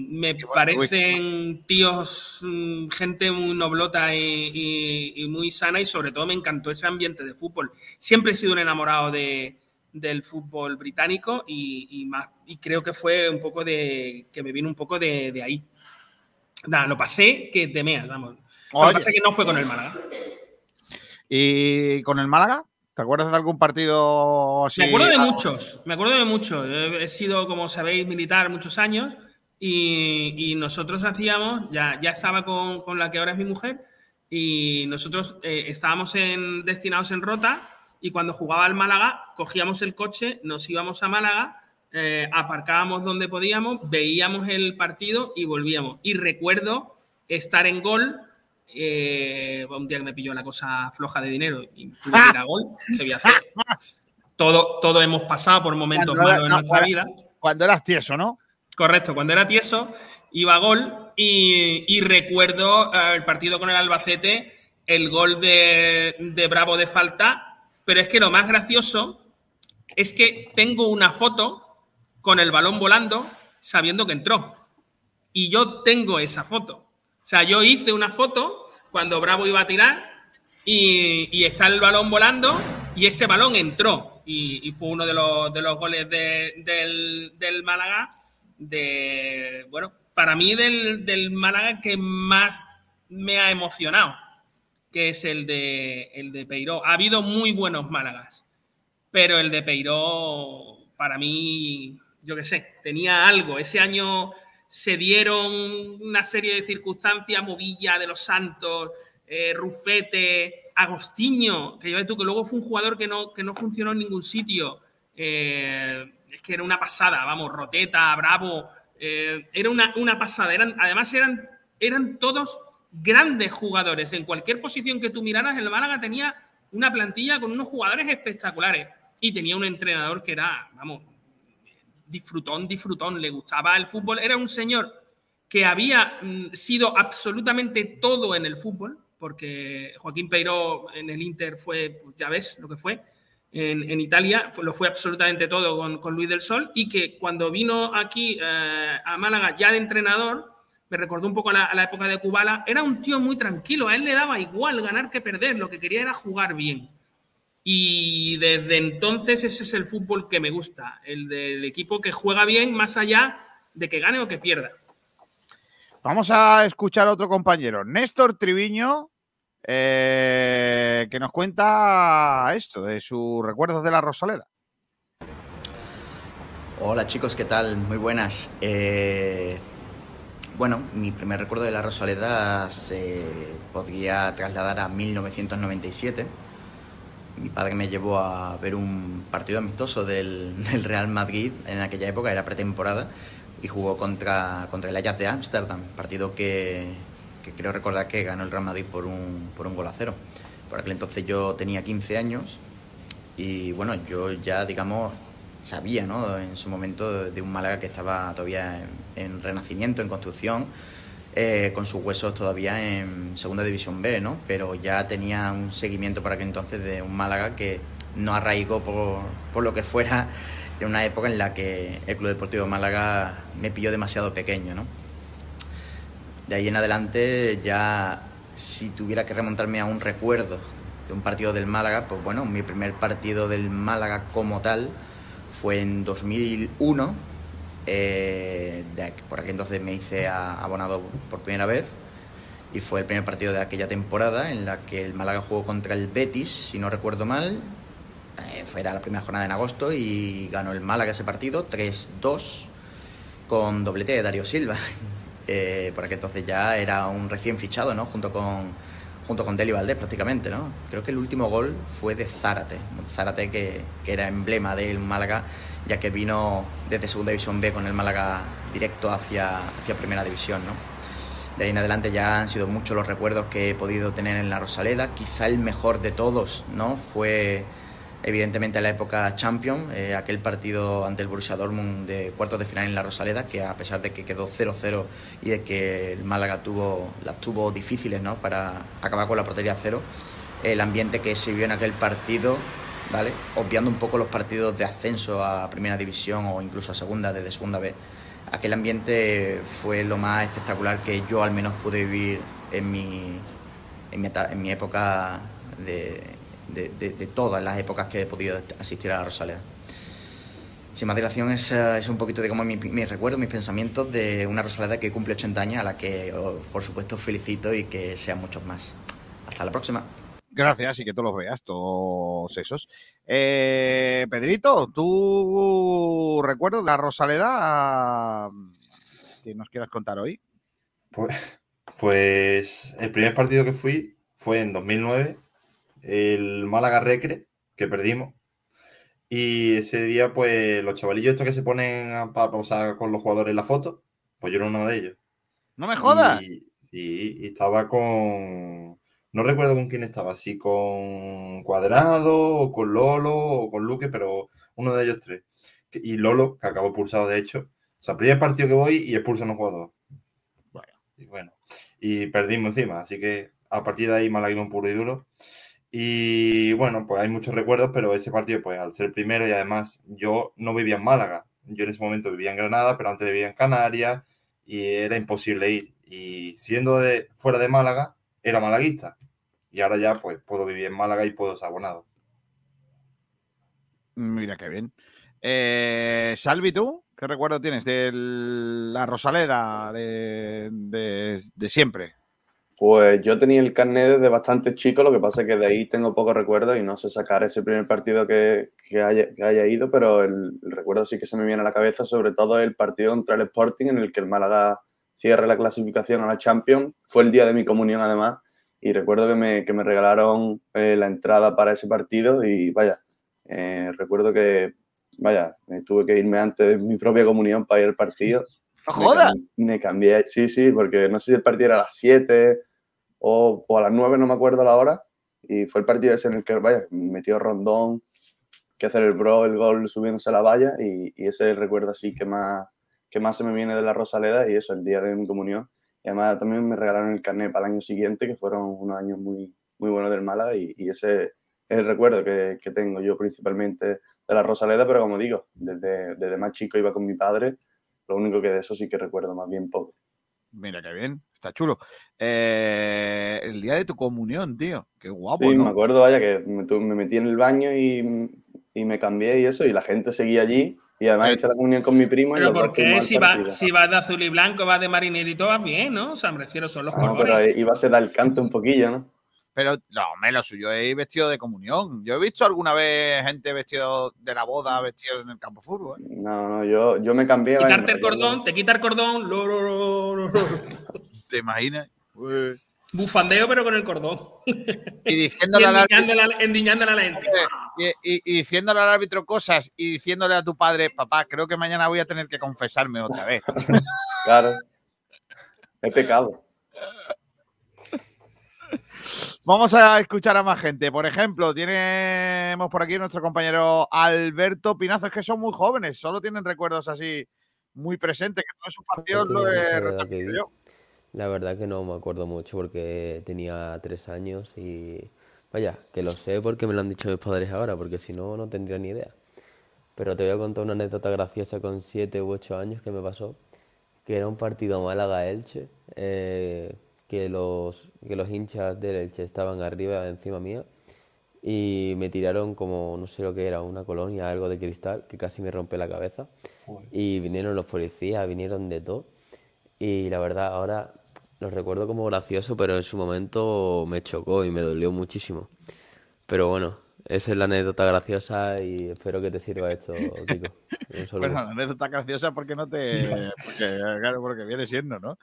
me parecen tíos, mm, gente muy noblota y, y- y muy sana y sobre todo me encantó ese ambiente de fútbol. Siempre he sido un enamorado de, del fútbol británico y, y más, y creo que fue un poco de, que me vino un poco de, de ahí. Nada, lo pasé que temeas, vamos. Lo que pasa es que no fue con el Málaga. ¿Y con el Málaga? ¿Te acuerdas de algún partido así? Me acuerdo de muchos, me acuerdo de muchos. He he sido, como sabéis, militar muchos años y, y nosotros hacíamos, ya, ya estaba con, con la que ahora es mi mujer, y nosotros eh, estábamos en, destinados en Rota y cuando jugaba al Málaga, cogíamos el coche, nos íbamos a Málaga, eh, aparcábamos donde podíamos, veíamos el partido y volvíamos. Y recuerdo estar en gol. Eh, un día que me pilló la cosa floja de dinero y tuve que ir a gol, ¿qué voy a hacer? Todo, todo hemos pasado por momentos Cuando era- malos en no, nuestra vida. Cuando eras tieso, ¿no? Correcto, cuando era tieso iba a gol y, y recuerdo eh, el partido con el Albacete, el gol de, de Bravo de falta, pero es que lo más gracioso es que tengo una foto con el balón volando sabiendo que entró. Y yo tengo esa foto. O sea, yo hice una foto cuando Bravo iba a tirar y, está el balón volando y ese balón entró. Y, fue uno de los, de los goles de- del, del Málaga. De, bueno, para mí del, del Málaga que más me ha emocionado, que es el de, el de Peiró. Ha habido muy buenos Málagas, pero el de Peiró, para mí, yo qué sé, tenía algo. Ese año se dieron una serie de circunstancias, Movilla de los Santos, eh, Rufete, Agostinho, que ves tú que luego fue un jugador que no, que no funcionó en ningún sitio. Eh, es que era una pasada, vamos, Roteta, Bravo, eh, era una, una pasada. Eran, además eran, eran todos grandes jugadores. En cualquier posición que tú miraras, el Málaga tenía una plantilla con unos jugadores espectaculares y tenía un entrenador que era, vamos, disfrutón, disfrutón, le gustaba el fútbol. Era un señor que había mm, sido absolutamente todo en el fútbol, porque Joaquín Peiró en el Inter fue, pues, ya ves lo que fue, en, Italia lo fue absolutamente todo con, Luis del Sol, y que cuando vino aquí eh, a Málaga ya de entrenador, me recordó un poco a la época de Kubala, era un tío muy tranquilo, a él le daba igual ganar que perder, lo que quería era jugar bien. Y desde entonces ese es el fútbol que me gusta, el del equipo que juega bien más allá de que gane o que pierda. Vamos a escuchar a otro compañero. Néstor Triviño eh, que nos cuenta esto de sus recuerdos de la Rosaleda. Hola chicos, ¿qué tal? Muy buenas. Eh, bueno, mi primer recuerdo de la Rosaleda se podría trasladar a 1997. Mi padre me llevó a ver un partido amistoso del, Real Madrid en aquella época, era pretemporada, y jugó contra, contra el Ajax de Ámsterdam, partido que, que creo recordar que ganó el Real Madrid por un, por un gol a cero. Por aquel entonces yo tenía 15 años y bueno, yo ya digamos sabía ¿no? en su momento de un Málaga que estaba todavía en, renacimiento, en construcción, eh, con sus huesos todavía en Segunda División B, ¿no? pero ya tenía un seguimiento para aquel entonces de un Málaga que no arraigó por, por lo que fuera en una época en la que el Club Deportivo Málaga me pilló demasiado pequeño. ¿no? De ahí en adelante ya si tuviera que remontarme a un recuerdo de un partido del Málaga, pues bueno, mi primer partido del Málaga como tal fue en 2001, eh, por aquel entonces me hice abonado por primera vez y fue el primer partido de aquella temporada en la que el Málaga jugó contra el Betis, si no recuerdo mal, eh, fue la primera jornada en agosto y ganó el Málaga ese partido 3-2 con doblete de Darío Silva. Eh, porque entonces ya era un recién fichado, ¿no? Junto con, junto con Deli Valdés prácticamente, ¿no? Creo que el último gol fue de Zárate, Zárate que, que era emblema del Málaga, ya que vino desde Segunda División B con el Málaga directo hacia, hacia Primera División, ¿no? De ahí en adelante ya han sido muchos los recuerdos que he podido tener en la Rosaleda. Quizá el mejor de todos, ¿no? Fue evidentemente la época Champion, eh, aquel partido ante el Borussia Dortmund de cuartos de final en la Rosaleda, que a pesar de que quedó 0-0 y de que el Málaga tuvo, las tuvo difíciles ¿no? para acabar con la portería cero, el ambiente que se vio en aquel partido, ¿vale? obviando un poco los partidos de ascenso a Primera División o incluso a Segunda, desde Segunda B, aquel ambiente fue lo más espectacular que yo al menos pude vivir en mi, en mi, en mi época de de, todas las épocas que he podido asistir a la Rosaleda. Sin más dilación, es, eh, es un poquito de como mis mi recuerdos, mis pensamientos de una Rosaleda que cumple 80 años, a la que, por supuesto, felicito y que sean muchos más. Hasta la próxima. Gracias y que todos los veas, todos esos. Eh, Pedrito, ¿tú recuerdas la Rosaleda que nos quieras contar hoy? Pues, pues el primer partido que fui fue en 2009 el Málaga Recre, que perdimos. Y ese día, pues, los chavalillos estos que se ponen para posar con los jugadores en la foto, pues yo era uno de ellos. ¡No me jodas! sí, y estaba con. No recuerdo con quién estaba, si con Cuadrado, o con Lolo, o con Luque, pero uno de ellos tres. Y Lolo, que acabó expulsado de hecho. O sea, primer partido que voy y expulsan a un jugador. Bueno. Y bueno. Y perdimos encima, así que a partir de ahí un puro y duro. Y bueno, pues hay muchos recuerdos, pero ese partido, pues al ser primero y además yo no vivía en Málaga. Yo en ese momento vivía en Granada, pero antes vivía en Canarias y era imposible ir. Y siendo de, fuera de Málaga, era malaguista. Y ahora ya, pues puedo vivir en Málaga y puedo ser abonado. Mira qué bien. Eh, Salvi, ¿tú? ¿Qué recuerdo tienes de la Rosaleda de, de siempre? Pues yo tenía el carnet desde bastante chico, lo que pasa es que de ahí tengo pocos recuerdos y no sé sacar ese primer partido que, haya, ido, pero el, recuerdo sí que se me viene a la cabeza, sobre todo el partido contra el Sporting, en el que el Málaga cierra la clasificación a la Champions. Fue el día de mi comunión, además, y recuerdo que me, que me regalaron eh, la entrada para ese partido y vaya, eh, recuerdo que, vaya, tuve que irme antes de mi propia comunión para ir al partido. ¡Joda! Me, me, cambié, sí, sí, porque no sé si el partido era a las 7 o, a las 9, no me acuerdo la hora. Y fue el partido ese en el que, vaya, metió Rondón, que hacer el bro, el gol subiéndose a la valla. Y, ese recuerdo así que más, que más se me viene de la Rosaleda y eso, el día de mi comunión. Y además también me regalaron el carnet para el año siguiente, que fueron unos años muy, muy buenos del Málaga. Y, ese es el recuerdo que, que, tengo yo principalmente de la Rosaleda, pero como digo, desde, desde más chico iba con mi padre. Lo único que de eso sí que recuerdo más bien poco. Mira qué bien, está chulo. Eh, el día de tu comunión, tío. Qué guapo. Sí, ¿no? me acuerdo, vaya, que me, metí en el baño y, me cambié y eso, y la gente seguía allí. Y además hice la comunión con mi primo. Pero ¿por qué? Si, va, si vas de azul y blanco, vas de marinerito, vas bien, ¿no? O sea, me refiero, son los colores. pero iba a ser el canto un poquillo, ¿no? Pero no, me lo suyo es vestido de comunión. Yo he visto alguna vez gente vestido de la boda, vestido en el campo de fútbol. ¿eh? No, no, yo, yo me cambié. vaya, Quitarte el cordón, te quita el cordón. lo, lo, lo, lo, lo. ¿Te imaginas? Uy. Bufandeo, pero con el cordón. Y Y diciéndole al árbitro, endiñándole a- la gente. y, y- y diciéndole al árbitro cosas y diciéndole a tu padre, papá, creo que mañana voy a tener que confesarme otra vez. Claro. Es pecado. Vamos a escuchar a más gente. Por ejemplo, tenemos por aquí nuestro compañero Alberto Pinazo. Es que son muy jóvenes, solo tienen recuerdos así muy presentes, que todos sus partidos lo he. La verdad que no me acuerdo mucho porque tenía tres años y vaya, que lo sé porque me lo han dicho mis padres ahora, porque si no, no tendría ni idea. Pero te voy a contar una anécdota graciosa con siete u ocho años que me pasó, que era un partido Málaga-Elche, eh, que los, que los hinchas del Elche estaban arriba encima mía y me tiraron como, no sé lo que era, una colonia, algo de cristal, que casi me rompe la cabeza. Y vinieron los policías, vinieron de todo. Y la verdad, ahora lo recuerdo como gracioso, pero en su momento me chocó y me dolió muchísimo. Pero bueno, esa es la anécdota graciosa y espero que te sirva esto, Kiko. Bueno, la anécdota graciosa porque no te. Porque, claro, porque viene siendo, ¿no?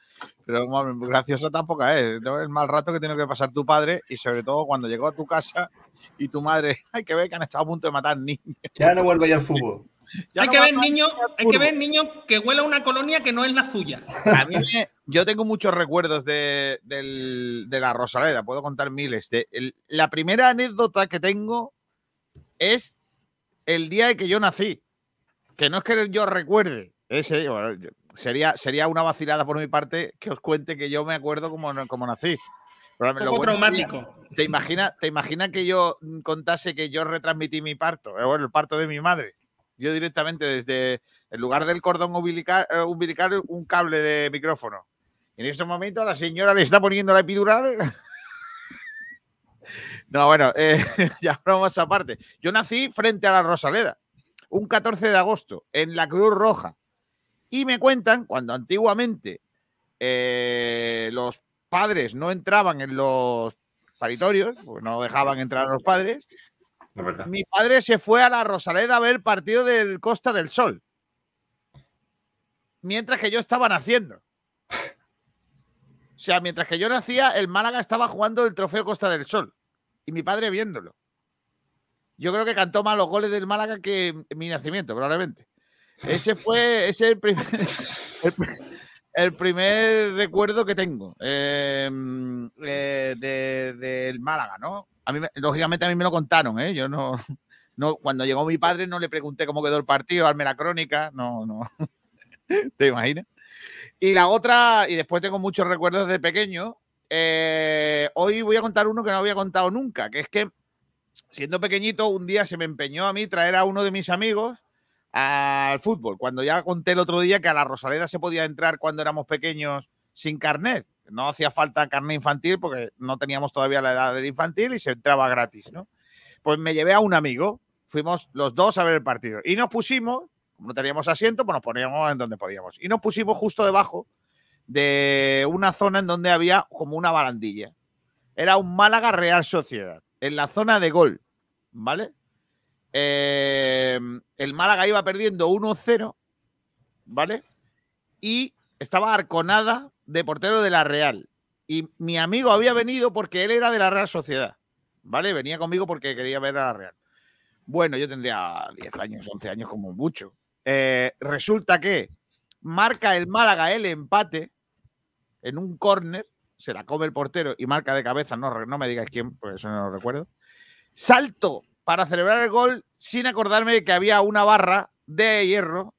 Pero bueno, graciosa tampoco es. El mal rato que tiene que pasar tu padre y sobre todo cuando llegó a tu casa y tu madre, hay que ver que han estado a punto de matar niños. Ya no vuelvo ya al fútbol. Ya hay no que ver a- niños, hay que ver niños que huela una colonia que no es la suya. A mí me- yo tengo muchos recuerdos de, del- de la Rosaleda, puedo contar miles. De, el- la primera anécdota que tengo es el día de que yo nací. Que no es que yo recuerde, ese, bueno, yo- sería, sería una vacilada por mi parte que os cuente que yo me acuerdo como, como nací. Pero poco bueno sería- traumático. ¿Te imaginas te imagina que yo contase que yo retransmití mi parto? Eh, Bueno, el parto de mi madre. Yo directamente desde el lugar del cordón umbilical, eh, umbilical un cable de micrófono. En ese momento la señora le está poniendo la epidural. no, bueno, eh, ya bromas aparte. Yo nací frente a la Rosaleda, un 14 de agosto, en la Cruz Roja. Y me cuentan cuando antiguamente eh, los padres no entraban en los paritorios, porque no dejaban entrar a los padres, mi padre se fue a la Rosaleda a ver el partido del Costa del Sol. Mientras que yo estaba naciendo. O sea, mientras que yo nacía, el Málaga estaba jugando el trofeo Costa del Sol. Y mi padre viéndolo. Yo creo que cantó más los goles del Málaga que mi nacimiento, probablemente. Ese fue ese es el primer, el, pri- el primer recuerdo que tengo eh, eh, de- del Málaga, ¿no? A mí, me- lógicamente, a mí me lo contaron, ¿eh? Yo no, no. Cuando llegó mi padre, no le pregunté cómo quedó el partido, darme la crónica, no, no. ¿Te imaginas? Y la otra, y después tengo muchos recuerdos de pequeño. Eh, hoy voy a contar uno que no había contado nunca, que es que siendo pequeñito, un día se me empeñó a mí traer a uno de mis amigos al fútbol. Cuando ya conté el otro día que a la Rosaleda se podía entrar cuando éramos pequeños sin carnet. No hacía falta carnet infantil porque no teníamos todavía la edad del infantil y se entraba gratis, ¿no? Pues me llevé a un amigo, fuimos los dos a ver el partido y nos pusimos, como no teníamos asiento, pues nos poníamos en donde podíamos. Y nos pusimos justo debajo de una zona en donde había como una barandilla. Era un Málaga Real Sociedad, en la zona de gol, ¿vale? Eh, el Málaga iba perdiendo 1-0, ¿vale? Y estaba Arconada de portero de la Real. Y mi amigo había venido porque él era de la Real Sociedad, ¿vale? Venía conmigo porque quería ver a la Real. Bueno, yo tendría 10 años, 11 años como mucho. Eh, resulta que marca el Málaga el empate en un córner, se la come el portero y marca de cabeza, no, no me digáis quién, porque eso no lo recuerdo. Salto para celebrar el gol sin acordarme de que había una barra de hierro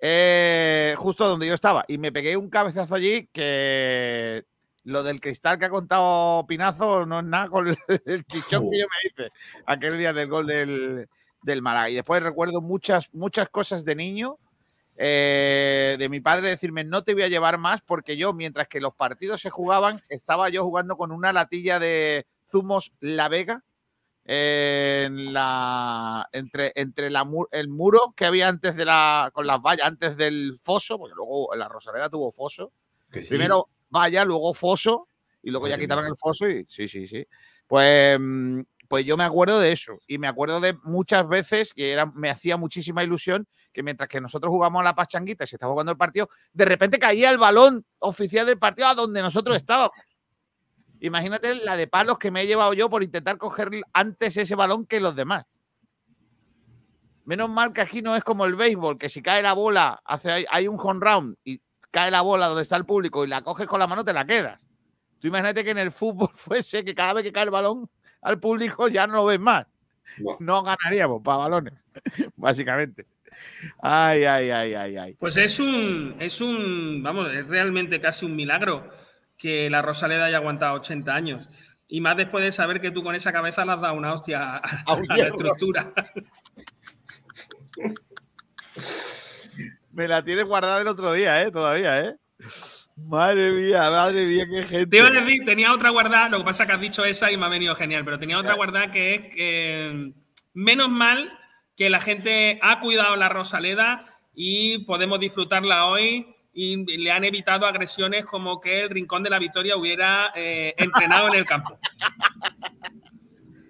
eh, justo donde yo estaba. Y me pegué un cabezazo allí que lo del cristal que ha contado Pinazo no es nada con el, el chichón que yo me hice aquel día del gol del, del Málaga. Y después recuerdo muchas, muchas cosas de niño. Eh, de mi padre decirme no te voy a llevar más porque yo mientras que los partidos se jugaban estaba yo jugando con una latilla de zumos La Vega en la entre, entre la, el muro que había antes de la con las vallas antes del foso porque luego la Rosaleda tuvo foso. Sí. primero valla luego foso y luego ya quitaron el foso y sí sí sí. Pues, pues yo me acuerdo de eso y me acuerdo de muchas veces que era, me hacía muchísima ilusión que mientras que nosotros jugamos a la pachanguita y se estaba jugando el partido, de repente caía el balón oficial del partido a donde nosotros estábamos. Imagínate la de palos que me he llevado yo por intentar coger antes ese balón que los demás. Menos mal que aquí no es como el béisbol, que si cae la bola, hace, hay un home round y cae la bola donde está el público y la coges con la mano, te la quedas. Tú imagínate que en el fútbol fuese que cada vez que cae el balón al público ya no lo ves más. No ganaríamos para balones, básicamente. Ay, ay, ay, ay, ay. Pues es un, es un, vamos, es realmente casi un milagro que la Rosaleda haya aguantado 80 años. Y más después de saber que tú con esa cabeza le has dado una hostia a, a la estructura. Me la tienes guardada el otro día, ¿eh? Todavía, ¿eh? Madre mía, madre mía, qué gente. Te iba a decir, tenía otra guardada, lo que pasa es que has dicho esa y me ha venido genial, pero tenía otra guardada que es que menos mal que la gente ha cuidado la Rosaleda y podemos disfrutarla hoy y le han evitado agresiones como que el Rincón de la Victoria hubiera eh, entrenado en el campo.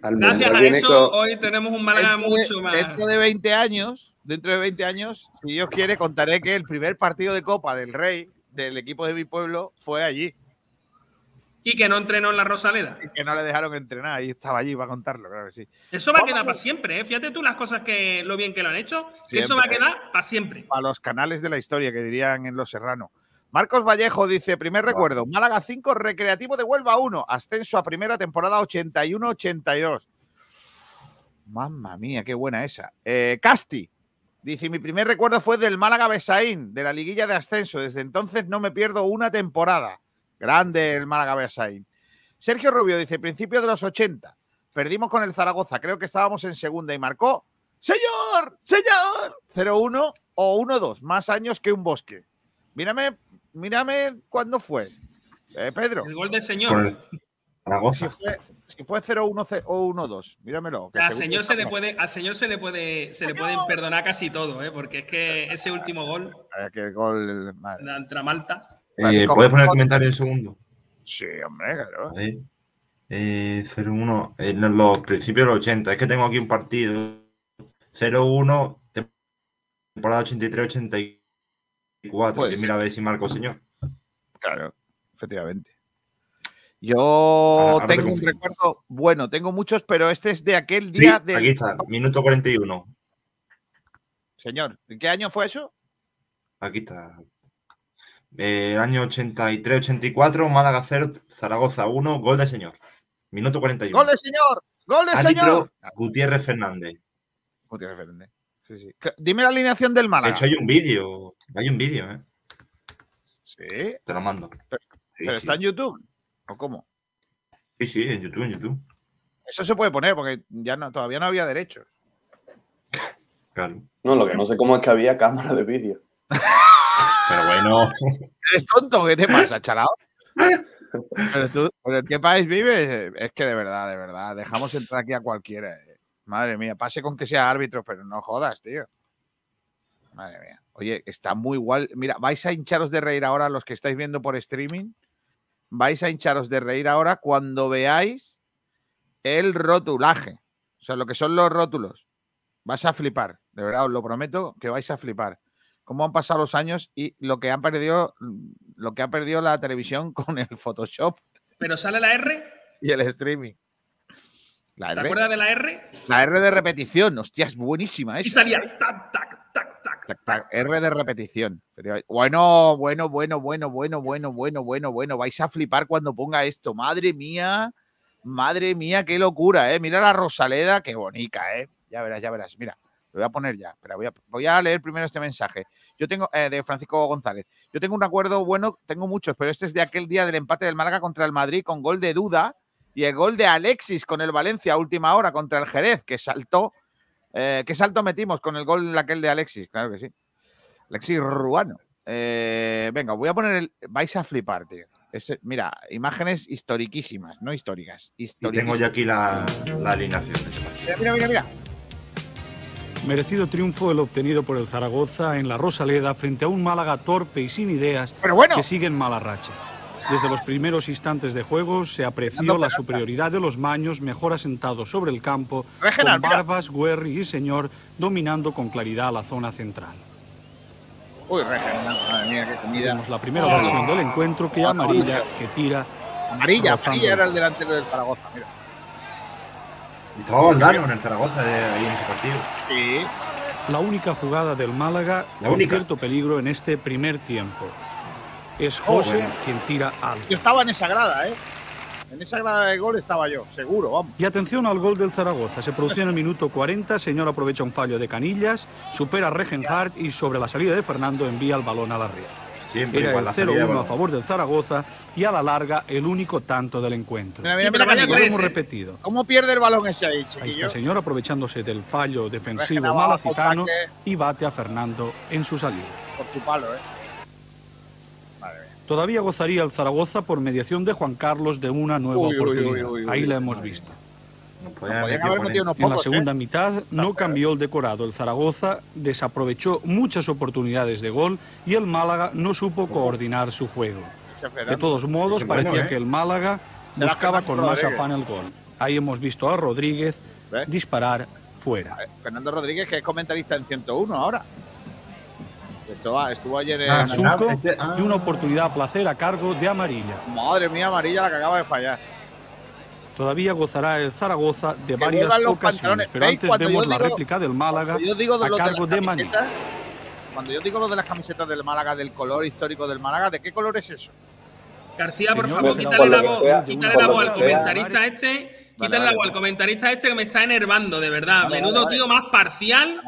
Gracias a eso, hoy tenemos un Málaga mucho más. Dentro de 20 años, dentro de 20 años, si Dios quiere, contaré que el primer partido de Copa del Rey del equipo de mi pueblo fue allí. Y que no entrenó en la Rosaleda. Y que no le dejaron entrenar, y estaba allí para contarlo, claro que sí. Eso va a quedar para siempre, ¿eh? Fíjate tú las cosas que lo bien que lo han hecho, que eso va a quedar para siempre. A los canales de la historia, que dirían en Los Serrano. Marcos Vallejo dice, primer recuerdo, Málaga 5, Recreativo de Huelva 1, ascenso a primera temporada 81-82. Mamma mía, qué buena esa. Eh, Casti, dice, mi primer recuerdo fue del Málaga Besaín, de la liguilla de ascenso. Desde entonces no me pierdo una temporada. Grande el Málaga Besaín. Sergio Rubio dice, principio de los 80, perdimos con el Zaragoza, creo que estábamos en segunda y marcó, señor, señor, 0-1 o 1-2, más años que un bosque. Mírame, mírame cuándo fue, eh, Pedro. El gol del señor. Zaragoza. Si fue, 0-1 o 1-2, míramelo. Al señor, se le puede, al señor se le puede, se le pueden perdonar casi todo, ¿eh? porque es que ese último gol. Eh, que gol. Contra Malta. Eh, ¿Puedes poner el comentario en segundo? Sí, hombre, claro. Eh, 0-1 en los principios de los 80. Es que tengo aquí un partido. 0-1, temporada 83-84. Pues y mira a ver si marco, señor. Claro, efectivamente. Yo tengo un recuerdo, bueno, tengo muchos, pero este es de aquel día de. Aquí está, minuto 41. Señor, ¿en qué año fue eso? Aquí está. Eh, año 83-84, Málaga 0, Zaragoza 1, gol de señor. Minuto 41. ¡Gol de señor! ¡Gol de señor! Gutiérrez Fernández. Gutiérrez Fernández. Sí, sí. Dime la alineación del Málaga. De hecho, hay un vídeo. Hay un vídeo, ¿eh? Sí. Te lo mando. Pero, pero está en YouTube. ¿O cómo? Sí, sí, en YouTube, en YouTube. Eso se puede poner porque ya no, todavía no había derechos. Claro. No, lo que no sé cómo es que había cámara de vídeo. Pero bueno. ¿Eres tonto? ¿Qué te pasa, chalao? Pero tú, ¿pero ¿en qué país vives? Es que de verdad, de verdad, dejamos entrar aquí a cualquiera. eh. Madre mía, pase con que sea árbitro, pero no jodas, tío. Madre mía. Oye, está muy igual. Mira, vais a hincharos de reír ahora los que estáis viendo por streaming. Vais a hincharos de reír ahora cuando veáis el rotulaje. O sea, lo que son los rótulos. Vas a flipar. De verdad, os lo prometo que vais a flipar. Cómo han pasado los años y lo que han perdido, lo que ha perdido la televisión con el Photoshop ¿Pero sale la R? y el streaming. La ¿Te R, acuerdas de la R? la R de repetición, hostia, es buenísima Y esa. salía tac, tac, tac, tac. Tac, tac, R de repetición. Bueno, bueno, bueno, bueno, bueno, bueno, bueno, bueno, bueno. Vais a flipar cuando ponga esto. Madre mía, madre mía, qué locura, ¿eh? Mira la Rosaleda, qué bonita, ¿eh? Ya verás, ya verás. Mira, lo voy a poner ya. Espera, voy a, voy a leer primero este mensaje. Yo tengo, eh, de Francisco González. Yo tengo un acuerdo bueno, tengo muchos, pero este es de aquel día del empate del Málaga contra el Madrid con gol de Duda y el gol de Alexis con el Valencia a última hora contra el Jerez, que saltó. Eh, ¿Qué salto metimos con el gol aquel de Alexis? Claro que sí. Alexis Ruano. Eh, venga, voy a poner el. Vais a flipar, tío. Mira, imágenes historiquísimas, no históricas. Y tengo ya aquí la, la alineación de ese partido. Mira, mira, mira, mira. Merecido triunfo el obtenido por el Zaragoza en la Rosaleda frente a un Málaga torpe y sin ideas Pero bueno. que sigue en mala racha. Desde los primeros instantes de juego se apreció la superioridad de los maños mejor asentados sobre el campo, con. Barbas, Guerri y Señor dominando con claridad la zona central. Uy, madre mía, qué comida. Tenemos la primera Oh. ocasión del encuentro que amarilla, que tira. Amarilla, amarilla era el delantero del Zaragoza, mira. Y Estaba Valdano en el Zaragoza eh, ahí en ese partido. Sí. La única jugada del Málaga La con única. cierto peligro en este primer tiempo. Es Oh, José bueno. quien tira alto. Yo estaba en esa grada, ¿eh? En esa grada de gol estaba yo, seguro, vamos. Y atención al gol del Zaragoza. Se produce en el minuto 40. Señor aprovecha un fallo de Canillas, supera a Regenhardt y sobre la salida de Fernando envía el balón a la red. Siempre Era igual el la salida de 0-1 a favor del Zaragoza y a la larga el único tanto del encuentro. Mira, mira, Sí, pero mira, vaya hemos eh. repetido. ¿Cómo pierde el balón ese ahí, Ahí chiquillo? está Señor aprovechándose del fallo defensivo Regenaba abajo, malacitano y bate a Fernando en su salida. Por su palo, ¿eh? Madre mía. Todavía gozaría el Zaragoza por mediación de Juan Carlos de una nueva Uy, uy, uy, oportunidad. uy, uy, Ahí la hemos visto. Unos En la pocos, segunda ¿eh? mitad no cambió el decorado. El Zaragoza desaprovechó muchas oportunidades de gol y el Málaga no supo coordinar su juego. De Fernando. todos modos, bueno, parecía ¿eh? que el Málaga buscaba con más Rodríguez. afán el gol. Ahí hemos visto a Rodríguez ¿Ves? disparar fuera. Eh, Fernando Rodríguez, que es comentarista en 101 ahora. Estuvo, estuvo ayer en... Ah, Surco este- ah. y una oportunidad a placer a cargo de Amarilla. Madre mía, amarilla la que acaba de fallar. Todavía gozará el Zaragoza de Que varias ocasiones, pantalones. pero antes vemos yo la digo- réplica del Málaga Cuando yo digo de a lo de cargo las de Maní. camisetas, cuando yo digo lo de las camisetas del Málaga, del color histórico del Málaga, ¿de qué color es eso? García, por Señor, favor, será quítale la voz, sea, quítale la voz al sea. comentarista este, quítale la vale. voz al comentarista este que me está enervando, de verdad. Vale, Menudo vale, tío más parcial.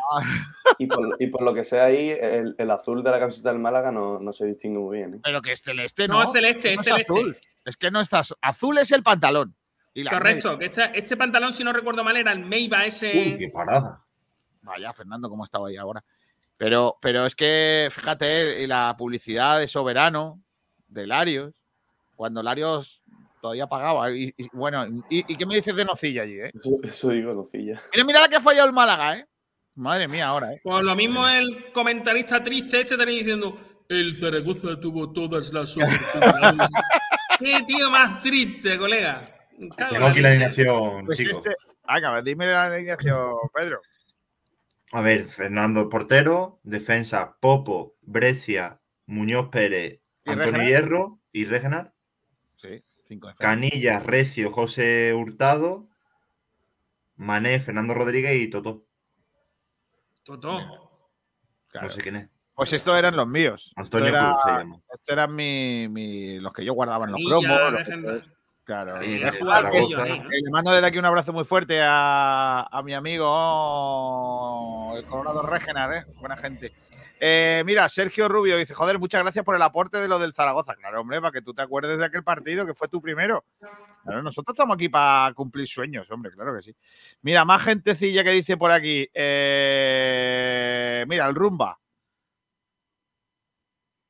Y por, y por lo que sea ahí, el, el azul de la camiseta del Málaga no, no se distingue muy bien. ¿eh? Pero que es celeste, No, ¿no? es celeste, No es celeste. azul. Es que no está azul. Azul es el pantalón. Y la Correcto, que este, este pantalón, si no recuerdo mal, era el Meiba ese. Uy, qué parada. Vaya, Fernando, cómo estaba ahí ahora. Pero, pero es que, fíjate, y la publicidad de Soberano, de Larios, cuando Larios todavía pagaba. Y, y, bueno, y, y qué me dices de Nocilla allí, eh? Eso, eso digo, Nocilla. Mira, mira la que ha fallado el Málaga, eh. Madre mía, ahora, eh. Pues lo mismo el comentarista triste este estaría diciendo el Zaragoza tuvo todas las oportunidades. Qué tío más triste, colega. Tengo aquí la alineación, Pues chicos. este. Dime la alineación, Pedro. A ver, Fernando Portero, defensa Popo, Brescia, Muñoz Pérez, ¿Y Antonio Regenar? Hierro y Regenar. Sí, cinco de Canilla, Recio, José Hurtado, Mané, Fernando Rodríguez y Totó. Totó. No sé quién es. Pues estos eran los míos. Esto Antonio era- Cruz se llama. Estos eran mi, mi- los que yo guardaba en los cromos. Claro. Y. Eh, Le mando desde aquí un abrazo muy fuerte a, a mi amigo el Colorado Regenar, ¿eh? buena gente. Eh, mira, Sergio Rubio dice, joder, muchas gracias por el aporte de lo del Zaragoza. Claro, hombre, para que tú te acuerdes de aquel partido que fue tu primero. Nosotros estamos aquí para cumplir sueños, hombre, claro que sí. Mira, más gentecilla que dice por aquí. eh, mira, el Rumba.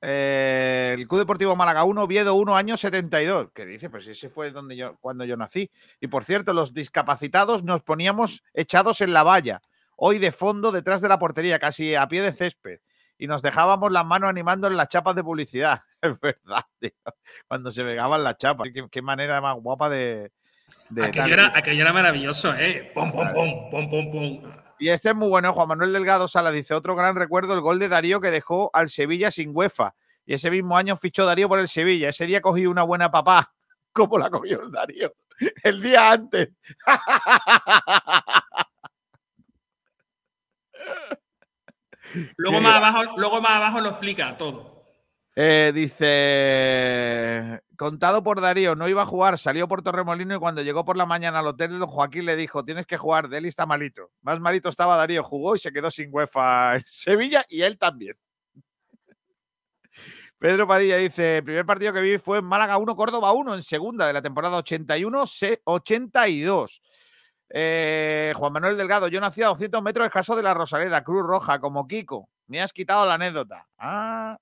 Eh, el Club Deportivo Málaga 1, Oviedo 1, año 72. Que dice, pues ese fue donde yo, cuando yo nací. Y por cierto, los discapacitados nos poníamos echados en la valla, hoy de fondo detrás de la portería, casi a pie de césped. Y nos dejábamos las manos animando en las chapas de publicidad. Es verdad, tío. Cuando se pegaban las chapas. Qué, qué manera más guapa de. de Aquello era, aquello era maravilloso, ¿eh? Pom, pom, pom, pom, pom, pom. Y este es muy bueno, Juan Manuel Delgado Sala dice, otro gran recuerdo, el gol de Darío que dejó al Sevilla sin UEFA. Y ese mismo año fichó Darío por el Sevilla. Ese día cogí una buena papá, como la cogió el Darío. El día antes. Luego más, abajo, luego más abajo lo explica todo. Eh, dice, contado por Darío, no iba a jugar, salió por Torremolino y cuando llegó por la mañana al hotel, don Joaquín le dijo, tienes que jugar, Deli está malito. Más malito estaba Darío, jugó y se quedó sin UEFA en Sevilla y él también. Pedro Padilla dice, el primer partido que vi fue en Málaga 1, Córdoba 1, en segunda de la temporada 81-82. Eh, Juan Manuel Delgado, yo nací a 200 metros escaso de la Rosaleda, Cruz Roja, como Kiko. Me has quitado la anécdota. Ah,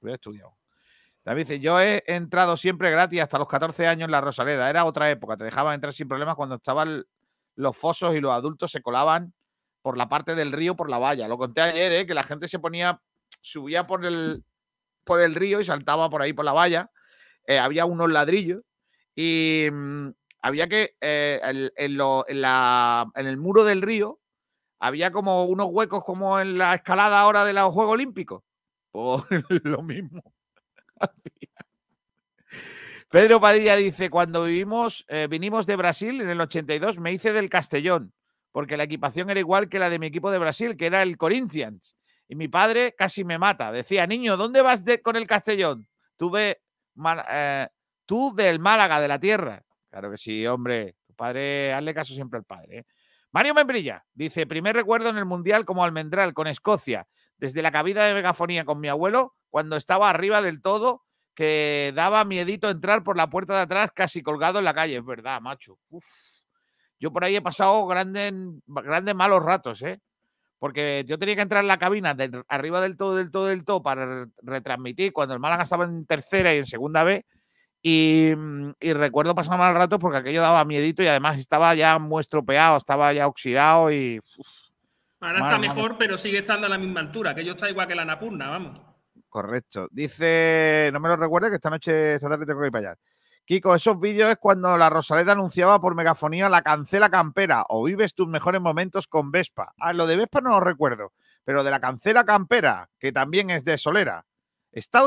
hubiera estudiado. David dice, yo he entrado siempre gratis hasta los 14 años en la Rosaleda. Era otra época, te dejaban entrar sin problemas cuando estaban los fosos y los adultos se colaban por la parte del río, por la valla. Lo conté ayer, ¿eh? que la gente se ponía, subía por el, por el río y saltaba por ahí por la valla. eh, había unos ladrillos y mm, había que, eh, en, el muro del río, había como unos huecos como en la escalada ahora de los Juegos Olímpicos. Pues lo mismo. Pedro Padilla dice, cuando vivimos, eh, vinimos de Brasil en el 82, me hice del Castellón, porque la equipación era igual que la de mi equipo de Brasil, que era el Corinthians. Y mi padre casi me mata. Decía, niño, ¿dónde vas con el Castellón? Tú, ve, Mal- eh, tú del Málaga, de la tierra. Claro que sí, hombre. Tu padre, hazle caso siempre al padre. ¿eh? Mario Membrilla dice, primer recuerdo en el Mundial como almendral con Escocia, desde la cabina de megafonía con mi abuelo, cuando estaba arriba del todo, que daba miedito entrar por la puerta de atrás casi colgado en la calle. Es verdad, macho. Yo por ahí he pasado grandes, grandes malos ratos, ¿eh? Porque yo tenía que entrar en la cabina arriba del todo, del todo, del todo para re- retransmitir cuando el Málaga estaba en tercera y en segunda B. Y, mm, y recuerdo pasar mal ratos porque aquello daba miedito y además estaba ya muy estropeado, estaba ya oxidado y. uf, Ahora Mal, está mal. mejor, pero sigue estando a la misma altura, que yo está igual que la Napurna, vamos. Correcto. Dice, no me lo recuerde que esta noche, esta tarde tengo que ir para allá. Kiko, esos vídeos es cuando la Rosaleda anunciaba por megafonía la cancela campera o vives tus mejores momentos con Vespa. Ah, lo de Vespa no lo recuerdo, pero de la cancela campera, que también es de Solera. ¿Está,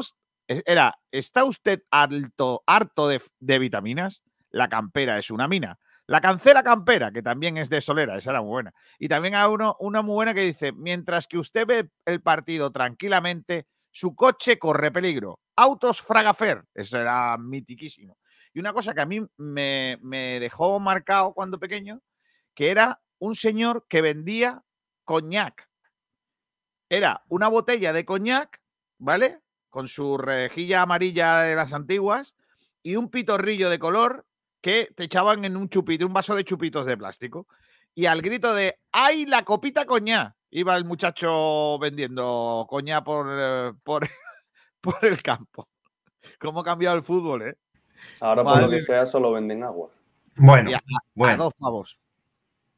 era, ¿está usted alto, harto de, de vitaminas? La campera es una mina. La cancela campera, que también es de Solera, esa era muy buena. Y también hay uno, una muy buena que dice, mientras que usted ve el partido tranquilamente, su coche corre peligro. Autos Fragafer, eso era mitiquísimo. Y una cosa que a mí me, me dejó marcado cuando pequeño, que era un señor que vendía coñac. Era una botella de coñac, ¿vale? Con su rejilla amarilla de las antiguas y un pitorrillo de color que te echaban en un chupito, un vaso de chupitos de plástico. Y al grito de ¡ay, la copita coñac! Iba el muchacho vendiendo coñac por, eh, por, por el campo. ¿Cómo ha cambiado el fútbol, eh? Ahora, por lo que sea, solo venden agua. Bueno, a bueno. dos pavos.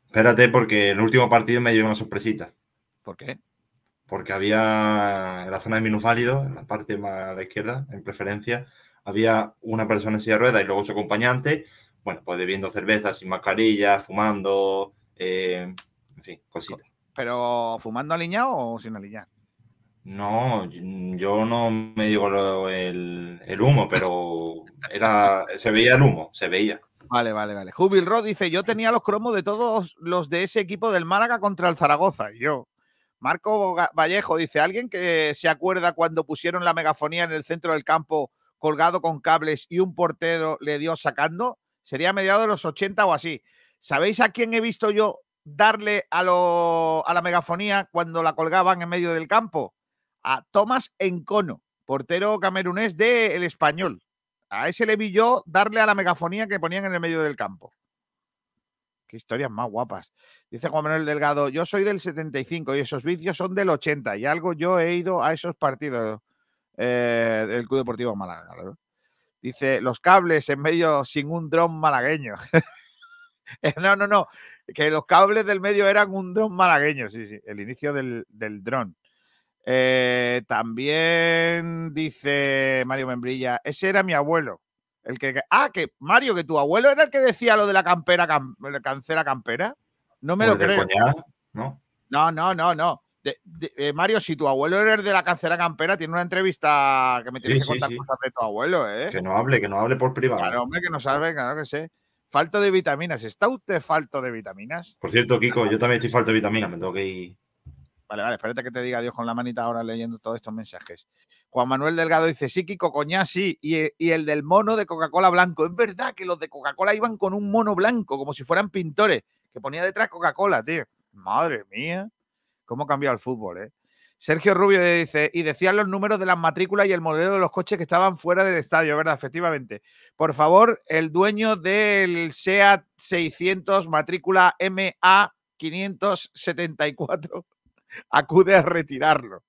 Espérate, porque el último partido me llevé una sorpresita. ¿Por qué? Porque había en la zona de minusválidos, en la parte más a la izquierda, en preferencia, había una persona en silla de ruedas y luego su acompañante, bueno, pues bebiendo cerveza sin mascarilla, fumando, eh, en fin, cositas. ¿Pero fumando aliñado o sin aliñar? No, yo no me digo el humo, pero era, se veía el humo, se veía. Vale, vale, vale. Jubil Rod dice: Yo tenía los cromos de todos los de ese equipo del Málaga contra el Zaragoza. Y yo. Marco Vallejo dice: ¿Alguien que se acuerda cuando pusieron la megafonía en el centro del campo colgado con cables y un portero le dio sacando? Sería mediados de los 80 o así. ¿Sabéis a quién he visto yo darle a, lo- a la megafonía cuando la colgaban en medio del campo? A Tomás Encono, portero camerunés de El Español. A ese le vi yo darle a la megafonía que ponían en el medio del campo. Qué historias más guapas. Dice Juan Manuel Delgado, yo soy del 75 y esos vídeos son del 80 y algo yo he ido a esos partidos eh, del Club Deportivo Málaga. claro. Dice, los cables en medio sin un dron malagueño. Eh, no, no, no. Que los cables del medio eran un dron malagueño, sí, sí. El inicio del, del dron. Eh, también dice Mario Membrilla, ese era mi abuelo. El que, ah, que Mario, que tu abuelo era el que decía lo de la campera, cam- cancela campera. No me O lo creo. ¿no? No, no, no, no. De- de- eh, Mario, si tu abuelo era el de la cancela campera, tiene una entrevista que me tienes Sí, que contar sí. cosas de tu abuelo, ¿eh? Que no hable, que no hable por privado. Claro, hombre, que no sabe, claro que sé. Falto de vitaminas. ¿Está usted falto de vitaminas? Por cierto, Kiko, yo también estoy falta de vitaminas, me tengo que ir. Vale, vale, espérate que te diga Dios con la manita ahora leyendo todos estos mensajes. Juan Manuel Delgado dice, sí, Kiko, coñá, sí. Y, e- y el del mono de Coca-Cola blanco. Es verdad que los de Coca-Cola iban con un mono blanco, como si fueran pintores, que ponía detrás Coca-Cola, tío. Madre mía. ¿Cómo ha cambiado el fútbol, eh? Sergio Rubio dice, y decían los números de las matrículas y el modelo de los coches que estaban fuera del estadio, ¿verdad? Efectivamente. Por favor, el dueño del SEAT 600 matrícula MA 574 acude a retirarlo.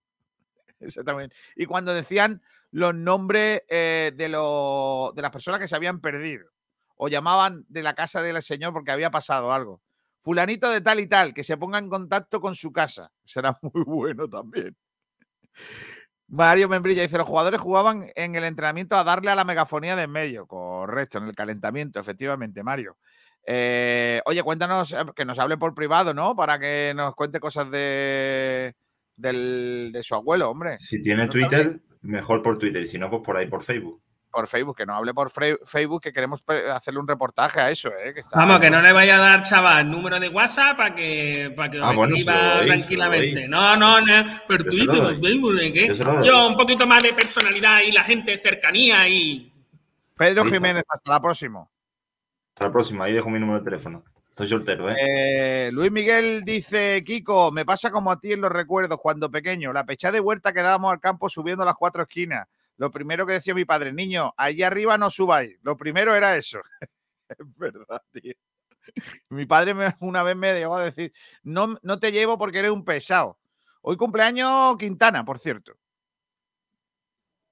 Exactamente. Y cuando decían los nombres eh, de, lo- de las personas que se habían perdido o llamaban de la casa del señor porque había pasado algo. Fulanito de tal y tal, que se ponga en contacto con su casa. Será muy bueno también. Mario Membrilla dice, los jugadores jugaban en el entrenamiento a darle a la megafonía de en medio. Correcto, en el calentamiento, efectivamente, Mario. Eh, oye, cuéntanos, eh, que nos hable por privado, ¿no? Para que nos cuente cosas de, del- de su abuelo, hombre. Si tiene ¿No Twitter, mejor por Twitter. Y si no, pues por ahí, por Facebook. Por Facebook, que nos hable por Facebook, que queremos hacerle un reportaje a eso, ¿eh? Que está- Vamos, que no le vaya a dar, chaval, número de WhatsApp para que, para que Ah, escriba lo doy, se lo tranquilamente. No, no, no, por Yo Twitter, por Facebook, ¿de qué? Yo. Yo, un poquito más de personalidad y la gente cercanía y. Pedro. Jiménez, hasta la próxima. Hasta la próxima. Ahí dejo mi número de teléfono. Estoy soltero, ¿eh? Eh, Luis Miguel dice, Kiko, me pasa como a ti en los recuerdos cuando pequeño, la pechada de huerta que dábamos al campo subiendo las cuatro esquinas. Lo primero que decía mi padre, niño, allí arriba no subáis. Lo primero era eso. es verdad, tío. Mi padre me- una vez me llegó a decir, no, no te llevo porque eres un pesado. Hoy cumpleaños Quintana, por cierto.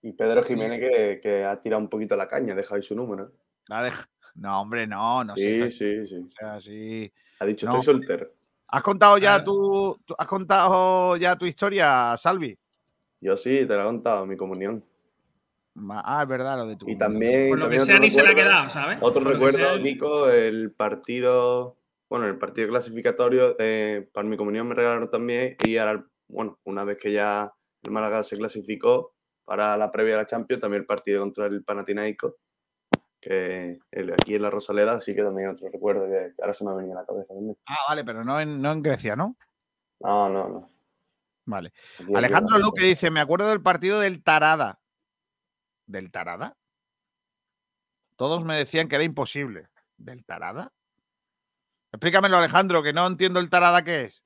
Y Pedro Jiménez que, que ha tirado un poquito la caña, ahí su número. La deja- No, hombre, no, no Sí, sé. sí, sí. O sea, sí. Ha dicho, No. estoy soltero. ¿Has contado ya Ah. tu, tu- has contado ya tu historia, Salvi? Yo sí, te lo he contado, mi comunión. Ah, es verdad, lo de tu. Y también. Por lo que sea, otro ni se le ha recuerdo- quedado, ¿sabes? Otro Por recuerdo, sea. Nico, el partido. Bueno, el partido clasificatorio, eh, para mi comunión me regalaron también. Y ahora, bueno, una vez que ya el Málaga se clasificó para la previa de la Champions, también el partido contra el Panathinaikos, que el- aquí en la Rosaleda, así que también otro recuerdo que ahora se me ha venido a la cabeza también. Ah, vale, pero no en, no en Grecia, ¿no? No, no, no. Vale. Aquí, Alejandro Luque dice: Me acuerdo del partido del Tarada. ¿Del Tarada? Todos me decían que era imposible. ¿Del Tarada? Explícamelo, Alejandro, que no entiendo el Tarada qué es.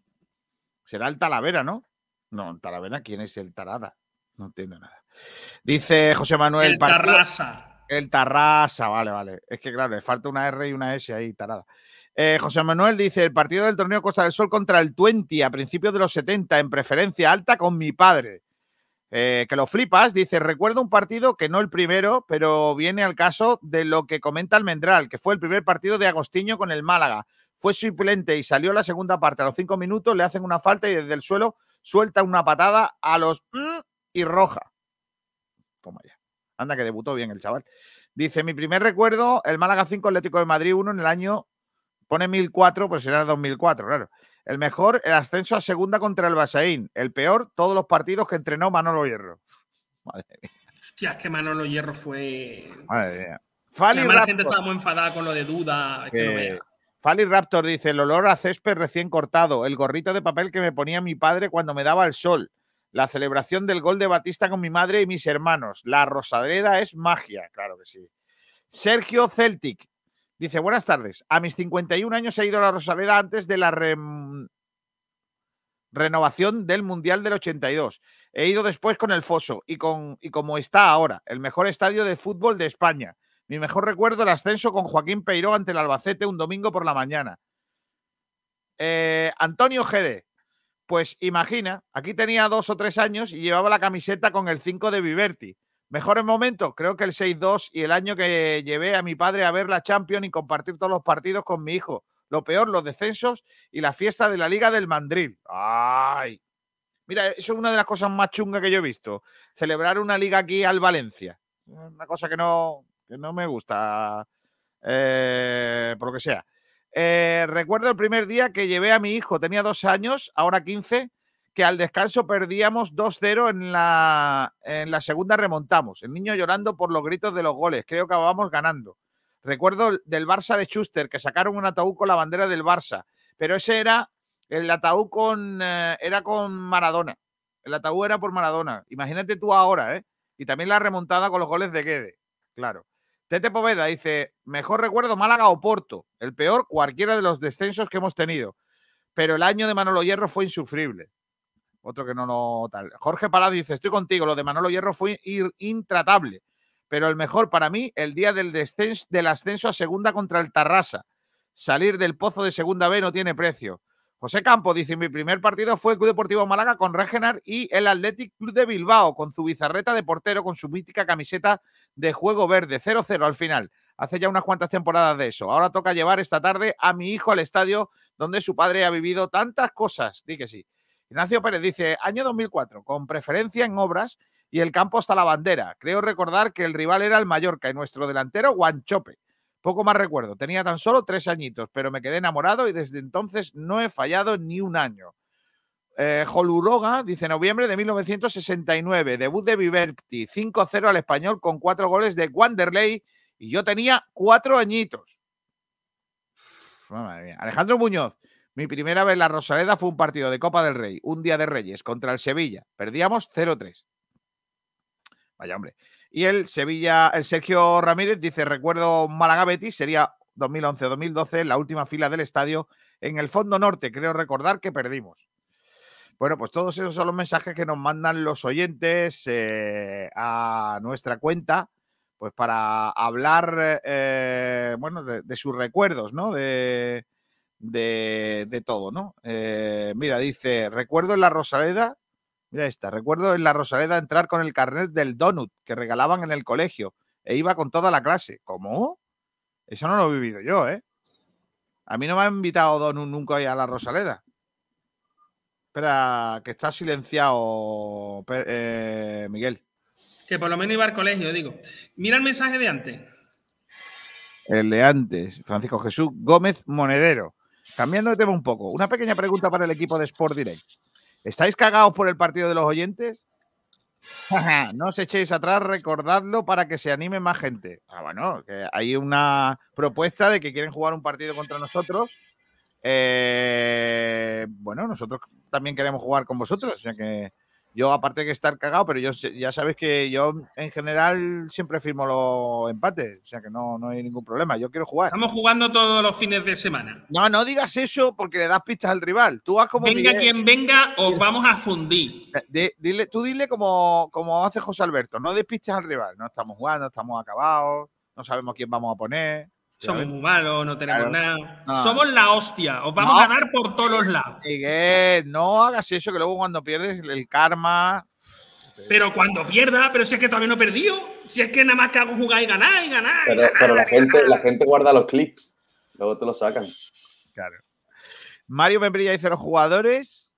Será el Talavera, ¿no? No, el Talavera, ¿quién es el Tarada? No entiendo nada. Dice José Manuel. El partido- Tarrasa. El Tarrasa, vale, vale. Es que claro, le falta una R y una S ahí, tarada. Eh, José Manuel dice, el partido del torneo Costa del Sol contra el 20 a principios de los 70 en preferencia alta con mi padre. Eh, que lo flipas, dice, recuerdo un partido que no el primero, pero viene al caso de lo que comenta Almendral, que fue el primer partido de Agostinho con el Málaga. Fue suplente y salió la segunda parte. A los cinco minutos le hacen una falta y desde el suelo suelta una patada a los mm y roja. Toma ya. Anda, que debutó bien el chaval. Dice, mi primer recuerdo, el Málaga 5 Atlético de Madrid 1 en el año, pone 1004, pues será 2004, claro. El mejor, el ascenso a segunda contra el Basaín. El peor, todos los partidos que entrenó Manolo Hierro. Madre mía. Hostia, es que Manolo Hierro fue. Madre mía. Fali además la gente estaba muy enfadada con lo de duda. es que no veas. Fali Raptor dice: el olor a césped recién cortado, el gorrito de papel que me ponía mi padre cuando me daba el sol, la celebración del gol de Batista con mi madre y mis hermanos. La Rosadreda es magia, claro que sí. Sergio Celtic dice: Buenas tardes. A mis 51 años he ido a la Rosaleda antes de la renovación del Mundial del 82. He ido después con el Foso y, con, y como está ahora, el mejor estadio de fútbol de España. Mi mejor recuerdo el ascenso con Joaquín Peiró ante el Albacete un domingo por la mañana. Eh, Antonio Gede. Pues imagina, aquí tenía dos o tres años y llevaba la camiseta con el 5 de Viverti. Mejores momentos, creo que el 6-2 y el año que llevé a mi padre a ver la Champions y compartir todos los partidos con mi hijo. Lo peor, los descensos y la fiesta de la Liga del Mandril. ¡Ay! Mira, eso es una de las cosas más chungas que yo he visto. Celebrar una liga aquí al Valencia. Una cosa que no, que no me gusta, eh, por lo que sea. Eh, recuerdo el primer día que llevé a mi hijo, tenía dos años, ahora 15, que al descanso perdíamos 2-0 en la, en la segunda remontamos. El niño llorando por los gritos de los goles. Creo que acabamos ganando. Recuerdo el- del Barça de Schuster, que sacaron un ataúd con la bandera del Barça, pero ese era el ataúd con, eh, era con Maradona. El ataúd era por Maradona. Imagínate tú ahora, ¿eh? Y también la remontada con los goles de Guede. Claro. Tete Poveda dice, mejor recuerdo Málaga o Porto. El peor, cualquiera de los descensos que hemos tenido. Pero el año de Manolo Hierro fue insufrible. Otro que no lo tal. Jorge Palado dice, estoy contigo, lo de Manolo Hierro fue intratable. Pero el mejor para mí, el día del, descenso, del ascenso a segunda contra el Tarrasa. Salir del pozo de segunda B no tiene precio. José Campo dice, mi primer partido fue el Club Deportivo Málaga con Regenar y el Athletic Club de Bilbao con su bizarreta de portero con su mítica camiseta de juego verde, 0-0 al final. Hace ya unas cuantas temporadas de eso. Ahora toca llevar esta tarde a mi hijo al estadio donde su padre ha vivido tantas cosas. Di que sí. Ignacio Pérez dice, año 2004, con preferencia en obras y el campo hasta la bandera. Creo recordar que el rival era el Mallorca y nuestro delantero Guanchope. Poco más recuerdo, tenía tan solo tres añitos, pero me quedé enamorado y desde entonces no he fallado ni un año. Eh, Joluroga dice noviembre de 1969, debut de Viverti, 5-0 al español con cuatro goles de Wanderley y yo tenía cuatro añitos. Madre mía. Alejandro Muñoz, mi primera vez en la Rosaleda fue un partido de Copa del Rey, un día de Reyes contra el Sevilla. Perdíamos 0-3. Vaya hombre. Y el Sevilla, el Sergio Ramírez dice, recuerdo Málaga Betis, sería 2011-2012, la última fila del estadio en el fondo norte. Creo recordar que perdimos. Bueno, pues todos esos son los mensajes que nos mandan los oyentes eh, a nuestra cuenta, pues para hablar, eh, bueno, de, sus recuerdos, ¿no? De, de, de todo, ¿no? Eh, mira, dice, recuerdo en la Rosaleda, mira esta, recuerdo en la Rosaleda entrar con el carnet del donut que regalaban en el colegio e iba con toda la clase. ¿Cómo? Eso no lo he vivido yo, ¿eh? A mí no me ha invitado donut nunca a la Rosaleda. Espera, que está silenciado, eh, Miguel. Que por lo menos iba al colegio, digo. Mira el mensaje de antes. El de antes, Francisco Jesús Gómez Monedero. Cambiando de tema un poco, una pequeña pregunta para el equipo de Sport Direct. ¿Estáis cagados por el partido de los oyentes? no os echéis atrás, recordadlo para que se anime más gente. Ah, bueno, que hay una propuesta de que quieren jugar un partido contra nosotros. Eh, bueno, nosotros también queremos jugar con vosotros. O sea que yo, aparte de estar cagado, pero yo ya sabéis que yo en general siempre firmo los empates. O sea que no, no hay ningún problema. Yo quiero jugar. Estamos jugando todos los fines de semana. No, no digas eso porque le das pistas al rival. Tú haz como Venga Miguel. quien venga, os vamos a fundir. Di- dile, tú dile como, como hace José Alberto, no des pistas al rival. No estamos jugando, estamos acabados, no sabemos quién vamos a poner. Somos muy malos, no tenemos Claro. nada. No. Somos la hostia. Os vamos No. a dar por todos los lados. Miguel, no hagas eso, que luego cuando pierdes el karma. Pero cuando pierda, pero si es que todavía no he perdido. Si es que nada más que hago jugar y ganar y ganar. ganar. pero la, gente, la gente guarda los clips. Luego te los sacan. Claro. Mario Membrilla dice: los jugadores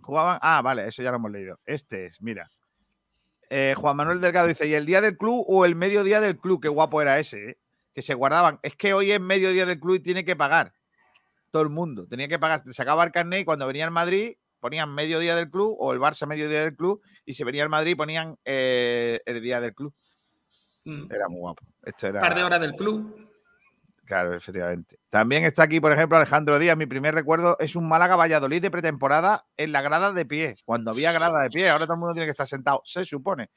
jugaban. Ah, vale, eso ya lo hemos leído. Este es, mira. Eh, Juan Manuel Delgado dice: ¿y el día del club o el mediodía del club? Qué guapo era ese, ¿eh? Que se guardaban. Es que hoy es mediodía del club y tiene que pagar. Todo el mundo. Tenía que pagar. Sacaba el carnet y cuando venía al Madrid ponían mediodía del club o el Barça mediodía del club y si venía al Madrid ponían eh, el día del club. Mm. Era muy guapo. Esto era... Un par de horas del club. Claro, efectivamente. También está aquí, por ejemplo, Alejandro Díaz. Mi primer recuerdo es un Málaga Valladolid de pretemporada en la grada de pie. Cuando había grada de pie, ahora todo el mundo tiene que estar sentado, se supone.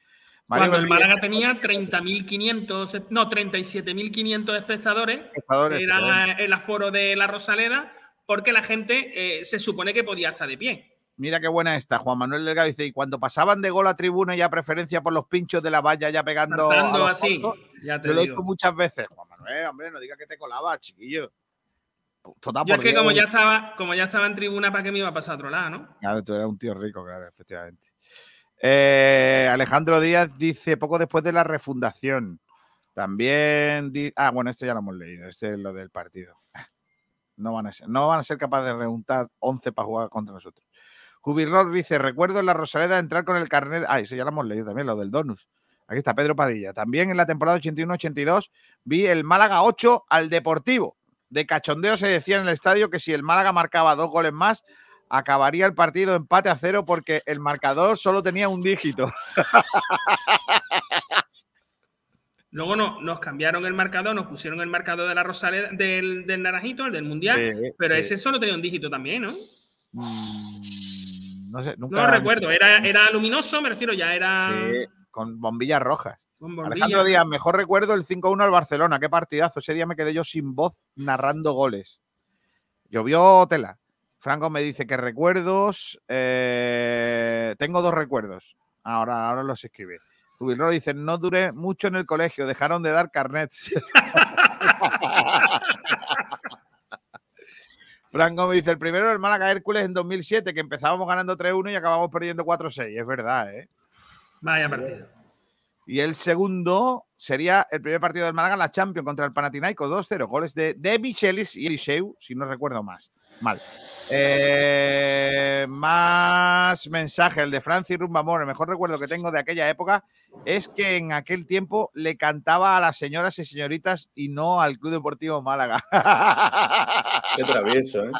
Mario Cuando el Málaga tenía 30.500, no, 37.500 espectadores, espectadores, era el aforo de la Rosaleda, porque la gente eh, se supone que podía estar de pie. Mira qué buena esta. Juan Manuel Delgado dice: y cuando pasaban de gol a tribuna ya preferencia por los pinchos de la valla, ya pegando. a Saltando así, ya te Yo lo he hecho muchas veces. Juan Manuel, hombre, no diga que te colaba, chiquillo. Total, Yo es que como ya estaba, como ya estaba en tribuna, ¿para qué me iba a pasar a otro lado, no? Claro, tú eras un tío rico, claro, efectivamente. Eh, Alejandro Díaz dice poco después de la refundación. También. ah, bueno, este ya lo hemos leído. Este es lo del partido. No van a ser, no van a ser capaces de reuntar 11 para jugar contra nosotros. Jubirror dice: Recuerdo en la Rosaleda entrar con el carnet. Ah, ese ya lo hemos leído también, lo del Donus. Aquí está Pedro Padilla. También en la temporada 81-82 vi el Málaga 8 al Deportivo. De cachondeo se decía en el estadio que si el Málaga marcaba dos goles más, acabaría el partido empate a cero porque el marcador solo tenía un dígito. Luego no, nos cambiaron el marcador, nos pusieron el marcador de la Rosaleda, del, del Naranjito, el del Mundial, Sí, pero sí. ese solo tenía un dígito también, ¿no? No sé, No nunca. lo recuerdo, era, era luminoso, me refiero, ya era Sí, con bombillas rojas. con bombilla. Alejandro Díaz, mejor recuerdo el 5-1 al Barcelona. Qué partidazo. Ese día me quedé yo sin voz narrando goles. Llovió tela. Franco me dice que recuerdos. eh, tengo dos recuerdos. Ahora, ahora los escribe. Rubilro dice: No duré mucho en el colegio, dejaron de dar carnets. Franco me dice: el primero el Málaga Hércules en 2007, que empezábamos ganando 3-1 y acabamos perdiendo 4-6. Es verdad, ¿eh? Vaya partido. Y el segundo sería el primer partido del Málaga la Champions contra el Panathinaikos 2-0. Goles de, de Michelis y Eliseu, si no recuerdo más. Mal. Eh, más mensaje, el de Francis Rumbamor. El mejor recuerdo que tengo de aquella época es que en aquel tiempo le cantaba a las señoras y señoritas y no al Club Deportivo Málaga. Qué travieso, ¿eh?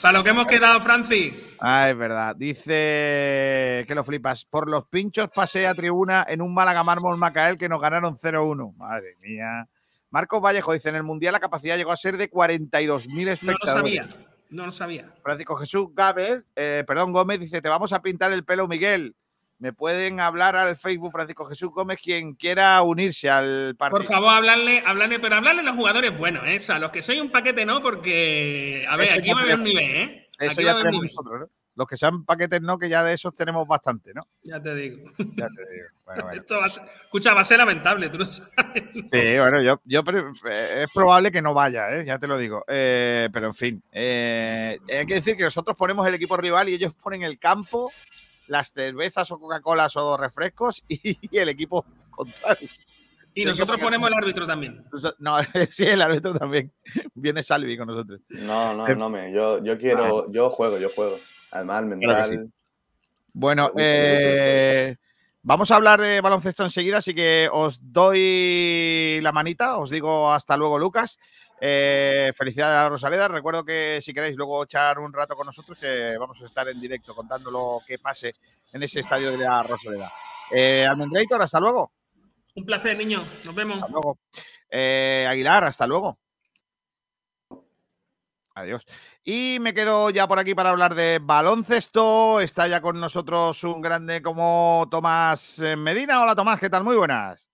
Para lo que hemos quedado, Francis. Ah, es verdad. Dice que lo flipas. Por los pinchos pasé a tribuna en un Málaga Mármol Macael que nos ganaron 0-1. Madre mía. Marcos Vallejo dice, en el Mundial la capacidad llegó a ser de 42.000 espectadores. No lo sabía. No lo sabía. Francisco Jesús Gámez, eh, perdón, Gómez dice, te vamos a pintar el pelo, Miguel. Me pueden hablar al Facebook Francisco Jesús Gómez quien quiera unirse al partido. Por favor, hablarle, hablarle, pero hablarle a los jugadores buenos, ¿eh? O sea, los que soy un paquete no, porque, a ver, Eso aquí va a haber un nivel, ¿eh? Eso Aquí ya tenemos nivel. nosotros, ¿no? Los que sean paquetes no, que ya de esos tenemos bastante, ¿no? Ya te digo. Ya te digo. Bueno, bueno. Esto va a ser- escucha, va a ser lamentable, tú no sabes. Sí, bueno, yo, yo eh, es probable que no vaya, ¿eh? ya te lo digo. Eh, pero en fin, eh, hay que decir que nosotros ponemos el equipo rival y ellos ponen el campo, las cervezas o Coca-Colas o refrescos y, el equipo contrario. Y nosotros ponemos el árbitro también. No, sí, el árbitro también. Viene Salvi con nosotros. No, no, Eh, no, me. Yo, yo quiero, yo juego, yo juego. Además, Claro mental. Bueno, eh, vamos a hablar de baloncesto enseguida, así que os doy la manita, os digo hasta luego, Lucas. Eh, felicidades a Rosaleda. Recuerdo que si queréis luego echar un rato con nosotros, que vamos a estar en directo contando lo que pase en ese estadio de la Rosaleda. Eh, Almendrator, hasta luego. Un placer, niño. Nos vemos. Hasta luego. Eh, Aguilar, hasta luego. Adiós. Y me quedo ya por aquí para hablar de baloncesto. Está ya con nosotros un grande como Tomás eh, Medina. Hola Tomás, ¿qué tal? Muy buenas.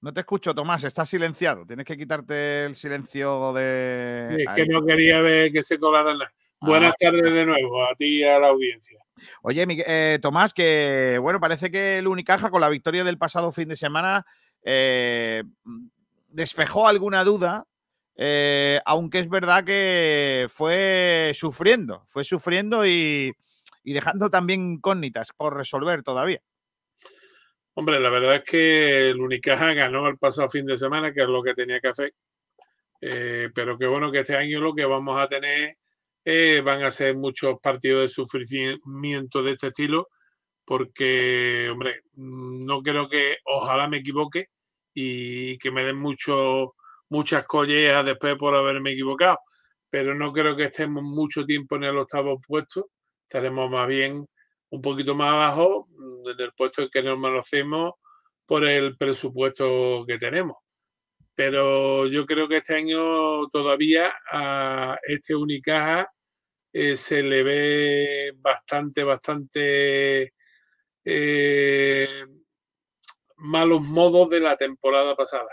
No te escucho, Tomás, estás silenciado. Tienes que quitarte el silencio de. Es que Ahí. no quería ver que se colaran nada. Buenas Ah. tardes de nuevo a ti y a la audiencia. Oye, eh, Tomás, que bueno, parece que el Unicaja con la victoria del pasado fin de semana eh, despejó alguna duda, eh, aunque es verdad que fue sufriendo, fue sufriendo y, y dejando también incógnitas por resolver todavía. Hombre, la verdad es que el Unicaja ganó el pasado fin de semana, que es lo que tenía que hacer. Eh, pero que bueno que este año lo que vamos a tener eh, van a ser muchos partidos de sufrimiento de este estilo, porque, hombre, no creo que, ojalá me equivoque y que me den mucho, muchas collejas después por haberme equivocado, pero no creo que estemos mucho tiempo en el octavo puesto, estaremos más bien un poquito más abajo mm, en el puesto que nos conocemos por el presupuesto que tenemos. Pero yo creo que este año todavía a este Unicaja eh, se le ve bastante, bastante eh, malos modos de la temporada pasada.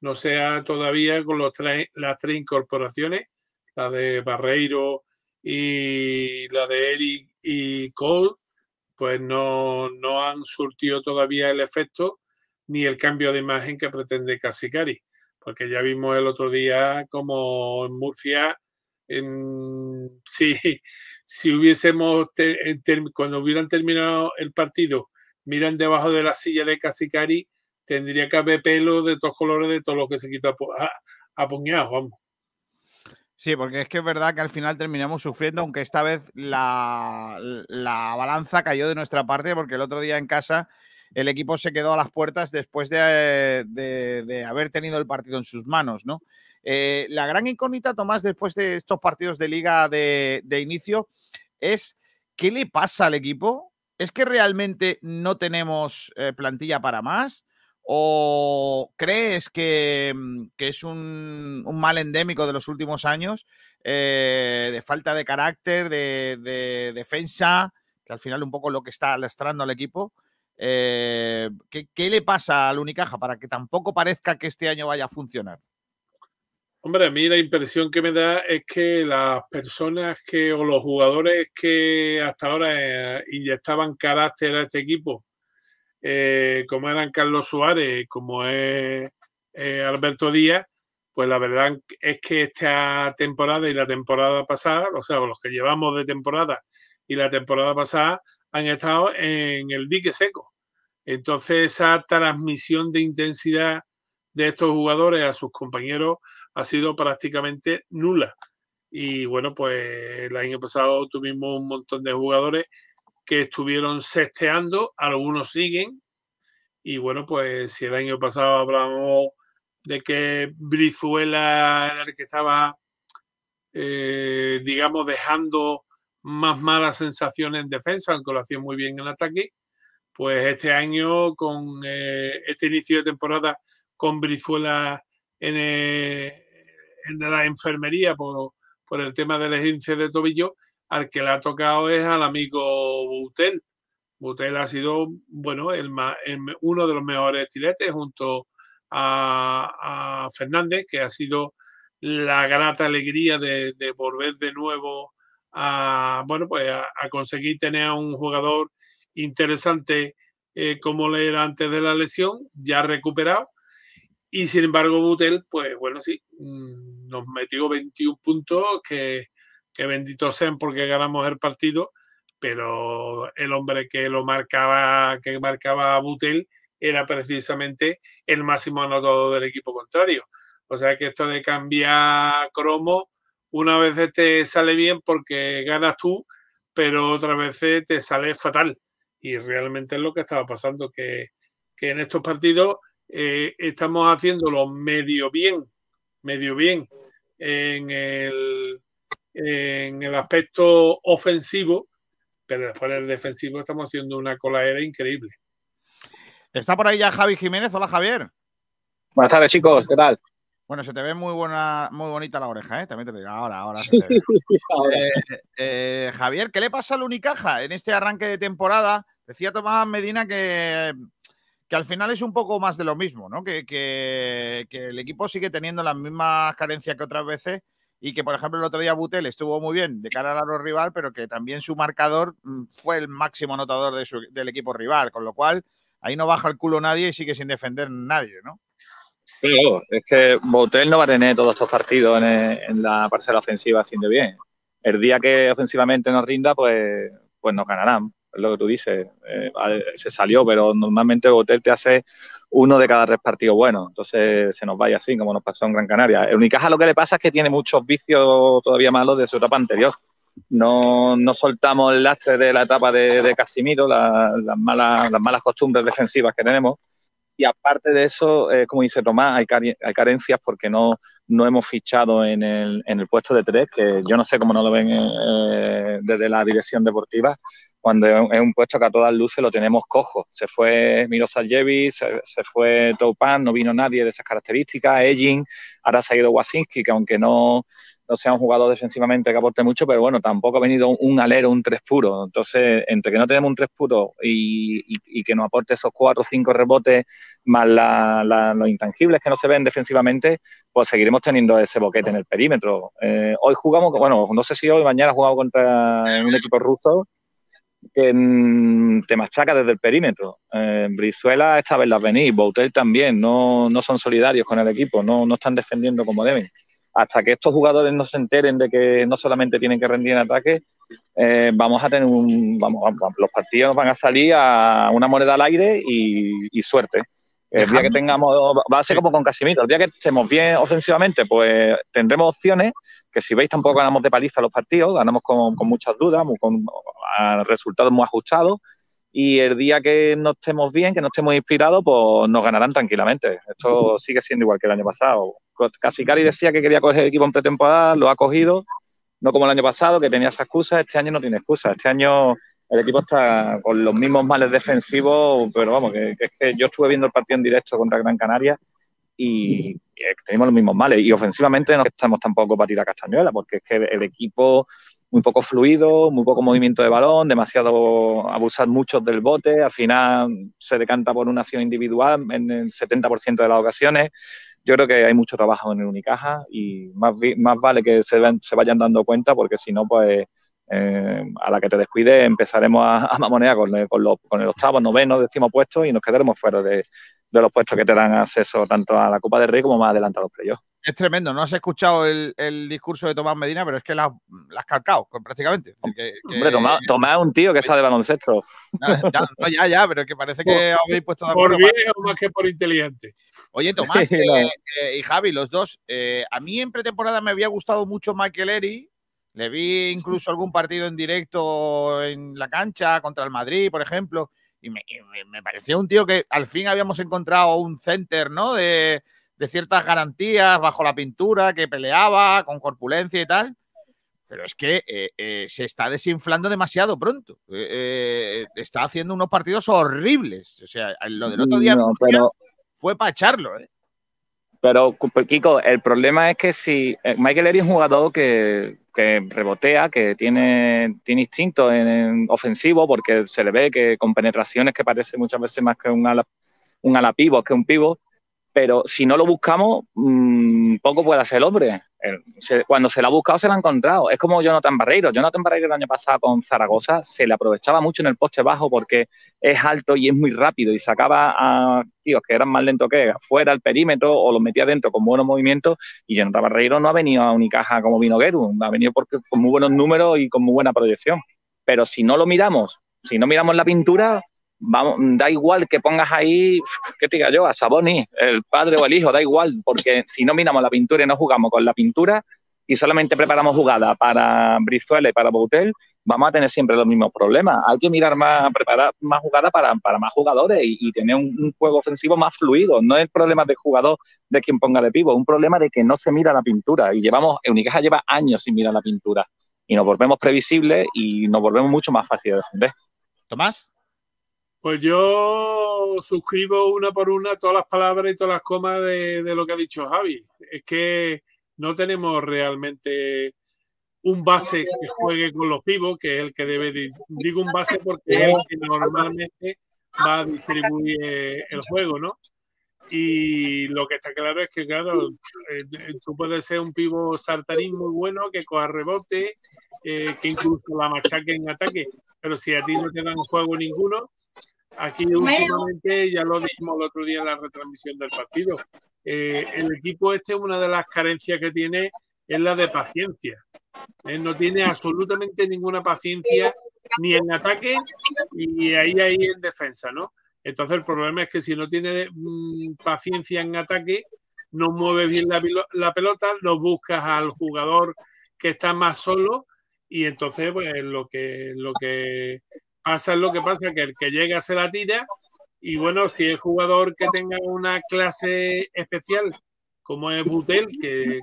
No sea todavía con los tres- las tres incorporaciones, la de Barreiro y la de Eric y Cole, pues no, no han surtido todavía el efecto ni el cambio de imagen que pretende Casicari. Porque ya vimos el otro día como en Murcia, en- si, si hubiésemos, cuando hubieran terminado el partido, miran debajo de la silla de Casicari, tendría que haber pelo de todos colores de todo lo que se quita a, a- vamos. Sí, porque es que es verdad que al final terminamos sufriendo, aunque esta vez la, la balanza cayó de nuestra parte, porque el otro día en casa el equipo se quedó a las puertas después de, de- haber tenido el partido en sus manos, ¿no? Eh, la gran incógnita, Tomás, después de estos partidos de liga de, de inicio, es ¿qué le pasa al equipo? ¿Es que realmente no tenemos eh, plantilla para más? ¿O crees que, mm, que es un, un mal endémico de los últimos años, eh, de falta de carácter, de, de defensa, que al final un poco lo que está lastrando al equipo? Eh, ¿qué, qué le pasa al Unicaja para que tampoco parezca que este año vaya a funcionar? Hombre, a mí la impresión que me da es que las personas que o los jugadores que hasta ahora eh, inyectaban carácter a este equipo, eh, como eran Carlos Suárez, como es eh, Alberto Díaz, pues la verdad es que esta temporada y la temporada pasada, o sea, los que llevamos de temporada y la temporada pasada, han estado en el dique seco. Entonces esa transmisión de intensidad de estos jugadores a sus compañeros ha sido prácticamente nula. Y bueno, pues el año pasado tuvimos un montón de jugadores que estuvieron sesteando, algunos siguen. Y bueno, pues si el año pasado hablábamos de que Brizuela era el que estaba, eh, digamos, dejando más malas sensaciones en defensa, aunque lo hacía muy bien en ataque, pues este año con eh, este inicio de temporada con Brizuela en, eh, en la enfermería por, por el tema del esguince de tobillo, al que le ha tocado es al amigo Butel. Butel ha sido, bueno, uno de los mejores tiretes junto a, Fernández, que ha sido la grata alegría de, volver de nuevo a, bueno, pues a, conseguir tener a un jugador interesante eh, como le era antes de la lesión, ya recuperado. Y sin embargo, Butel, pues bueno, sí, mm, nos metió 21 puntos, que, que bendito sean porque ganamos el partido, pero el hombre que lo marcaba, que marcaba a Butel, era precisamente el máximo anotador del equipo contrario. O sea que esto de cambiar cromo, una vez te sale bien porque ganas tú, pero otra vez te sale fatal. Y realmente es lo que estaba pasando, que, que en estos partidos eh, estamos haciéndolo medio bien, medio bien en el, en el aspecto ofensivo, pero después en el defensivo estamos haciendo una colaera increíble. Está por ahí ya Javi Jiménez. Hola, Javier. Buenas tardes, chicos. ¿Qué tal? Bueno, se te ve muy buena, muy bonita la oreja, ¿eh? También te digo, ahora, ahora. Se eh, eh, Javier, ¿qué le pasa al Unicaja en este arranque de temporada? Decía Tomás Medina que, que al final es un poco más de lo mismo, ¿no? Que, que, el equipo sigue teniendo las mismas carencias que otras veces y que, por ejemplo, el otro día Butel estuvo muy bien de cara al aro rival, pero que también su marcador mm, fue el máximo anotador del equipo rival, con lo cual ahí no baja el culo nadie y sigue sin defender nadie, ¿no? Claro, es que Botel no va a tener todos estos partidos en, la parcela ofensiva haciendo bien. El día que ofensivamente nos rinda, pues, pues nos ganarán. Es lo que tú dices. Eh, se salió, pero normalmente Botel te hace uno de cada tres partidos buenos. Entonces se nos vaya así, como nos pasó en Gran Canaria. El Unicaja lo que le pasa es que tiene muchos vicios todavía malos de su etapa anterior no, no soltamos el lastre de la etapa de, Casimiro, las, malas, las malas costumbres defensivas que tenemos. Y aparte de eso, eh, como dice Tomás, hay, hay carencias porque no, no hemos fichado en el, en el, puesto de tres, que yo no sé cómo no lo ven eh, desde la dirección deportiva, cuando es un puesto que a todas luces lo tenemos cojo. Se fue Miro se, se, fue Topan, no vino nadie de esas características, Egin, ahora se ha ido Wasinski, que aunque no, no sea un jugador defensivamente que aporte mucho, pero bueno, tampoco ha venido un alero, un tres puro. Entonces, entre que no tenemos un tres puro y, que nos aporte esos cuatro o cinco rebotes, más los intangibles que no se ven defensivamente, pues seguiremos teniendo ese boquete en el perímetro. Eh, hoy jugamos, bueno, no sé si hoy, mañana jugamos contra un equipo ruso que mm, te machaca desde el perímetro. Eh, Brizuela esta vez las venís, Boutel también, no, no son solidarios con el equipo, no, no están defendiendo como deben hasta que estos jugadores no se enteren de que no solamente tienen que rendir en ataque, eh, vamos a tener un, vamos, los partidos van a salir a una moneda al aire y, suerte. El día que tengamos, va a ser como con Casimiro, el día que estemos bien ofensivamente, pues tendremos opciones que si veis tampoco ganamos de paliza los partidos, ganamos con, muchas dudas, con resultados muy ajustados y el día que no estemos bien, que no estemos inspirados, pues nos ganarán tranquilamente. Esto sigue siendo igual que el año pasado. Casi Cari decía que quería coger el equipo en pretemporada, lo ha cogido, no como el año pasado, que tenía esa excusa, este año no tiene excusa. Este año el equipo está con los mismos males defensivos, pero vamos, que, es que yo estuve viendo el partido en directo contra Gran Canaria y, tenemos los mismos males. Y ofensivamente no estamos tampoco para tirar castañuela, porque es que el equipo muy poco fluido, muy poco movimiento de balón, demasiado abusar mucho del bote, al final se decanta por una acción individual en el 70% de las ocasiones. Yo creo que hay mucho trabajo en el Unicaja y más, vale que se vayan dando cuenta porque si no, pues eh, a la que te descuide empezaremos a, a mamonear con, con, los, con el octavo, noveno, décimo puesto y nos quedaremos fuera de, de los puestos que te dan acceso tanto a la Copa del Rey como más adelante a los playoffs. Es tremendo. No has escuchado el, el discurso de Tomás Medina, pero es que la, la has calcado prácticamente. Es decir, que- que- Hombre, Tomás, Tomás es un tío que sabe de baloncesto. ya, no, ya, ya, pero es que parece que os habéis puesto de Por acuerdo. bien o más que por inteligente. Oye, Tomás eh, eh, y Javi, los dos, eh, a mí en pretemporada me había gustado mucho Michael Eri. Le vi incluso algún partido en directo en la cancha contra el Madrid, por ejemplo, y me, me- me parecía un tío que al fin habíamos encontrado un center, ¿no? De, de ciertas garantías bajo la pintura, que peleaba con corpulencia y tal. Pero es que eh, eh, se está desinflando demasiado pronto. Eh, está haciendo unos partidos horribles. O sea, lo del otro día No, pero- fue para echarlo, ¿eh? Pero, Kiko, el problema es que si eh, Michael Eri es un jugador que, que rebotea, que tiene, tiene instinto en, en ofensivo, porque se le ve que con penetraciones que parece muchas veces más que un ala, un ala que un pivot, pero si no lo buscamos, mmm, poco puede hacer el hombre. Cuando se lo ha buscado, se lo ha encontrado. Es como Jonathan Barreiro. Jonathan Barreiro el año pasado con Zaragoza se le aprovechaba mucho en el poste bajo porque es alto y es muy rápido y sacaba a tíos que eran más lentos que fuera al perímetro o los metía dentro con buenos movimientos. Y Jonathan Barreiro no ha venido a Unicaja como vino Geru, ha venido porque, con muy buenos números y con muy buena proyección. Pero si no lo miramos, si no miramos la pintura, vamos, da igual que pongas ahí, ¿qué te diga yo? A Saboni, el padre o el hijo, da igual, porque si no miramos la pintura y no jugamos con la pintura y solamente preparamos jugadas para Brizuela y para Boutel, vamos a tener siempre los mismos problemas. Hay que mirar más, preparar más jugadas para, para más jugadores y, tener un, juego ofensivo más fluido. No es el problema del jugador de quien ponga de pivo, es un problema de que no se mira la pintura. Y llevamos, Unicaja lleva años sin mirar la pintura. Y nos volvemos previsibles y nos volvemos mucho más fáciles de defender. Tomás. Pues yo suscribo una por una todas las palabras y todas las comas de, de, lo que ha dicho Javi. Es que no tenemos realmente un base que juegue con los pivos, que es el que debe, de, digo un base porque es el que normalmente va a distribuir el juego, ¿no? Y lo que está claro es que, claro, eh, tú puedes ser un pivo saltarín muy bueno, que coja rebote, eh, que incluso la machaque en ataque, pero si a ti no te dan juego ninguno, Aquí últimamente, ya lo dijimos el otro día en la retransmisión del partido, eh, el equipo este, una de las carencias que tiene es la de paciencia. Eh, no tiene absolutamente ninguna paciencia ni en ataque y ahí, ahí en defensa, ¿no? Entonces el problema es que si no tiene mmm, paciencia en ataque, no mueve bien la, la, pelota, no buscas al jugador que está más solo y entonces pues lo que, lo que pasa lo que pasa, que el que llega se la tira. Y bueno, si el jugador que tenga una clase especial como es Butel, que,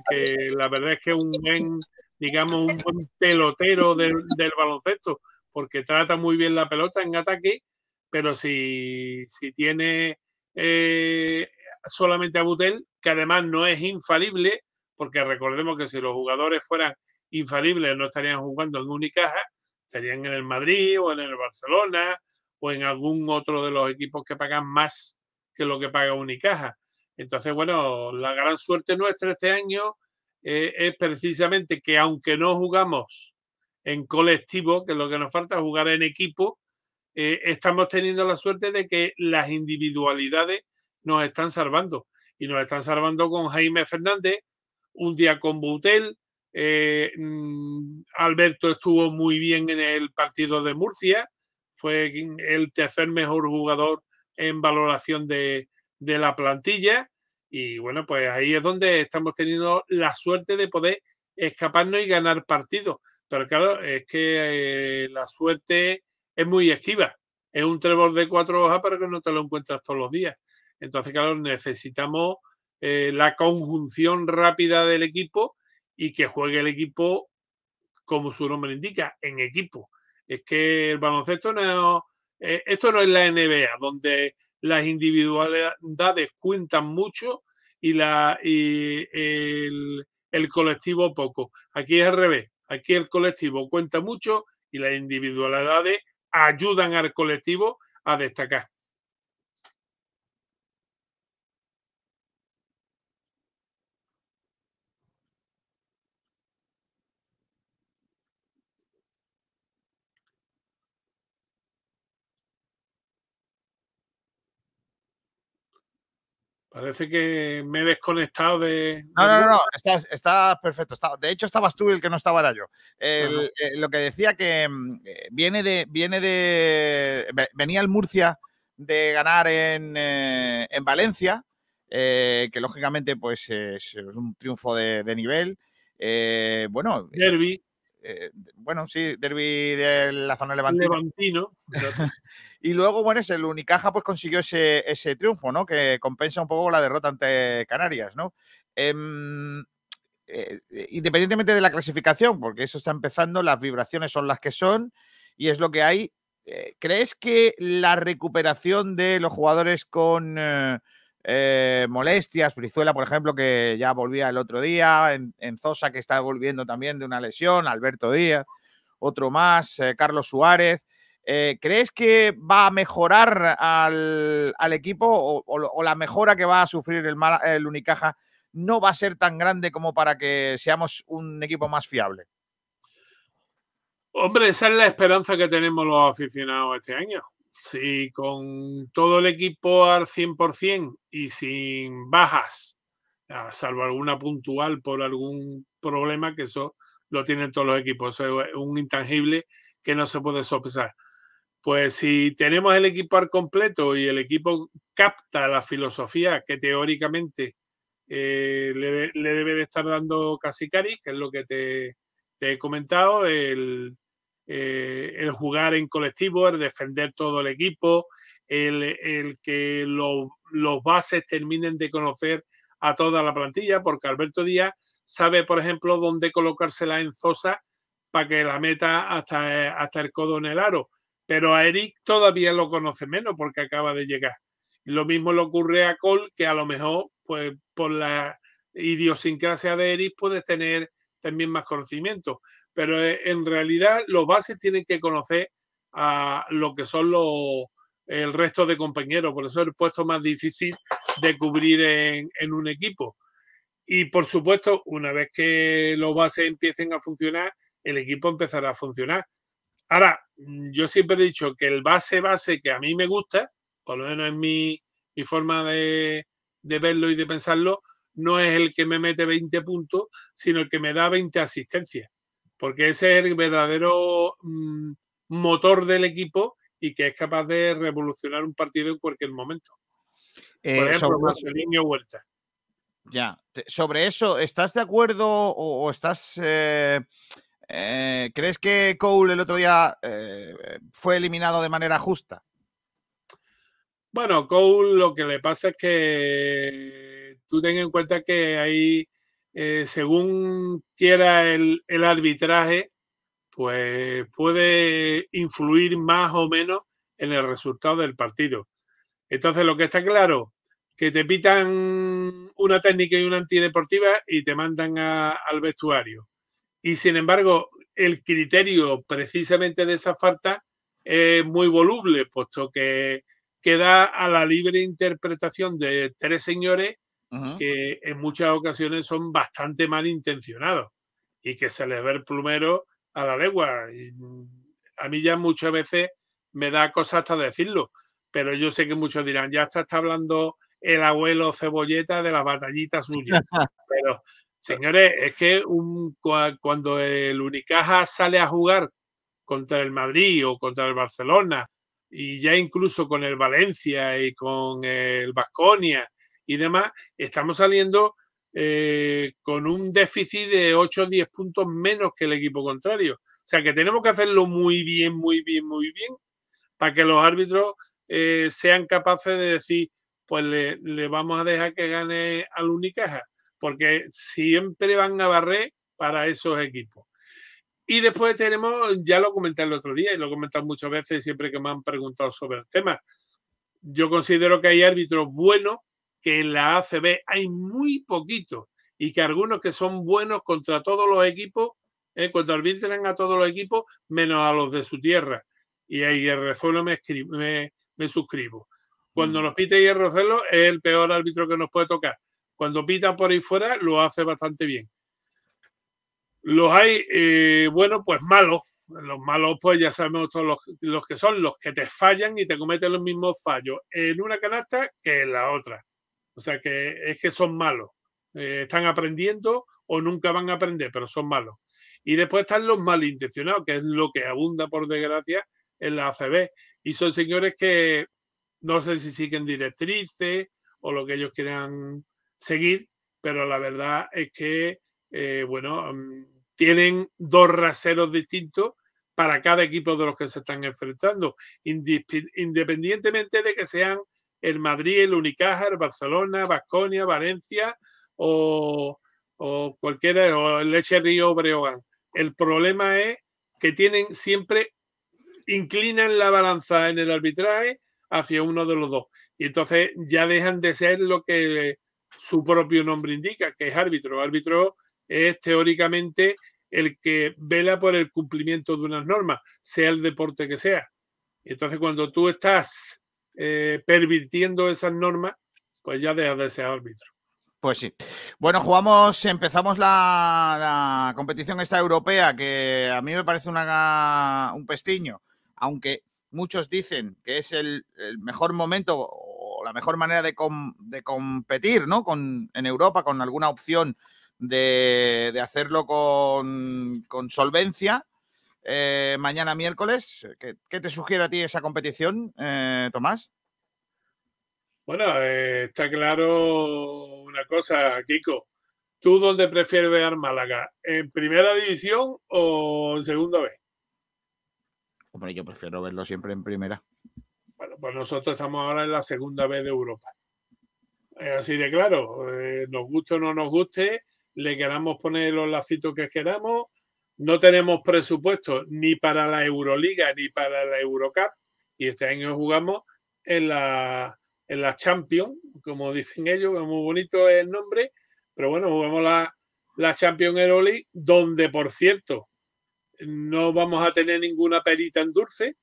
la verdad es que es un buen, digamos, un buen pelotero del, del, baloncesto, porque trata muy bien la pelota en ataque, pero si, si tiene eh, solamente a Butel, que además no es infalible, porque recordemos que si los jugadores fueran infalibles no estarían jugando en Unicaja, estarían en el Madrid o en el Barcelona o en algún otro de los equipos que pagan más que lo que paga Unicaja. Entonces, bueno, la gran suerte nuestra este año eh, es precisamente que aunque no jugamos en colectivo, que es lo que nos falta, jugar en equipo, eh, estamos teniendo la suerte de que las individualidades nos están salvando. Y nos están salvando con Jaime Fernández, un día con Butel, eh, Alberto estuvo muy bien en el partido de Murcia, fue el tercer mejor jugador en valoración de, de, la plantilla y bueno, pues ahí es donde estamos teniendo la suerte de poder escaparnos y ganar partidos. Pero claro, es que eh, la suerte es muy esquiva. Es un trébol de cuatro hojas, pero que no te lo encuentras todos los días. Entonces, claro, necesitamos eh, la conjunción rápida del equipo y que juegue el equipo como su nombre indica, en equipo. Es que el baloncesto no, eh, esto no es la NBA, donde las individualidades cuentan mucho y, la, y el, el, colectivo poco. Aquí es al revés, aquí el colectivo cuenta mucho y las individualidades ayudan al colectivo a destacar. Parece que me he desconectado de. No, no, no, estás, estás perfecto. está- de hecho, estabas tú y el que no estaba era yo. El- eh, lo que decía que mm, eh, viene de. Viene de. ve- Venía el Murcia de ganar en, eh, en Valencia, eh, que lógicamente, pues es un triunfo de, de nivel. Bueno, Derby. Eh, bueno, sí, derby de la zona levantina. Levantino. Y luego, bueno, es el Unicaja pues consiguió ese, ese triunfo, ¿no? Que compensa un poco la derrota ante Canarias, ¿no? Em, eh, independientemente de la clasificación, porque eso está empezando, las vibraciones son las que son y es lo que hay. eh, ¿Crees que la recuperación de los jugadores con eh, molestias, Brizuela, por ejemplo, que ya volvía el otro día, en, Zosa, que está volviendo también de una lesión, Alberto Díaz, otro más, eh, Carlos Suárez, eh, ¿Crees que va a mejorar al, equipo o, la mejora que va a sufrir el, el Unicaja no va a ser tan grande como para que seamos un equipo más fiable? Hombre, esa es la esperanza que tenemos los aficionados este año. Si con todo el equipo al 100% y sin bajas, salvo alguna puntual por algún problema, que eso lo tienen todos los equipos, eso es un intangible que no se puede sopesar. Pues si tenemos el equipo al completo y el equipo capta la filosofía que teóricamente eh, le, le debe de estar dando Casicari, que es lo que te he comentado, el, eh, el jugar en colectivo, el defender todo el equipo, el, que lo- los bases terminen de conocer a toda la plantilla, porque Alberto Díaz sabe, por ejemplo, dónde colocársela en Zosa para que la meta hasta, hasta el codo en el aro. Pero a Eric todavía lo conoce menos porque acaba de llegar. Lo mismo le ocurre a Cole, que a lo mejor, pues por la idiosincrasia de Eric, puedes tener también más conocimiento. Pero eh, en realidad los bases tienen que conocer a lo que son los el resto de compañeros. Por eso es el puesto más difícil de cubrir en, un equipo. Y por supuesto, una vez que los bases empiecen a funcionar, el equipo empezará a funcionar. Ahora, yo siempre he dicho que el base base que a mí me gusta, por lo menos en mi, forma de, de verlo y de pensarlo, no es el que me mete 20 puntos, sino el que me da 20 asistencias. Porque ese es el verdadero mm, motor del equipo y que es capaz de revolucionar un partido en cualquier momento. Eh, Por ejemplo, Marcelinho Huerta. Ya, sobre eso, ¿estás de acuerdo o, o estás... eh, eh, ¿Crees que Cole el otro día fue eliminado de manera justa? Bueno, Cole lo que le pasa es que tú ten en cuenta que ahí, eh, según quiera el, arbitraje, pues puede influir más o menos en el resultado del partido. Entonces, lo que está claro, que te pitan una técnica y una antideportiva y te mandan al vestuario. Y sin embargo, el criterio precisamente de esa falta es muy voluble, puesto que queda a la libre interpretación de tres señores que en muchas ocasiones son bastante malintencionados y que se les ve el plumero a la legua. Y a mí ya muchas veces me da cosa hasta decirlo, pero yo sé que muchos dirán, ya está, está hablando el abuelo cebolleta de las batallitas suyas. Pero, señores, es que un- cuando el Unicaja sale a jugar contra el Madrid o contra el Barcelona y ya incluso con el Valencia y con el Vasconia y demás, estamos saliendo eh, con un déficit de 8 o 10 puntos menos que el equipo contrario. O sea que tenemos que hacerlo muy bien, muy bien, muy bien, para que los árbitros eh, sean capaces de decir, pues le, le vamos a dejar que gane al Unicaja, porque siempre van a barrer para esos equipos. Y después tenemos, ya lo comenté el otro día y lo he comentado muchas veces siempre que me han preguntado sobre el tema. Yo considero que hay árbitros buenos que en la ACB hay muy poquitos y que algunos que son buenos contra todos los equipos, eh, cuando arbitran a todos los equipos, menos a los de su tierra. Y a Hierrezuelo me, me, me suscribo. Cuando nos pita Hierrezuelo es el peor árbitro que nos puede tocar. Cuando pita por ahí fuera, lo hace bastante bien. Los hay, eh, bueno, pues malos. Los malos, pues ya sabemos todos los, los que son, los que te fallan y te cometen los mismos fallos en una canasta que en la otra. O sea que es que son malos. Eh, están aprendiendo o nunca van a aprender, pero son malos. Y después están los malintencionados, que es lo que abunda, por desgracia, en la ACB. Y son señores que no sé si siguen directrices o lo que ellos quieran seguir, pero la verdad es que, eh, bueno, mm, tienen dos raseros distintos para cada equipo de los que se están enfrentando, independientemente de que sean el Madrid, el Unicaja, el Barcelona, Vasconia, Valencia o, o cualquiera, o el Leche Río Breogán. El problema es que tienen siempre, inclinan la balanza en el arbitraje hacia uno de los dos. Y entonces ya dejan de ser lo que su propio nombre indica, que es árbitro. Árbitro es teóricamente el que vela por el cumplimiento de unas normas, sea el deporte que sea. Entonces cuando tú estás eh, pervirtiendo esas normas, pues ya de ser árbitro. Pues sí. Bueno, jugamos, empezamos la, competición esta europea, que a mí me parece una, un pestiño, aunque muchos dicen que es el, mejor momento o la mejor manera de, competir ¿no? con, en Europa con alguna opción de, de hacerlo con solvencia. Eh, mañana miércoles, ¿qué, ¿qué, te sugiere a ti esa competición, eh, Tomás? Bueno, eh, está claro una cosa, Kiko. ¿Tú dónde prefieres ver Málaga? ¿En primera división o en segunda vez? Hombre, yo prefiero verlo siempre en primera. Bueno, pues nosotros estamos ahora en la segunda vez de Europa. Así de claro. Eh, nos guste o no nos guste, le queramos poner los lacitos que queramos. No tenemos presupuesto ni para la Euroliga ni para la Eurocup. Y este año jugamos en la en la Champions, como dicen ellos, es muy bonito el nombre, pero bueno, jugamos la, la Champions League, donde por cierto no vamos a tener ninguna perita en dulce,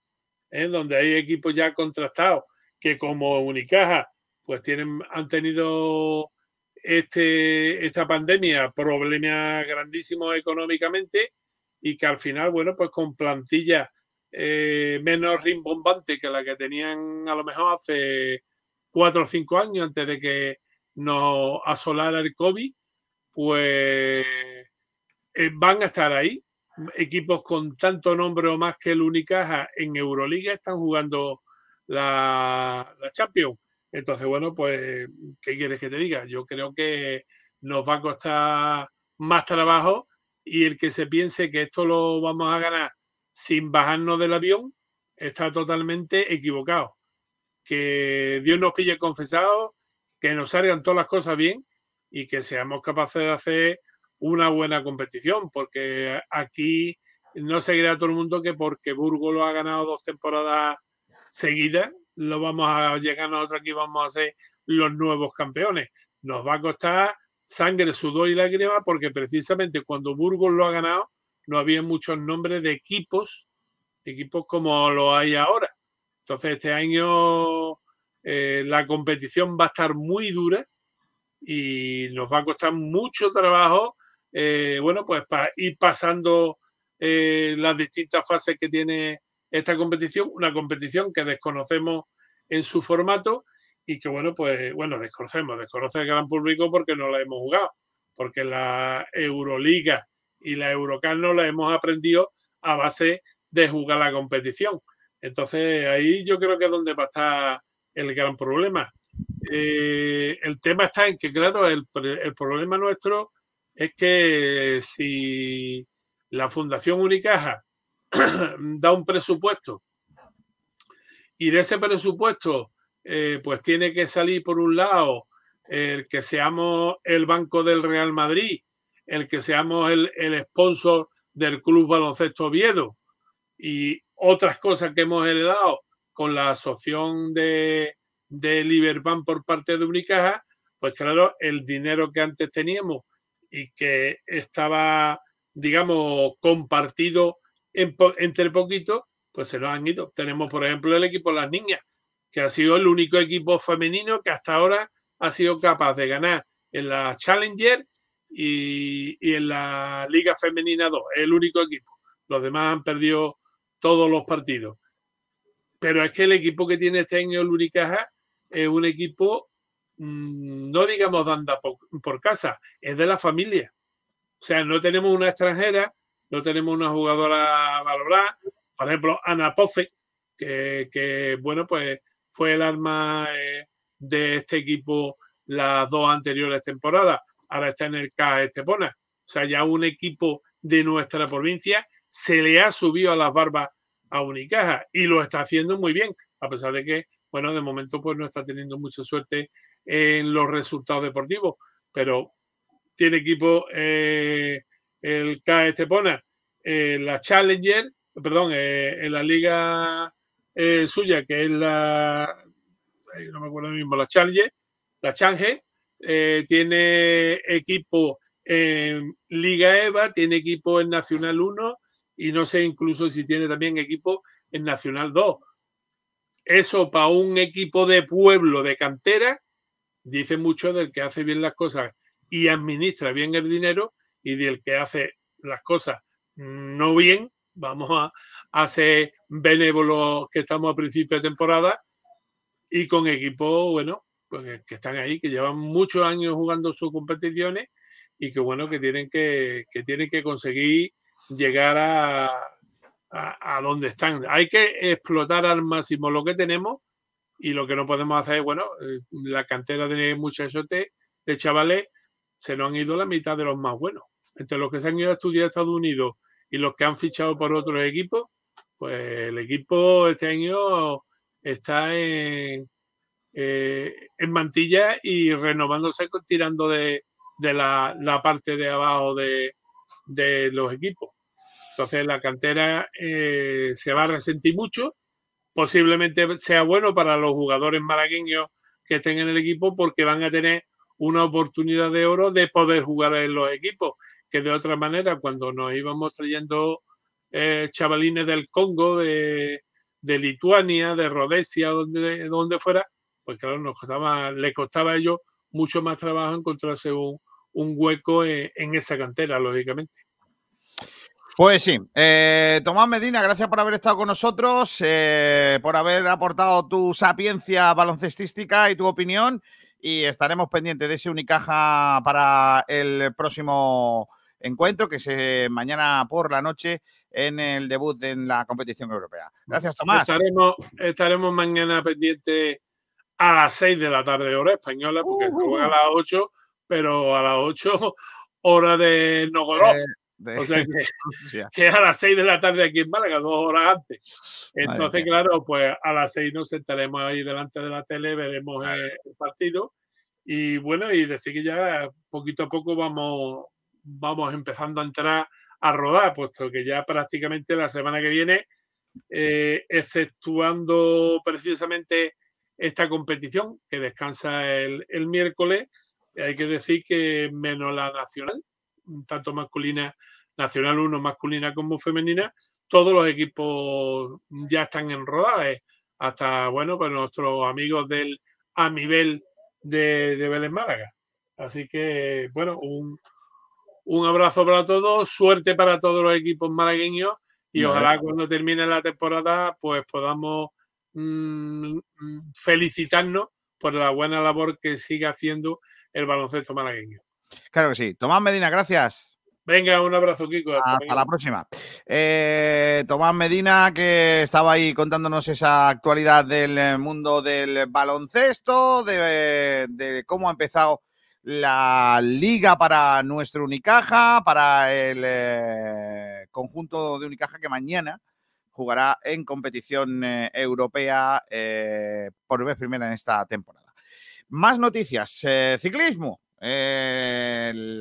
¿eh? donde hay equipos ya contrastados que como Unicaja pues tienen, han tenido este, esta pandemia problemas grandísimos económicamente y que al final, bueno, pues con plantilla eh, menos rimbombante que la que tenían a lo mejor hace cuatro o cinco años antes de que nos asolara el COVID, pues eh, van a estar ahí. Equipos con tanto nombre o más que el Unicaja en Euroliga están jugando la, la Champions. Entonces, bueno, pues, ¿qué quieres que te diga? Yo creo que nos va a costar más trabajo y el que se piense que esto lo vamos a ganar sin bajarnos del avión está totalmente equivocado que Dios nos pille confesados, que nos salgan todas las cosas bien y que seamos capaces de hacer una buena competición, porque aquí no se crea todo el mundo que porque Burgos lo ha ganado dos temporadas seguidas, lo vamos a llegar nosotros aquí, vamos a ser los nuevos campeones. Nos va a costar sangre, sudor y lágrima, porque precisamente cuando Burgos lo ha ganado, no había muchos nombres de equipos, equipos como lo hay ahora. Entonces, este año eh, la competición va a estar muy dura y nos va a costar mucho trabajo, eh, bueno, pues para ir pasando eh, las distintas fases que tiene esta competición, una competición que desconocemos en su formato y que, bueno, pues, bueno, desconocemos, desconoce el gran público porque no la hemos jugado, porque la Euroliga y la Eurocar no la hemos aprendido a base de jugar la competición. Entonces ahí yo creo que es donde va a estar el gran problema. Eh, el tema está en que, claro, el, problema nuestro es que si la Fundación Unicaja da un presupuesto y de ese presupuesto eh, pues tiene que salir por un lado el que seamos el Banco del Real Madrid, el que seamos el, el sponsor del Club Baloncesto Oviedo y otras cosas que hemos heredado con la asociación de, de por parte de Unicaja, pues claro, el dinero que antes teníamos y que estaba, digamos, compartido entre poquitos, pues se nos han ido. Tenemos, por ejemplo, el equipo Las Niñas, que ha sido el único equipo femenino que hasta ahora ha sido capaz de ganar en la Challenger y, en la Liga Femenina 2, el único equipo. Los demás han perdido todos los partidos. Pero es que el equipo que tiene este año el Unicaja es un equipo mm, no digamos danda por, por casa, es de la familia. O sea, no tenemos una extranjera, no tenemos una jugadora valorada. Por ejemplo, Ana Poce, que, que, bueno, pues fue el arma eh, de este equipo las dos anteriores temporadas. Ahora está en el CAE Estepona. O sea, ya un equipo de nuestra provincia se le ha subido a las barbas a Unicaja y lo está haciendo muy bien, a pesar de que, bueno, de momento pues no está teniendo mucha suerte en los resultados deportivos, pero tiene equipo eh, el CAE Estepona, eh, la Challenger, perdón, eh, en la liga suya, que es la, no me acuerdo mismo, la Challenger, la Change, tiene equipo en Liga EVA, tiene equipo en Nacional 1 y no sé incluso si tiene también equipo en Nacional 2. Eso para un equipo de pueblo, de cantera, dice mucho del que hace bien las cosas y administra bien el dinero y del que hace las cosas no bien, vamos a, hacer benévolos que estamos a principio de temporada y con equipos, bueno, pues que están ahí, que llevan muchos años jugando sus competiciones y que bueno, que tienen que, que tienen que conseguir llegar a, a, donde están. Hay que explotar al máximo lo que tenemos y lo que no podemos hacer bueno, eh, la cantera de muchachos de chavales se nos han ido la mitad de los más buenos. Entre los que se han ido a estudiar a Estados Unidos y los que han fichado por otros equipos, pues el equipo este año está en, eh, en mantilla y renovándose tirando de, de la, la, parte de abajo de, de, los equipos. Entonces la cantera eh, se va a resentir mucho. Posiblemente sea bueno para los jugadores malagueños que estén en el equipo porque van a tener una oportunidad de oro de poder jugar en los equipos, que de otra manera cuando nos íbamos trayendo eh, chavalines del Congo, de, de, Lituania, de Rhodesia, donde, donde fuera, pues claro, nos costaba, le costaba a ellos mucho más trabajo encontrarse un, un hueco en, en, esa cantera, lógicamente. Pues sí, eh, Tomás Medina, gracias por haber estado con nosotros, eh, por haber aportado tu sapiencia baloncestística y tu opinión y estaremos pendientes de ese Unicaja para el próximo encuentro que es mañana por la noche en el debut en la competición europea. Gracias, Tomás. Estaremos, estaremos mañana pendientes a las 6 de la tarde hora española, porque uh, se juega a las 8, pero a las 8 hora de Nogorov. Eh, o sea que, que, a las 6 de la tarde aquí en Málaga, dos horas antes. Entonces, claro, pues a las 6 nos sentaremos ahí delante de la tele, veremos el, el partido. Y bueno, y decir que ya poquito a poco vamos, vamos empezando a entrar a rodar, puesto que ya prácticamente la semana que viene, eh, exceptuando precisamente esta competición que descansa el, el, miércoles, hay que decir que menos la nacional, tanto masculina, nacional 1 masculina como femenina, todos los equipos ya están en rodaje, hasta, bueno, pues nuestros amigos del Amivel de, de Vélez Málaga. Así que, bueno, un, un abrazo para todos, suerte para todos los equipos malagueños y ojalá cuando termine la temporada pues podamos mmm, felicitarnos por la buena labor que sigue haciendo el baloncesto malagueño. Claro que sí. Tomás Medina, gracias. Venga, un abrazo, Kiko. Hasta, Hasta la próxima. Eh, Tomás Medina, que estaba ahí contándonos esa actualidad del mundo del baloncesto, de, de cómo ha empezado la liga para nuestro Unicaja, para el eh, conjunto de Unicaja que mañana jugará en competición eh, europea eh, por vez primera en esta temporada. Más noticias. Ciclismo. La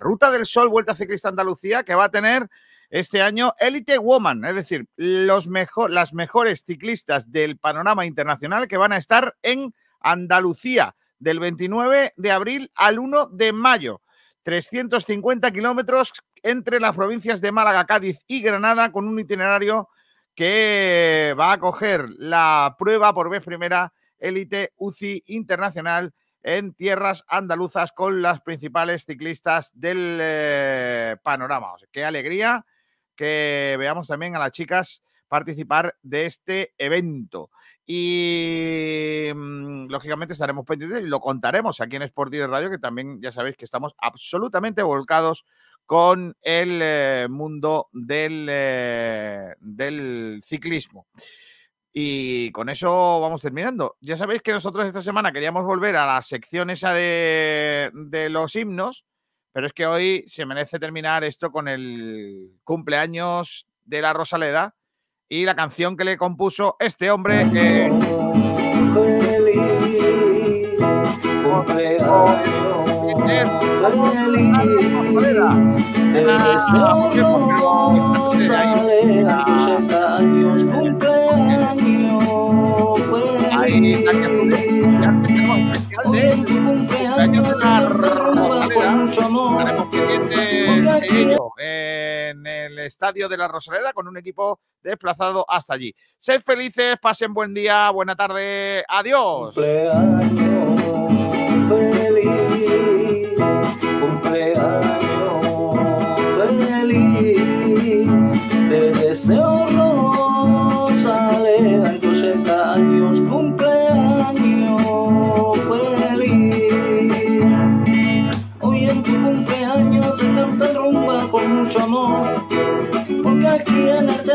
Ruta del Sol, Vuelta Ciclista Andalucía, que va a tener este año Elite Woman, es decir, los mejor, las mejores ciclistas del panorama internacional que van a estar en Andalucía del 29 de abril al 1 de mayo. 350 kilómetros entre las provincias de Málaga, Cádiz y Granada con un itinerario que va a coger la prueba por vez primera élite UCI internacional en tierras andaluzas con las principales ciclistas del eh, panorama. Qué alegría que veamos también a las chicas participar de este evento. Y mm, lógicamente estaremos pendientes y lo contaremos aquí en Sport Direct Radio, que también ya sabéis que estamos absolutamente volcados con el eh, mundo del, eh, del ciclismo. Y con eso vamos terminando. Ya sabéis que nosotros esta semana queríamos volver a la sección esa de, de los himnos, pero es que hoy se merece terminar esto con el cumpleaños de la Rosaleda y la canción que le compuso este hombre. En el estadio de la Rosaleda con un equipo desplazado hasta allí. Sed felices, pasen buen día, buena tarde, adiós.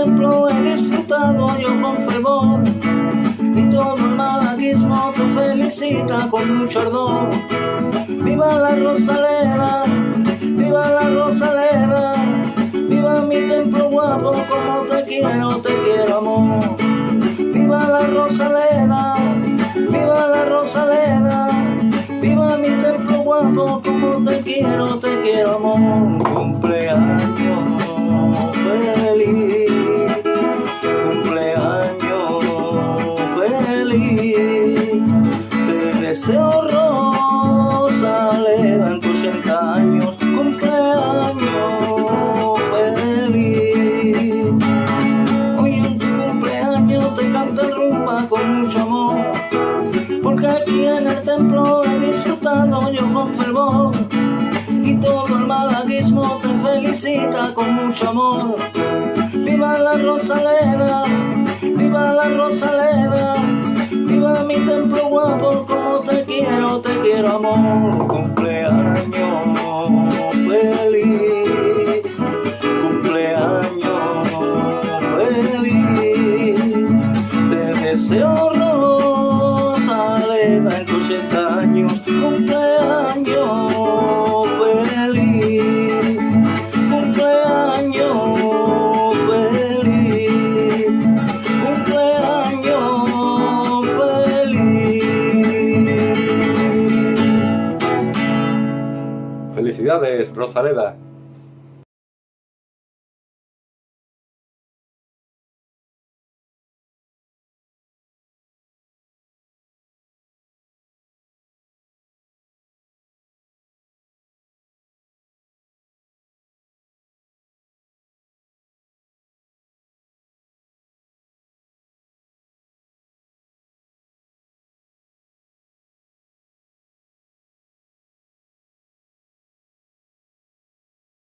Templo he disfrutado yo con fervor. Y todo el malaguismo te felicita con mucho ardor. ¡Viva la Rosaleda! ¡Viva la Rosaleda! Viva mi templo guapo, como te quiero, te quiero amor. Viva la Rosaleda, viva la Rosaleda. Viva mi templo guapo, como te quiero, te quiero amor. Cumpleaños feliz, Te deseo Rosaleda en tus 80 años, cumpleaños. con mucho amor, porque aquí en el templo he disfrutado yo con fervor, y todo el malaguismo te felicita con mucho amor. Viva la Rosaleda, viva la Rosaleda, viva mi templo guapo, como te quiero, te quiero amor, cumpleaños feliz, Felicidades.